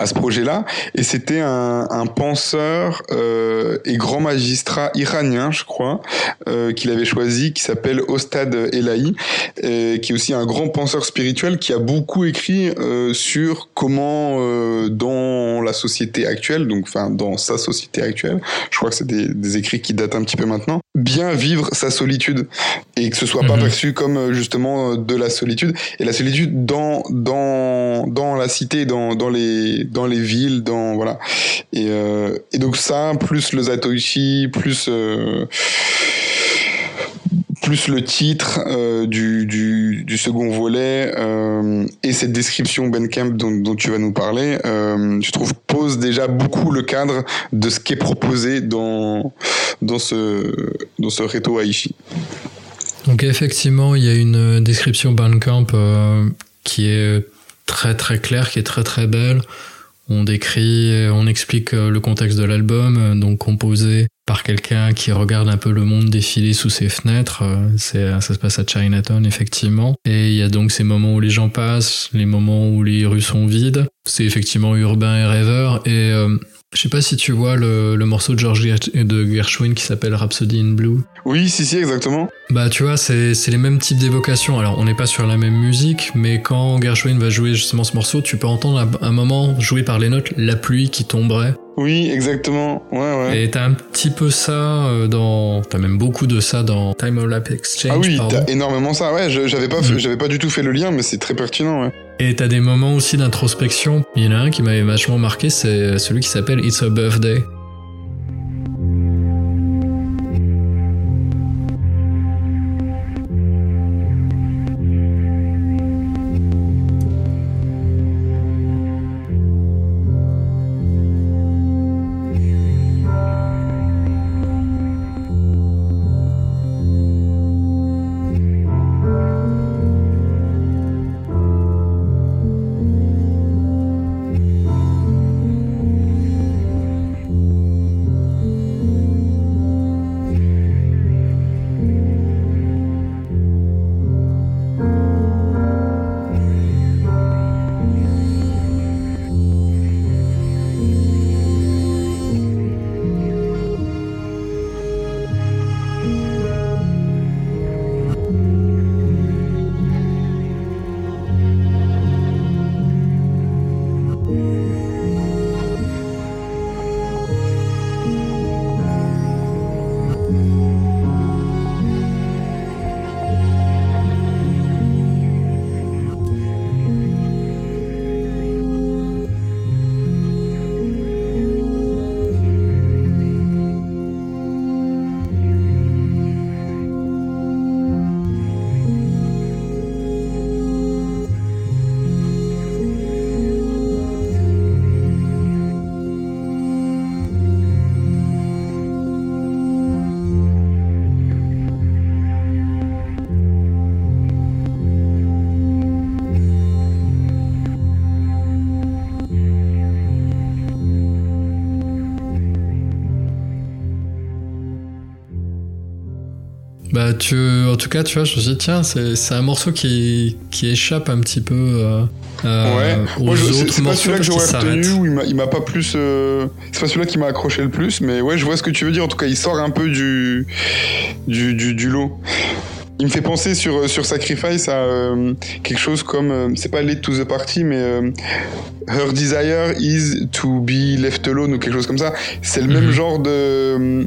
à ce projet-là. Et c'était un, un penseur euh, et grand magistrat iranien, je crois, euh, qu'il avait choisi, qui s'appelle Ostad Elahi, euh, qui est aussi un grand penseur spirituel qui a beaucoup écrit euh, sur comment euh, dans la société actuelle, donc enfin dans sa société actuelle, je crois que c'est des, des écrits qui datent un petit peu maintenant, bien vivre sa solitude et que ce soit pas Mhm. perçu comme euh, justement euh, de la solitude et la solitude dans dans dans la cité dans dans les dans les villes dans voilà et euh, et donc ça plus le Zatoichi plus euh, plus le titre euh, du, du, second volet et cette description Bandcamp dont, dont tu vas nous parler, je trouve pose déjà beaucoup le cadre de ce qui est proposé dans dans ce dans ce Reto Aishi. Donc effectivement, il y a une description euh, qui est très très claire, qui est très très belle. On décrit, on explique euh, le contexte de l'album, euh, donc composé par quelqu'un qui regarde un peu le monde défiler sous ses fenêtres. euh, C'est, ça se passe à Chinatown, effectivement. Et il y a donc ces moments où les gens passent, les moments où les rues sont vides. C'est effectivement urbain et rêveur. Et euh, je sais pas si tu vois le, le morceau de George de Gershwin qui s'appelle Rhapsody in Blue. Oui, si si exactement. Bah tu vois, c'est c'est les mêmes types d'évocations. Alors on n'est pas sur la même musique, mais quand Gershwin va jouer justement ce morceau, tu peux entendre à un moment joué par les notes la pluie qui tomberait. Oui, exactement. Ouais ouais. Et t'as un petit peu ça euh, dans... T'as même beaucoup de ça dans Time Lap Exchange, ah oui, t'as énormément ça. Ouais, j'avais pas Mhm. j'avais pas du tout fait le lien, mais c'est très pertinent. Ouais. Et t'as des moments aussi d'introspection. Il y en a un qui m'avait vachement marqué, c'est celui qui s'appelle It's a Birthday. Tu, en tout cas, tu vois, je me suis dit, tiens, c'est un morceau qui, qui échappe un petit peu euh, euh, ouais. aux Moi, je- c'est autres c'est pas morceaux celui-là que j'aurais retenu il m'a- pas plus. euh, C'est pas celui-là qui m'a accroché le plus, mais ouais, je vois ce que tu veux dire. En tout cas, il sort un peu du du, du, du lot. Il me fait penser sur, sur Sacrifice à euh, quelque chose comme, euh, c'est pas Late to the Party, mais euh, Her Desire is to be left alone ou quelque chose comme ça. C'est le même Mhm. genre de, euh,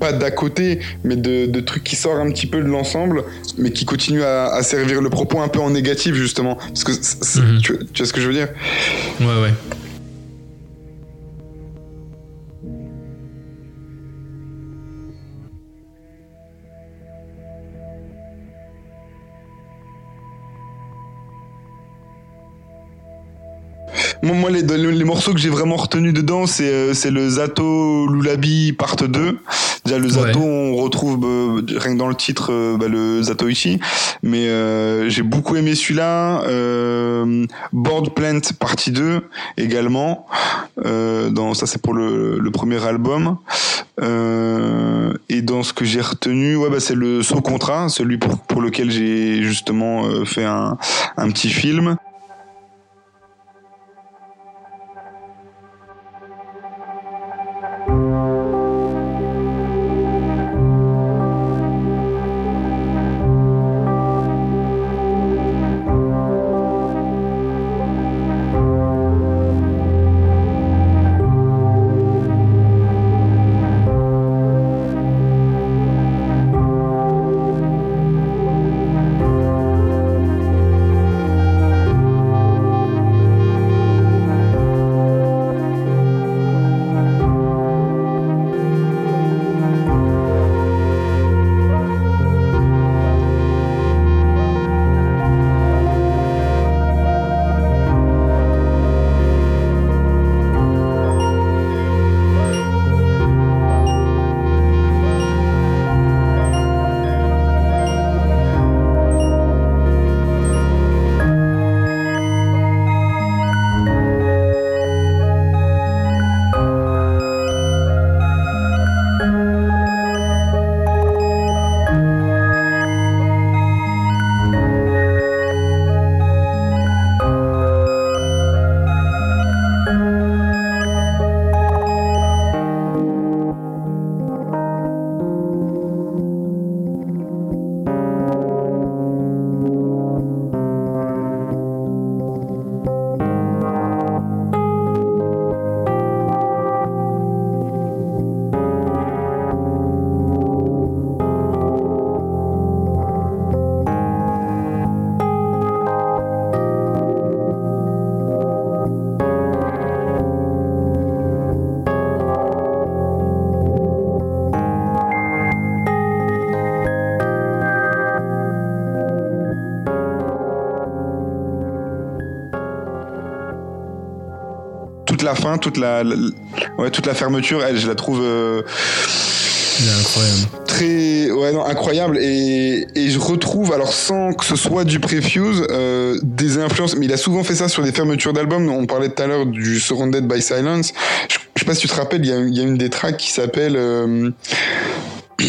pas d'à côté, mais de, de truc qui sort un petit peu de l'ensemble, mais qui continue à, à servir le propos un peu en négatif justement. Parce que Mhm. tu, tu vois ce que je veux dire? Ouais, ouais. Moi, les, les morceaux que j'ai vraiment retenus dedans, c'est euh, c'est le Zato Lulabi part 2. Déjà, le Zato, Ouais. on retrouve euh, rien que dans le titre euh, bah, le Zatoichi. Mais euh, j'ai beaucoup aimé celui-là. Euh, Board Plant partie 2 également. Euh, dans, ça, c'est pour le, le premier album. Euh, et dans ce que j'ai retenu, ouais, bah, c'est le Saut Contrat, celui pour, pour lequel j'ai justement euh, fait un, un petit film. Toute la ouais, toute la fermeture, elle, je la trouve euh, incroyable. très, ouais, non, incroyable. Et, et je retrouve, alors sans que ce soit du Prefuse, euh, des influences. Mais il a souvent fait ça sur des fermetures d'albums. On parlait tout à l'heure du Surrounded by Silence. Je, je sais pas si tu te rappelles, il y a, il y a une des tracks qui s'appelle. euh,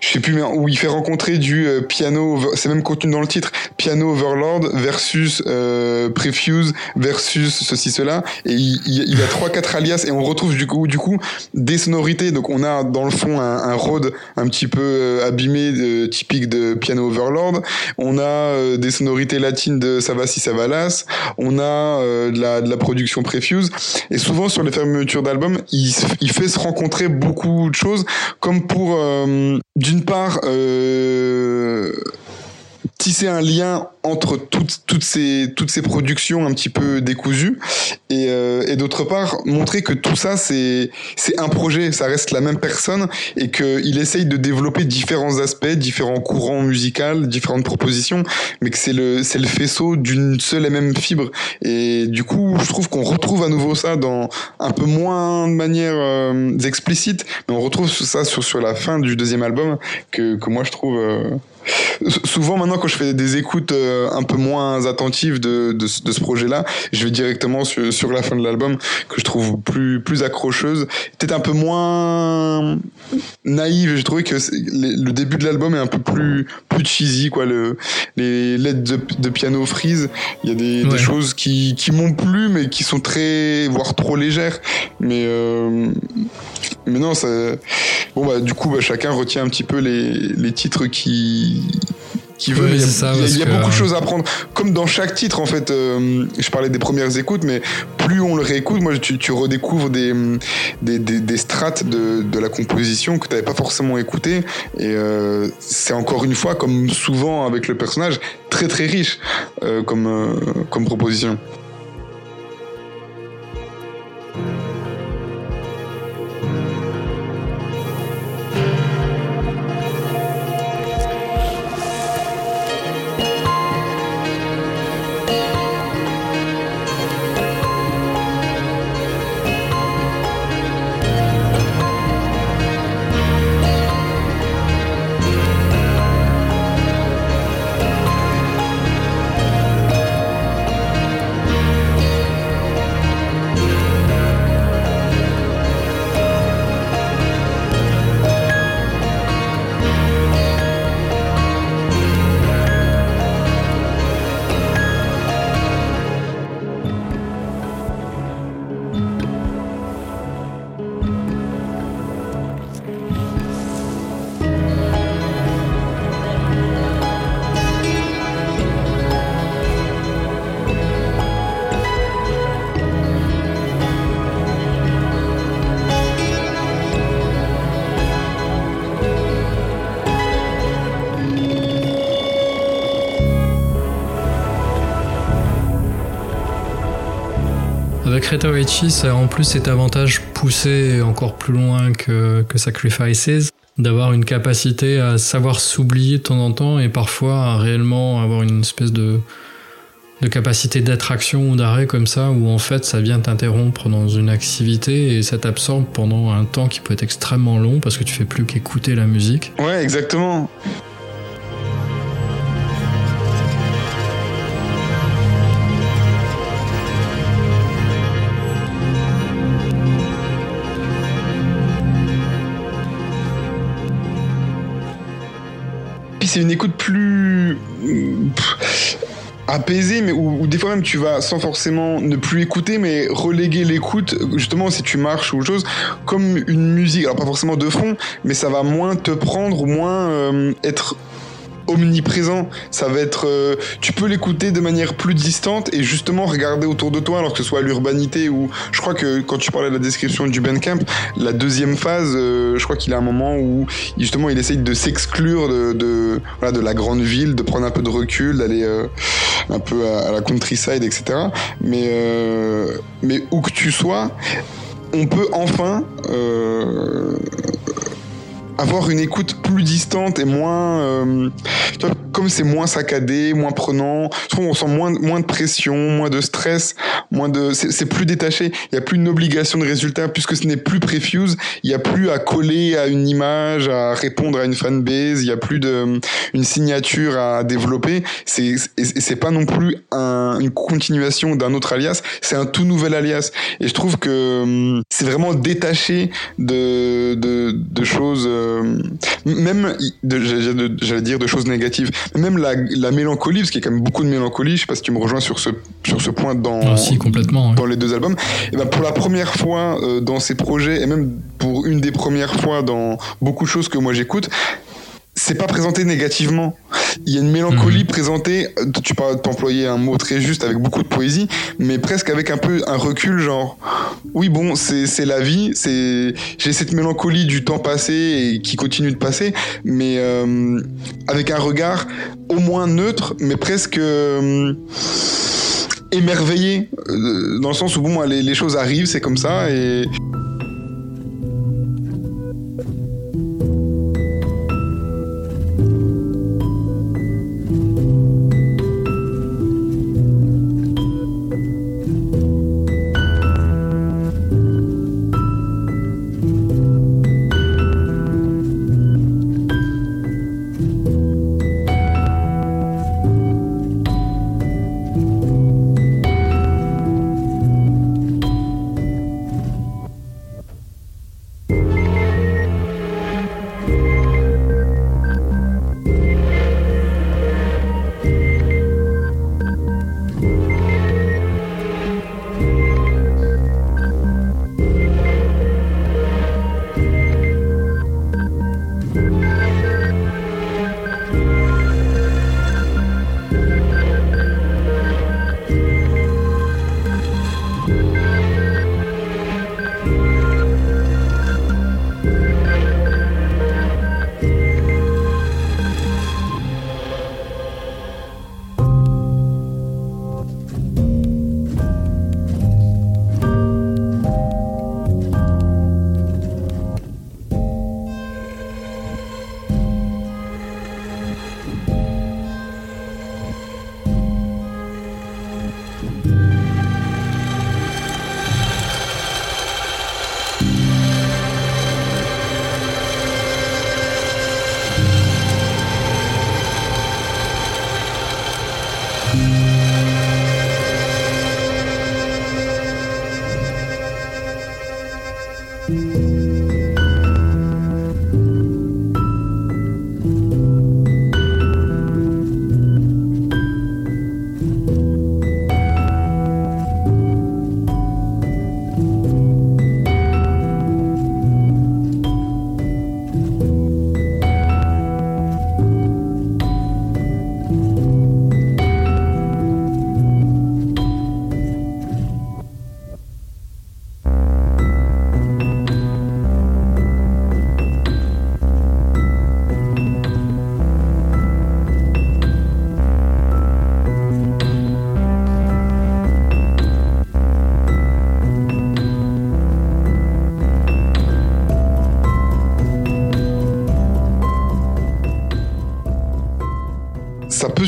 je sais plus mais où il fait rencontrer du euh, piano c'est même contenu dans le titre piano overlord versus euh, prefuse versus ceci cela. Et il, il a trois quatre alias et on retrouve du coup du coup des sonorités. Donc on a dans le fond un, un Rhodes un petit peu euh, abîmé de, typique de piano overlord. On a euh, des sonorités latines de Savas Savalas on a euh, de la de la production prefuse. Et souvent sur les fermetures d'albums il, il fait se rencontrer beaucoup de choses. Comme pour euh, d'une part euh, tisser un lien entre toutes, toutes, ces, toutes ces productions un petit peu décousues et, euh, et d'autre part montrer que tout ça c'est un projet, ça reste la même personne et qu'il essaye de développer différents aspects, différents courants musicaux, différentes propositions, mais que c'est le, le faisceau d'une seule et même fibre. Et du coup, je trouve qu'on retrouve à nouveau ça dans un peu moins de manière euh, explicite, mais on retrouve ça sur, sur la fin du deuxième album que, que moi je trouve... euh, Souvent maintenant quand je fais des écoutes euh, un peu moins attentives de, de, ce- de ce projet-là, je vais directement sur, sur la fin de l'album que je trouve plus plus accrocheuse, peut-être un peu moins naïve. J'ai trouvé que le début de l'album est un peu plus plus cheesy quoi. Le, les lettres de, de piano freeze, il y a des, Ouais. des choses qui qui m'ont plu mais qui sont très voire trop légères. Mais euh, mais non, ça, bon bah du coup bah, chacun retient un petit peu les, les titres qui qui veut. Ouais, mais il y a, ça, il y beaucoup de euh, choses à apprendre. Comme dans chaque titre en fait. euh, je parlais des premières écoutes, mais plus on le réécoute, moi tu, tu redécouvres des des, des, des strates de, de la composition que tu n'avais pas forcément écouté. Et euh, c'est encore une fois, comme souvent avec le personnage, très très riche euh, comme comme proposition. Ça a en plus cet avantage poussé encore plus loin que, que Sacrifices, d'avoir une capacité à savoir s'oublier de temps en temps et parfois à réellement avoir une espèce de, de capacité d'attraction ou d'arrêt comme ça, où en fait ça vient t'interrompre dans une activité et ça t'absorbe pendant un temps qui peut être extrêmement long parce que tu fais plus qu'écouter la musique. Ouais, exactement. C'est une écoute plus apaisée, mais où des fois même tu vas sans forcément ne plus écouter, mais reléguer l'écoute, justement si tu marches ou chose, comme une musique. Alors pas forcément de fond, mais ça va moins te prendre ou moins euh, être omniprésent. Ça va être, euh, tu peux l'écouter de manière plus distante et justement regarder autour de toi, alors que ce soit l'urbanité ou, je crois que quand tu parlais de la description du Bandcamp, la deuxième phase, euh, je crois qu'il a un moment où justement il essaye de s'exclure de, de, voilà, de la grande ville, de prendre un peu de recul, d'aller euh, un peu à, à la countryside, etc. Mais, euh, mais où que tu sois, on peut enfin euh, avoir une écoute plus distante et moins euh, comme c'est moins saccadé moins prenant je trouve on sent moins moins de pression moins de stress moins de, c'est plus détaché. Il y a plus une obligation de résultat puisque ce n'est plus Prefuse. Il y a plus à coller à une image, à répondre à une fanbase. Il y a plus de une signature à développer. C'est c'est pas non plus un- une continuation d'un autre alias. C'est un tout nouvel alias. Et je trouve que hum, c'est vraiment détaché de de, de choses, euh, même j'allais dire de choses négatives. Même la, la mélancolie, parce qu'il y a quand même beaucoup de mélancolie. Je sais pas si tu me rejoins sur ce sur ce point dans Ah, si, complètement. dans les deux albums. Et ben pour la première fois euh, dans ces projets et même pour une des premières fois dans beaucoup de choses que moi j'écoute, c'est pas présenté négativement. Il y a une mélancolie présentée. euh, Tu parles d'employer un mot très juste avec beaucoup de poésie, mais presque avec un peu un recul, genre oui bon c'est c'est la vie, c'est j'ai cette mélancolie du temps passé et qui continue de passer, mais euh, avec un regard au moins neutre, mais presque euh, émerveillé euh, dans le sens où bon les, les choses arrivent c'est comme ça et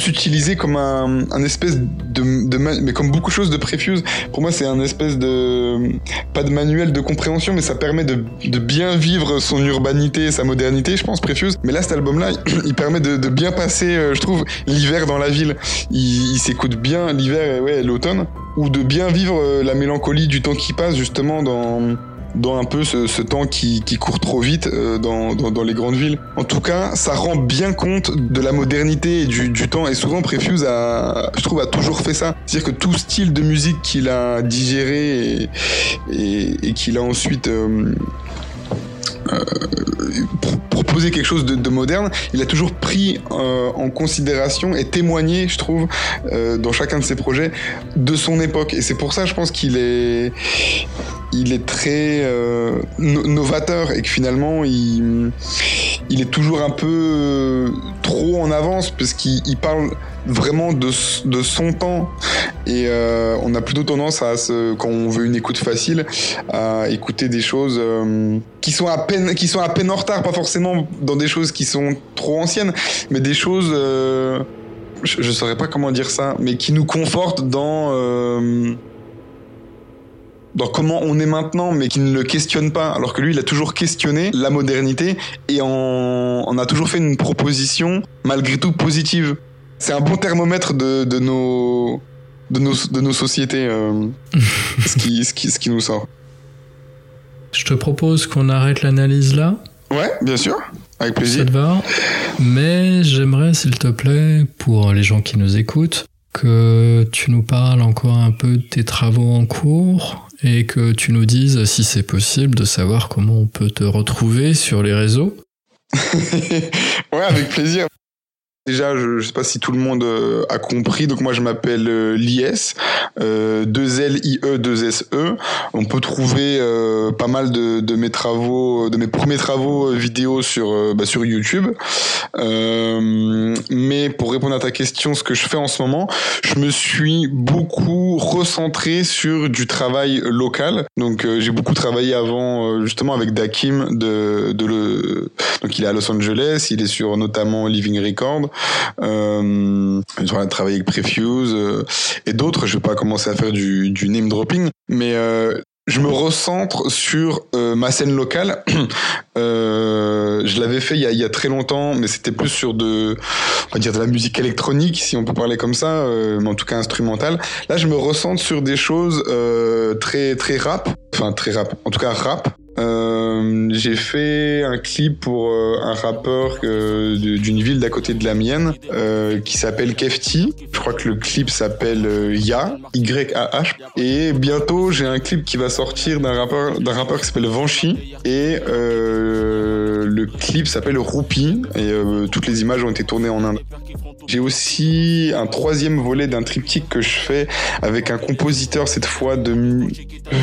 s'utiliser comme un, espèce de, de ma- mais comme beaucoup de choses de Prefuse. Pour moi, c'est un espèce de pas de manuel de compréhension, mais ça permet de, bien vivre son urbanité sa modernité, je pense Prefuse. Mais là, cet album-là, il permet de, bien passer, euh, je trouve, l'hiver dans la ville. Il, il s'écoute bien l'hiver et ouais, l'automne, ou de bien vivre euh, la mélancolie du temps qui passe justement dans dans un peu ce, temps qui, court trop vite euh, dans, dans, les grandes villes. En tout cas, ça rend bien compte de la modernité et du, temps. Et souvent, Prefuse a, je trouve, a toujours fait ça. C'est-à-dire que tout style de musique qu'il a digéré et, qu'il a ensuite euh, euh, quelque chose de, de moderne, il a toujours pris euh, en considération et témoigné, je trouve, dans chacun de ses projets, de son époque. Et c'est pour ça, je pense qu'il est, il est très euh, no- novateur et que finalement, il, il est toujours un peu euh, trop en avance parce qu'il il parle vraiment de, de son temps. Et euh, on a plutôt tendance à quand on veut une écoute facile à écouter des choses qui sont à peine qui sont à peine en retard pas forcément dans des choses qui sont trop anciennes mais des choses je, je saurais pas comment dire ça mais qui nous confortent dans dans comment on est maintenant, mais qui ne le questionne pas, alors que lui, il a toujours questionné la modernité et on a toujours fait une proposition malgré tout positive. C'est un bon thermomètre de, de nos de nos de nos sociétés, euh, ce qui ce qui ce qui nous sort. Je te propose qu'on arrête l'analyse là. Ouais, bien sûr, avec Ça plaisir. te va Mais j'aimerais, s'il te plaît, pour les gens qui nous écoutent, que tu nous parles encore un peu de tes travaux en cours et que tu nous dises si c'est possible de savoir comment on peut te retrouver sur les réseaux. ouais, avec plaisir. Déjà, je, je sais pas si tout le monde euh, a compris. Donc moi, je m'appelle euh, Lies, euh, 2 L I E 2 S E. On peut trouver euh, pas mal de, de mes travaux, de mes premiers travaux euh, vidéo sur euh, bah, sur YouTube. Euh, mais pour répondre à ta question, ce que je fais en ce moment, je me suis beaucoup recentré sur du travail local. Donc euh, j'ai beaucoup travaillé avant euh, justement avec Dakim de, de le donc il est à Los Angeles, il est sur notamment Living Record. Euh, j'ai travaillé avec Prefuse euh, et d'autres. Je vais pas commencer à faire du, name dropping, mais euh, je me recentre sur euh, ma scène locale. Je l'avais fait il y, a, très longtemps, mais c'était plus sur de, on va dire de la musique électronique, si on peut parler comme ça, mais en tout cas instrumentale. Là, je me recentre sur des choses très très rap, enfin très rap, en tout cas rap. Euh, j'ai fait un clip pour euh, un rappeur euh, d'une ville d'à côté de la mienne qui s'appelle Kefti. Je crois que le clip s'appelle Ya, Y-A-H. Et bientôt, j'ai un clip qui va sortir d'un rappeur, d'un rappeur qui s'appelle Vanchi. Et le clip s'appelle Roupi. Et toutes les images ont été tournées en Inde. J'ai aussi un troisième volet d'un triptyque que je fais avec un compositeur cette fois de...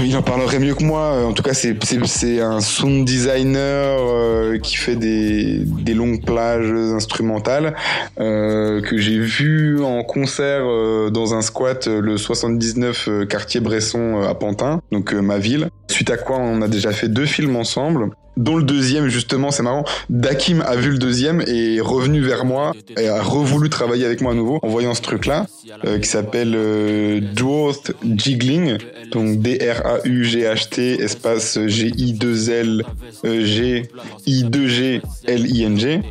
Il en parlerait mieux que moi. En tout cas, c'est c'est- un sound designer euh, qui fait des, longues plages instrumentales euh, que j'ai vu en concert euh, dans un squat le 79 euh, quartier Bresson à Pantin, donc ma ville. Suite à quoi on a déjà fait deux films ensemble dont le deuxième justement c'est marrant Dakim a vu le deuxième et est revenu vers moi et a revoulu travailler avec moi à nouveau en voyant ce truc là qui s'appelle euh, Dwarf Jiggling donc D R A U G H T espace G I 2 L euh, G I 2 G L I N G.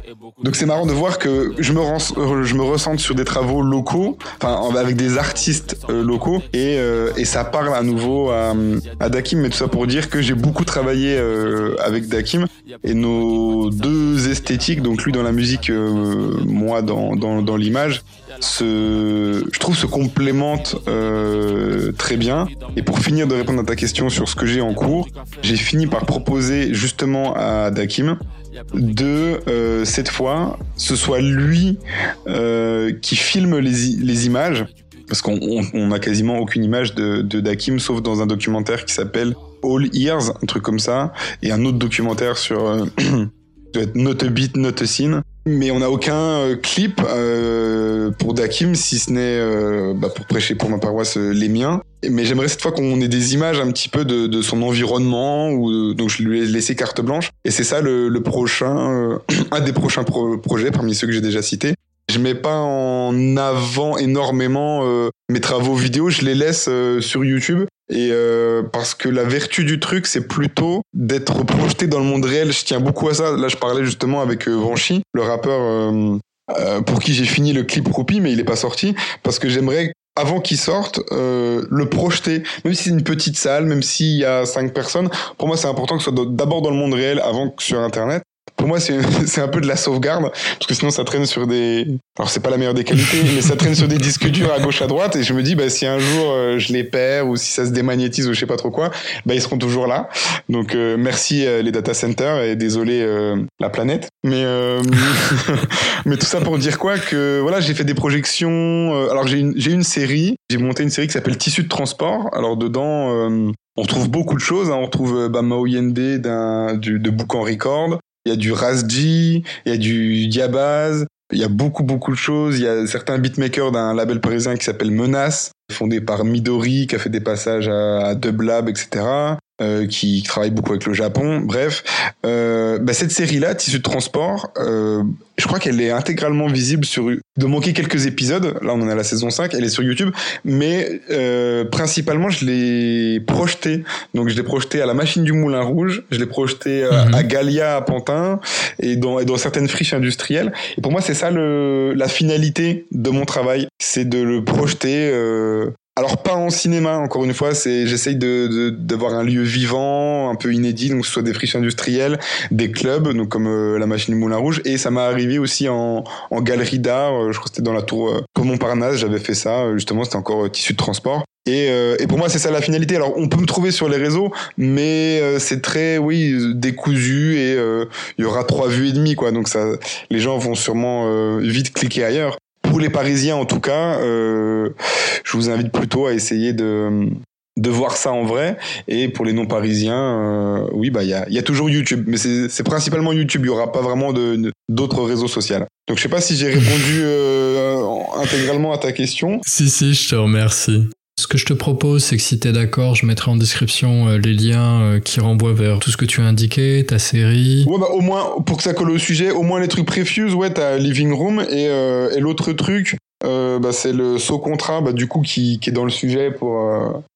Donc c'est marrant de voir que je me, rens- euh, je me ressente sur des travaux locaux, enfin en- avec des artistes euh, locaux, et, euh, et ça parle à nouveau à, à Dakim, mais tout ça pour dire que j'ai beaucoup travaillé euh, avec Dakim, et nos deux esthétiques, donc lui dans la musique, euh, moi dans, dans, dans l'image, je trouve se complémentent euh, très bien. Et pour finir de répondre à ta question sur ce que j'ai en cours, j'ai fini par proposer justement à Dakim de euh, cette fois ce soit lui qui filme les, les images parce qu'on on, on a quasiment aucune image de Dakim sauf dans un documentaire qui s'appelle All Ears un truc comme ça et un autre documentaire sur euh, doit être Not a Beat Not a Scene. Mais on n'a aucun euh, clip euh, pour Dakim si ce n'est bah, pour prêcher pour ma paroisse les miens. Mais j'aimerais cette fois qu'on ait des images un petit peu de, son environnement ou donc je lui ai laissé carte blanche. Et c'est ça le, prochain un des prochains pro- projets parmi ceux que j'ai déjà cités. Je mets pas en avant énormément mes travaux vidéo, je les laisse sur YouTube et euh, parce que la vertu du truc c'est plutôt d'être projeté dans le monde réel. Je tiens beaucoup à ça. Là, je parlais justement avec euh, Vanchi, le rappeur euh, euh, pour qui j'ai fini le clip Roupi, mais il est pas sorti parce que j'aimerais avant qu'il sorte, euh, le projeter, même si c'est une petite salle, même s'il y a cinq personnes, pour moi c'est important que ce soit d'abord dans le monde réel avant que sur Internet. Pour moi, c'est un peu de la sauvegarde, parce que sinon ça traîne sur des. Alors c'est pas la meilleure des qualités, mais ça traîne sur des disques durs à gauche à droite, et je me dis, bah si un jour euh, je les perds ou si ça se démagnétise ou je sais pas trop quoi, bah ils seront toujours là. Donc euh, merci euh, les data centers et désolé euh, la planète. Mais euh, mais tout ça pour dire quoi que voilà, j'ai fait des projections. alors j'ai une une série, j'ai monté une série qui s'appelle Tissu de transport. Alors dedans. on retrouve beaucoup de choses. hein. On retrouve bah, Mao Yende du, de Boucan Record. Il y a du Rasji, il y a du Diabaz. Il y a beaucoup beaucoup de choses. Il y a certains beatmakers d'un label parisien qui s'appelle Menace, fondé par Midori, qui a fait des passages à, à Dublab, etc. euh, qui travaille beaucoup avec le Japon. Bref, euh, bah, cette série-là, Tissu de transport, euh, je crois qu'elle est intégralement visible sur. De manquer quelques épisodes, là on en à la saison 5, elle est sur YouTube, mais euh, principalement je l'ai projetée. Donc je l'ai projetée à la machine du Moulin Rouge, je l'ai projetée à, Mhm. à Galia à Pantin et dans, et dans certaines friches industrielles. Et pour moi, c'est ça le, la finalité de mon travail, c'est de le projeter. Alors pas en cinéma, encore une fois, c'est j'essaye de d'avoir un lieu vivant, un peu inédit, donc que ce soit des friches industrielles, des clubs, donc comme euh, la machine du Moulin Rouge, et ça m'est arrivé aussi en, en galerie d'art. euh, je crois que c'était dans la tour euh, Tour Montparnasse, j'avais fait ça. euh, justement, c'était encore euh, tissu de transport. Et, euh, et pour moi, c'est ça la finalité. Alors, on peut me trouver sur les réseaux, mais euh, c'est très, oui, décousu et il y aura trois vues et demie, quoi. Donc ça, les gens vont sûrement vite cliquer ailleurs. Pour les Parisiens, en tout cas, euh, je vous invite plutôt à essayer de de voir ça en vrai. Et pour les non parisiens euh, oui bah il y a, y a toujours YouTube. Mais c'est principalement YouTube. Il y aura pas vraiment d'autres réseaux sociaux. Donc je sais pas si j'ai répondu euh, intégralement à ta question. Si, si, je te remercie. Ce que je te propose, c'est que si t'es d'accord, je mettrai en description euh, les liens euh, qui renvoient vers tout ce que tu as indiqué, ta série. Ouais, bah, au moins, pour que ça colle au sujet, au moins les trucs Prefuse, ouais, t'as Living Room, et, euh, et l'autre truc, bah, c'est le saut contrat, bah, du coup, qui, est dans le sujet pour,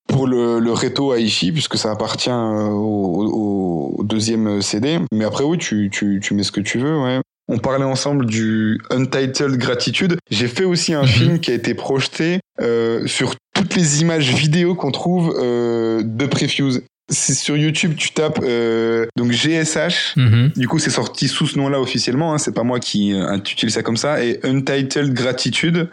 pour le, le Reto Aishi, puisque ça appartient au, au- deuxième CD. Mais après, oui, tu, tu mets ce que tu veux, ouais. On parlait ensemble du Untitled Gratitude. J'ai fait aussi un Mhm. film qui a été projeté euh, sur toutes les images vidéo qu'on trouve euh, de Prefuse. C'est sur YouTube, tu tapes euh, donc GSH. Mhm. Du coup, c'est sorti sous ce nom-là officiellement. Hein, c'est pas moi qui euh, intitule ça comme ça. Et Untitled Gratitude,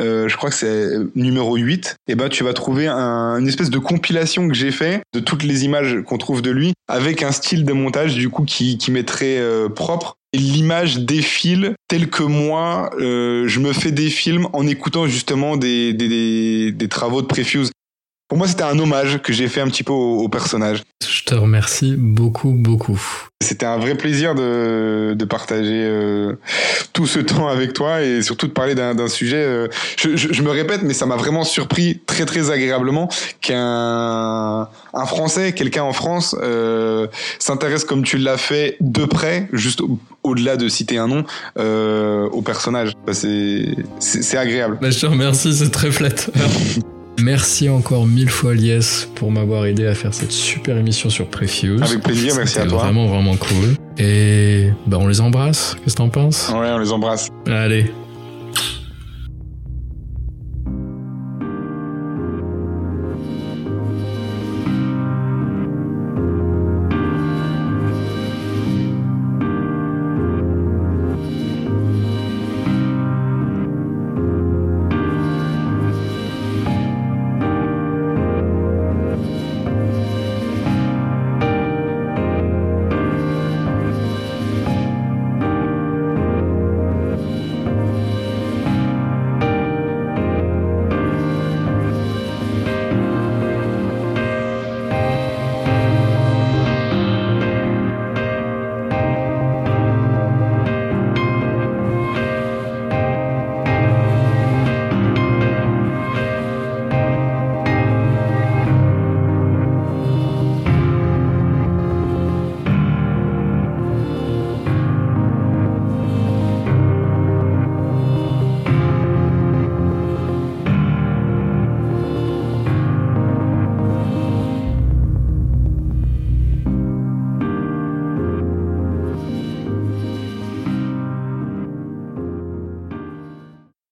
euh, je crois que c'est numéro 8. Et ben, tu vas trouver un- une espèce de compilation que j'ai fait de toutes les images qu'on trouve de lui, avec un style de montage du coup qui, qui m'est très euh, propre. L'image défile tel que moi, euh, je me fais des films en écoutant justement des, des, des, des travaux de Prefuse. Pour moi, c'était un hommage que j'ai fait un petit peu au, au personnage. Je te remercie beaucoup, beaucoup. C'était un vrai plaisir de, de partager euh, tout ce temps avec toi et surtout de parler d'un sujet. euh, je, je- je me répète, mais ça m'a vraiment surpris très très agréablement qu'un un Français, quelqu'un en France, euh, s'intéresse comme tu l'as fait de près, juste au- au-delà de citer un nom, euh, au personnage. Bah, c'est agréable. Bah, je te remercie, c'est très flatteur. Merci encore mille fois Lies pour m'avoir aidé à faire cette super émission sur Prefuse. Avec plaisir, merci à toi. Vraiment, vraiment cool. Et bah on les embrasse. Qu'est-ce que t'en penses? Ouais, on les embrasse. Allez,